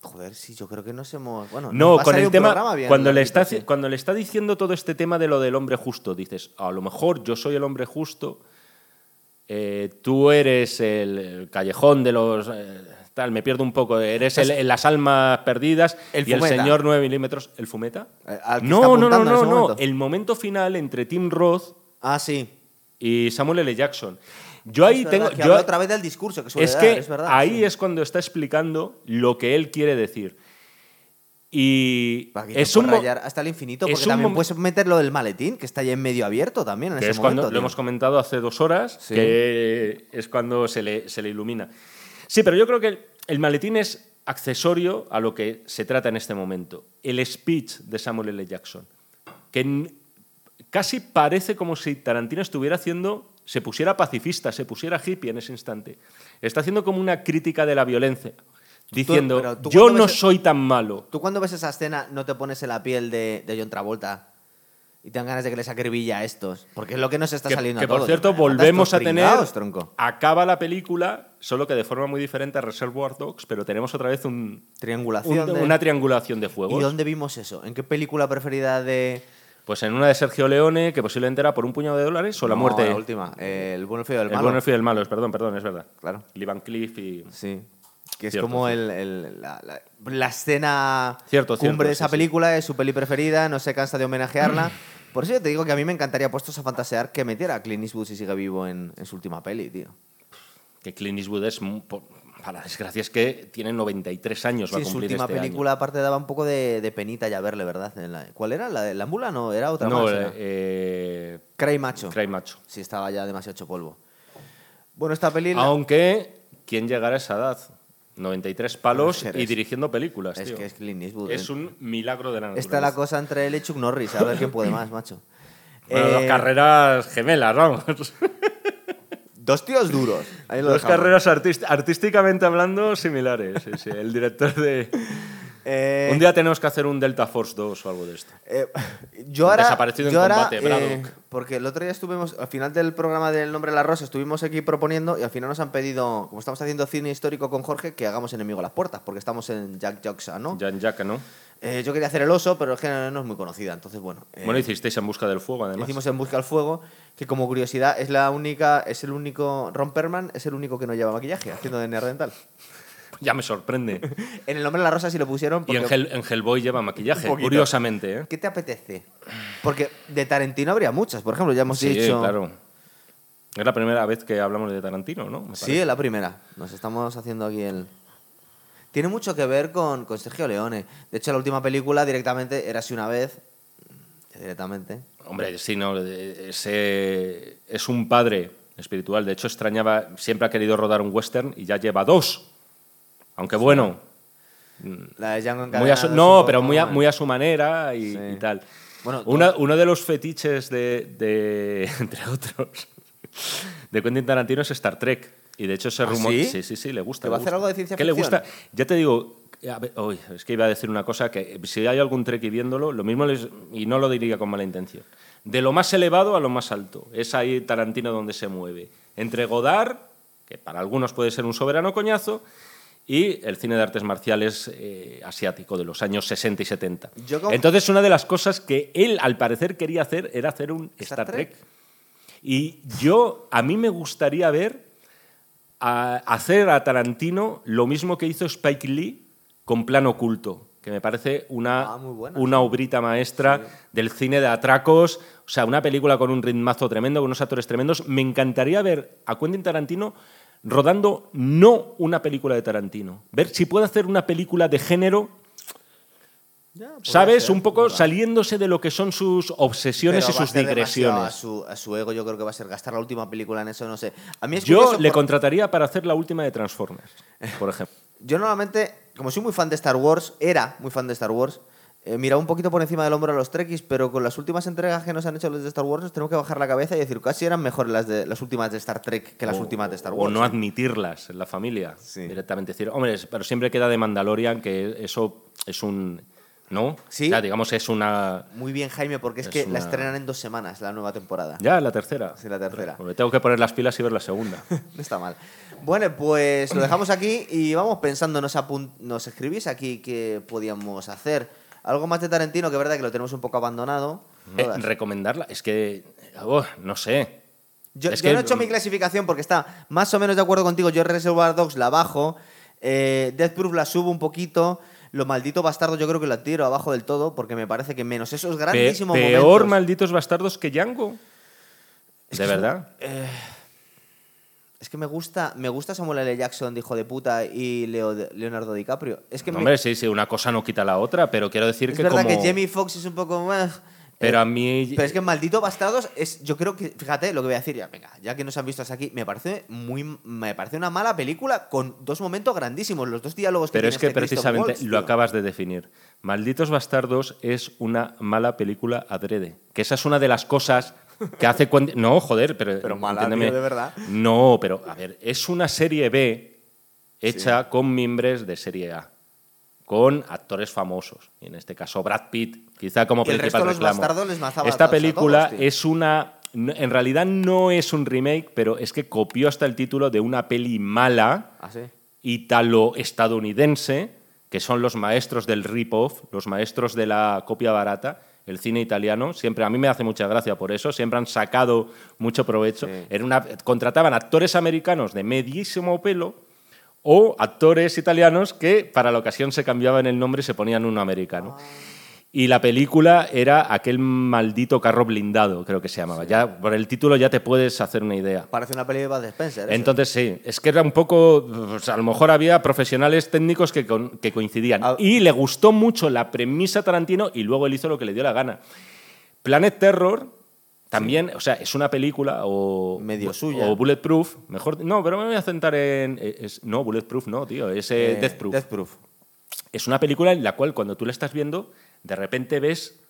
Joder, sí, yo creo que nos hemos. Bueno, No, con el tema, bien cuando le, está, cuando le está diciendo todo este tema de lo del hombre justo, dices, a lo mejor yo soy el hombre justo, eh, tú eres el, callejón de los... eh, tal, me pierdo un poco, eres el- el- las almas perdidas El y el señor 9 milímetros, ¿el fumeta? Eh, no, no, no, no, no, momento. el momento final entre Tim Roth Ah, sí. y Samuel L. Jackson. Yo ahí Es tengo... verdad, que yo- otra vez del discurso que suele es dar, que es verdad. ahí sí. es cuando está explicando lo que él quiere decir. Y que es un rayar hasta el infinito, porque también puedes meter lo del maletín, que está ya en medio abierto también en que ese es cuando momento. lo tío. hemos comentado hace dos horas, Sí. que es cuando se le, se le ilumina. Sí, pero yo creo que el, el maletín es accesorio a lo que se trata en este momento. El speech de Samuel L. Jackson, que casi parece como si Tarantino estuviera haciendo, se pusiera pacifista, se pusiera hippie en ese instante. Está haciendo como una crítica de la violencia, diciendo, tú yo no ves- soy tan malo. Tú cuando ves esa escena no te pones en la piel de, de John Travolta y te dan ganas de que les acribilla a estos. Porque es lo que nos está Que, saliendo que, a por todos. cierto, Mata estos volvemos a tener. tronco. Acaba la película, solo que de forma muy diferente a Reservoir Dogs, pero tenemos otra vez un, Triangulación. un- de- una triangulación de ¿Y fuegos. dónde vimos eso? ¿En qué película preferida de...? Pues en una de Sergio Leone, que posiblemente era por un puñado de dólares, o la No, muerte. la última. eh, el bueno, el feo del el malo. bueno, el feo y el malo, es, perdón, perdón, es verdad. Claro. Lee Van Cleef y. Sí. Que es Cierto, como cierto. el, el- la, la- la escena Cierto, cumbre cierto, de esa sí, sí. película, es su peli preferida, no se cansa de homenajearla. Por eso yo te digo que a mí me encantaría, puestos a fantasear, que metiera a Clint Eastwood si sigue vivo en, en su última peli, tío. Que Clint Eastwood es. por- para la desgracia es que tiene 93 años, va Sí, a su última este año. película, aparte, daba un poco de, de penita ya verle, ¿verdad? ¿Cuál era? ¿La de la mula? No, era otra No, más. eh, era. eh, Cray Macho. Cry Macho. Sí, estaba ya demasiado hecho polvo. Bueno, esta peli... Aunque, ¿quién llegará a esa edad? 93 palos y dirigiendo películas, es tío. que es Clint Eastwood. Es ¿eh? un milagro de la naturaleza. Esta es la cosa entre él y Chuck Norris, a ver quién puede más, macho. Bueno, dos Eh, carreras gemelas, vamos. Dos tíos duros. Ahí lo Dos dejamos. carreras artísticamente hablando similares. sí, sí. El director de... Eh, Un día tenemos que hacer un Delta Force 2 o algo de esto. eh, yo ahora, Desaparecido en yo ahora, combate, eh, porque el otro día estuvimos, al final del programa del Nombre de la Rosa, estuvimos aquí proponiendo y al final nos han pedido, como estamos haciendo cine histórico con Jorge, que hagamos Enemigo a las Puertas, porque estamos en Jack Joxa, ¿no? Jack, ¿no? Eh, yo quería hacer el oso, pero es que no es muy conocida, entonces bueno. eh, Bueno, hicisteis En Busca del Fuego, además. Hicimos En Busca al Fuego, que como curiosidad es la única, es el único, Ron Perlman es el único que no lleva maquillaje, haciendo de neandertal. Ya me sorprende. En el nombre de la rosa sí lo pusieron Y en, Hell- en Hellboy lleva maquillaje, curiosamente, ¿eh? ¿Qué te apetece? Porque de Tarantino habría muchas, por ejemplo, ya hemos Sí, dicho... claro. Es la primera vez que hablamos de Tarantino, ¿no? Me Sí, parece. la primera. Nos estamos haciendo aquí el... Tiene mucho que ver con, con Sergio Leone. De hecho, la última película directamente era así una vez. Directamente. Hombre, sí, no. eh, ese- es un padre espiritual. De hecho, extrañaba, siempre ha querido rodar un western y ya lleva dos. Aunque bueno, La de Django muy a su- no, pero muy a, muy a su manera y, Sí. y tal. Bueno, Una- uno de los fetiches de, de- entre otros, de Quentin Tarantino es Star Trek. Y de hecho ese ¿Ah, rumor... sí? sí, sí, sí, le gusta. ¿Que le va a hacer algo de ciencia ¿Qué le gusta? Ya te digo... a ver, uy, es que iba a decir una cosa que si hay algún Trek y viéndolo, lo mismo les- y no lo diría con mala intención. De lo más elevado a lo más alto. Es ahí Tarantino donde se mueve. Entre Godard, que para algunos puede ser un soberano coñazo, y el cine de artes marciales eh, asiático de los años 60 y 70. Yo como- Entonces, una de las cosas que él al parecer quería hacer era hacer un ¿Star Star, Trek. Trek? Y yo, a mí me gustaría ver a- hacer a Tarantino lo mismo que hizo Spike Lee con Plan Oculto, que me parece una, Ah, una obrita maestra del cine de atracos, o sea, una película con un ritmazo tremendo, con unos actores tremendos. Me encantaría ver a Quentin Tarantino rodando no una película de Tarantino, ver si puede hacer una película de género, Ya, ¿sabes? ser, Un poco ¿verdad? saliéndose de lo que son sus obsesiones Pero y sus digresiones. A su, a su ego yo creo que va a ser gastar la última película en eso, no sé. A mí es Yo le por- contrataría para hacer la última de Transformers, por ejemplo. Yo normalmente, como soy muy fan de Star Wars, era muy fan de Star Wars, eh, un poquito por encima del hombro a los Trekkies, pero con las últimas entregas que nos han hecho los de Star Wars, nos tenemos que bajar la cabeza y decir, casi eran mejores las, de, las últimas de Star Trek que las O- últimas de Star O Wars. no ¿eh? admitirlas en la familia. Sí. Directamente decir, hombre, pero siempre queda de Mandalorian que eso es un. ¿No? Sí. O sea, digamos, es una. Muy bien, Jaime, porque es, Es que una- la estrenan en dos semanas, la nueva temporada. Ya, la tercera. Sí, la tercera. Me tengo que poner las pilas y ver la segunda. No está mal. Bueno, pues lo dejamos aquí y vamos pensando, nos, nos escribís aquí qué podíamos hacer. Algo más de Tarantino, que es verdad que lo tenemos un poco abandonado. Eh, recomendarla. Es que. oh, no sé. Yo, Es yo que- no he hecho mi clasificación porque está más o menos de acuerdo contigo. Yo Reservoir Dogs la bajo, eh, Death Proof la subo un poquito. Lo maldito bastardo yo creo que la tiro abajo del todo porque me parece que menos esos Pe- grandísimos peor momentos... malditos bastardos que Django. Es ¿De que verdad? Es que me gusta, me gusta Samuel L. Jackson de hijo de puta y Leo- Leonardo DiCaprio. Es que me- Hombre, sí, sí, una cosa no quita la otra, pero quiero decir es que verdad como... que Jamie Foxx es un poco más... Pero eh, a mí... Pero es que Maldito Bastardos es, yo creo que, fíjate lo que voy a decir ya, venga, ya que nos han visto hasta aquí, me parece muy, me parece una mala película con dos momentos grandísimos, los dos diálogos que Pero es que este precisamente Waltz, lo acabas de definir. Malditos Bastardos es una mala película adrede. Que esa es una de las cosas que hace. No, joder, pero... Pero mala, tío, de verdad. No, pero a ver, es una serie B hecha con miembros de serie A. Con actores famosos. Y en este caso Brad Pitt, quizá como principal reclamo. Esta película todos, es una... En realidad no es un remake, pero es que copió hasta el título de una peli mala Ah, sí. italo-estadounidense, que son los maestros del rip-off, los maestros de la copia barata, el cine italiano. Siempre, a mí me hace mucha gracia por eso, siempre han sacado mucho provecho. Sí. Era una, contrataban actores americanos de medísimo pelo o actores italianos que para la ocasión se cambiaban el nombre y se ponían uno americano. Y la película era aquel maldito carro blindado, creo que se llamaba. Ya por el título ya te puedes hacer una idea. Parece una peli de Bud Spencer. eso. Entonces sí, es que era un poco, pues, a lo mejor había profesionales técnicos que, con- que coincidían. Ah. Y le gustó mucho la premisa Tarantino y luego él hizo lo que le dio la gana. Planet Terror también, o sea, es una película o... Medio suya. O Bulletproof, mejor... No, pero me voy a centrar en... eh, es- no, Bulletproof no, tío, es Eh, Death Proof. Death Proof. Es una película en la cual cuando tú la estás viendo, de repente ves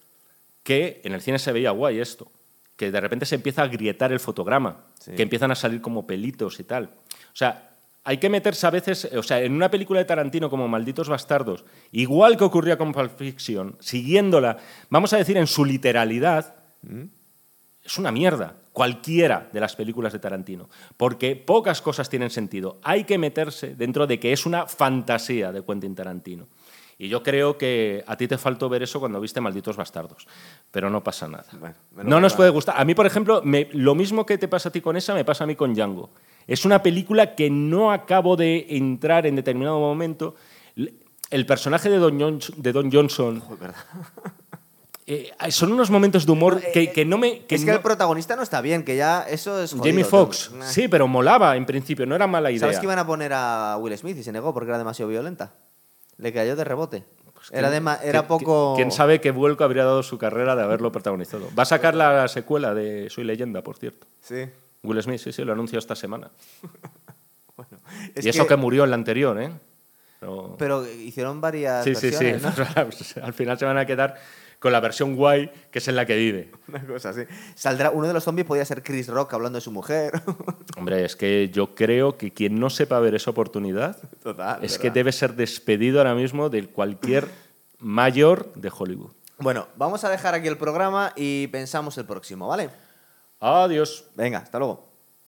que en el cine se veía guay esto, que de repente se empieza a grietar el fotograma, Sí. que empiezan a salir como pelitos y tal. O sea, hay que meterse a veces, o sea, en una película de Tarantino como Malditos Bastardos, igual que ocurría con Pulp Fiction, siguiéndola, vamos a decir en su literalidad, es una mierda. Cualquiera de las películas de Tarantino. Porque pocas cosas tienen sentido. Hay que meterse dentro de que es una fantasía de Quentin Tarantino. Y yo creo que a ti te faltó ver eso cuando viste Malditos Bastardos. Pero no pasa nada. Bueno, no nos puede gustar. A mí, por ejemplo, me- lo mismo que te pasa a ti con esa, me pasa a mí con Django. Es una película que no acabo de entrar en determinado momento. El personaje de Don, Johnson- de Don Johnson eh, son unos momentos de humor que, que no me... es que no- el protagonista no está bien, que ya eso es jodido, Jamie Foxx, sí, pero molaba en principio, no era mala idea. ¿Sabes que iban a poner a Will Smith y se negó porque era demasiado violenta? Le cayó de rebote. era ¿Quién- dema- era poco... ¿Quién sabe qué vuelco habría dado su carrera de haberlo protagonizado? Va a sacar la secuela de Soy leyenda, por cierto. Sí. Will Smith, sí, sí, lo anunció esta semana. Es y eso que... murió en la anterior, ¿eh? Pero, Pero hicieron varias sí, sí, sí. Al final se van a quedar con la versión guay, que es en la que vive. Una cosa así. Saldrá, uno de los zombies podría ser Chris Rock hablando de su mujer. Hombre, es que yo creo que quien no sepa ver esa oportunidad Total. es ¿verdad? que debe ser despedido ahora mismo de cualquier mayor de Hollywood. Bueno, vamos a dejar aquí el programa y pensamos el próximo, ¿vale? Adiós. Venga, hasta luego.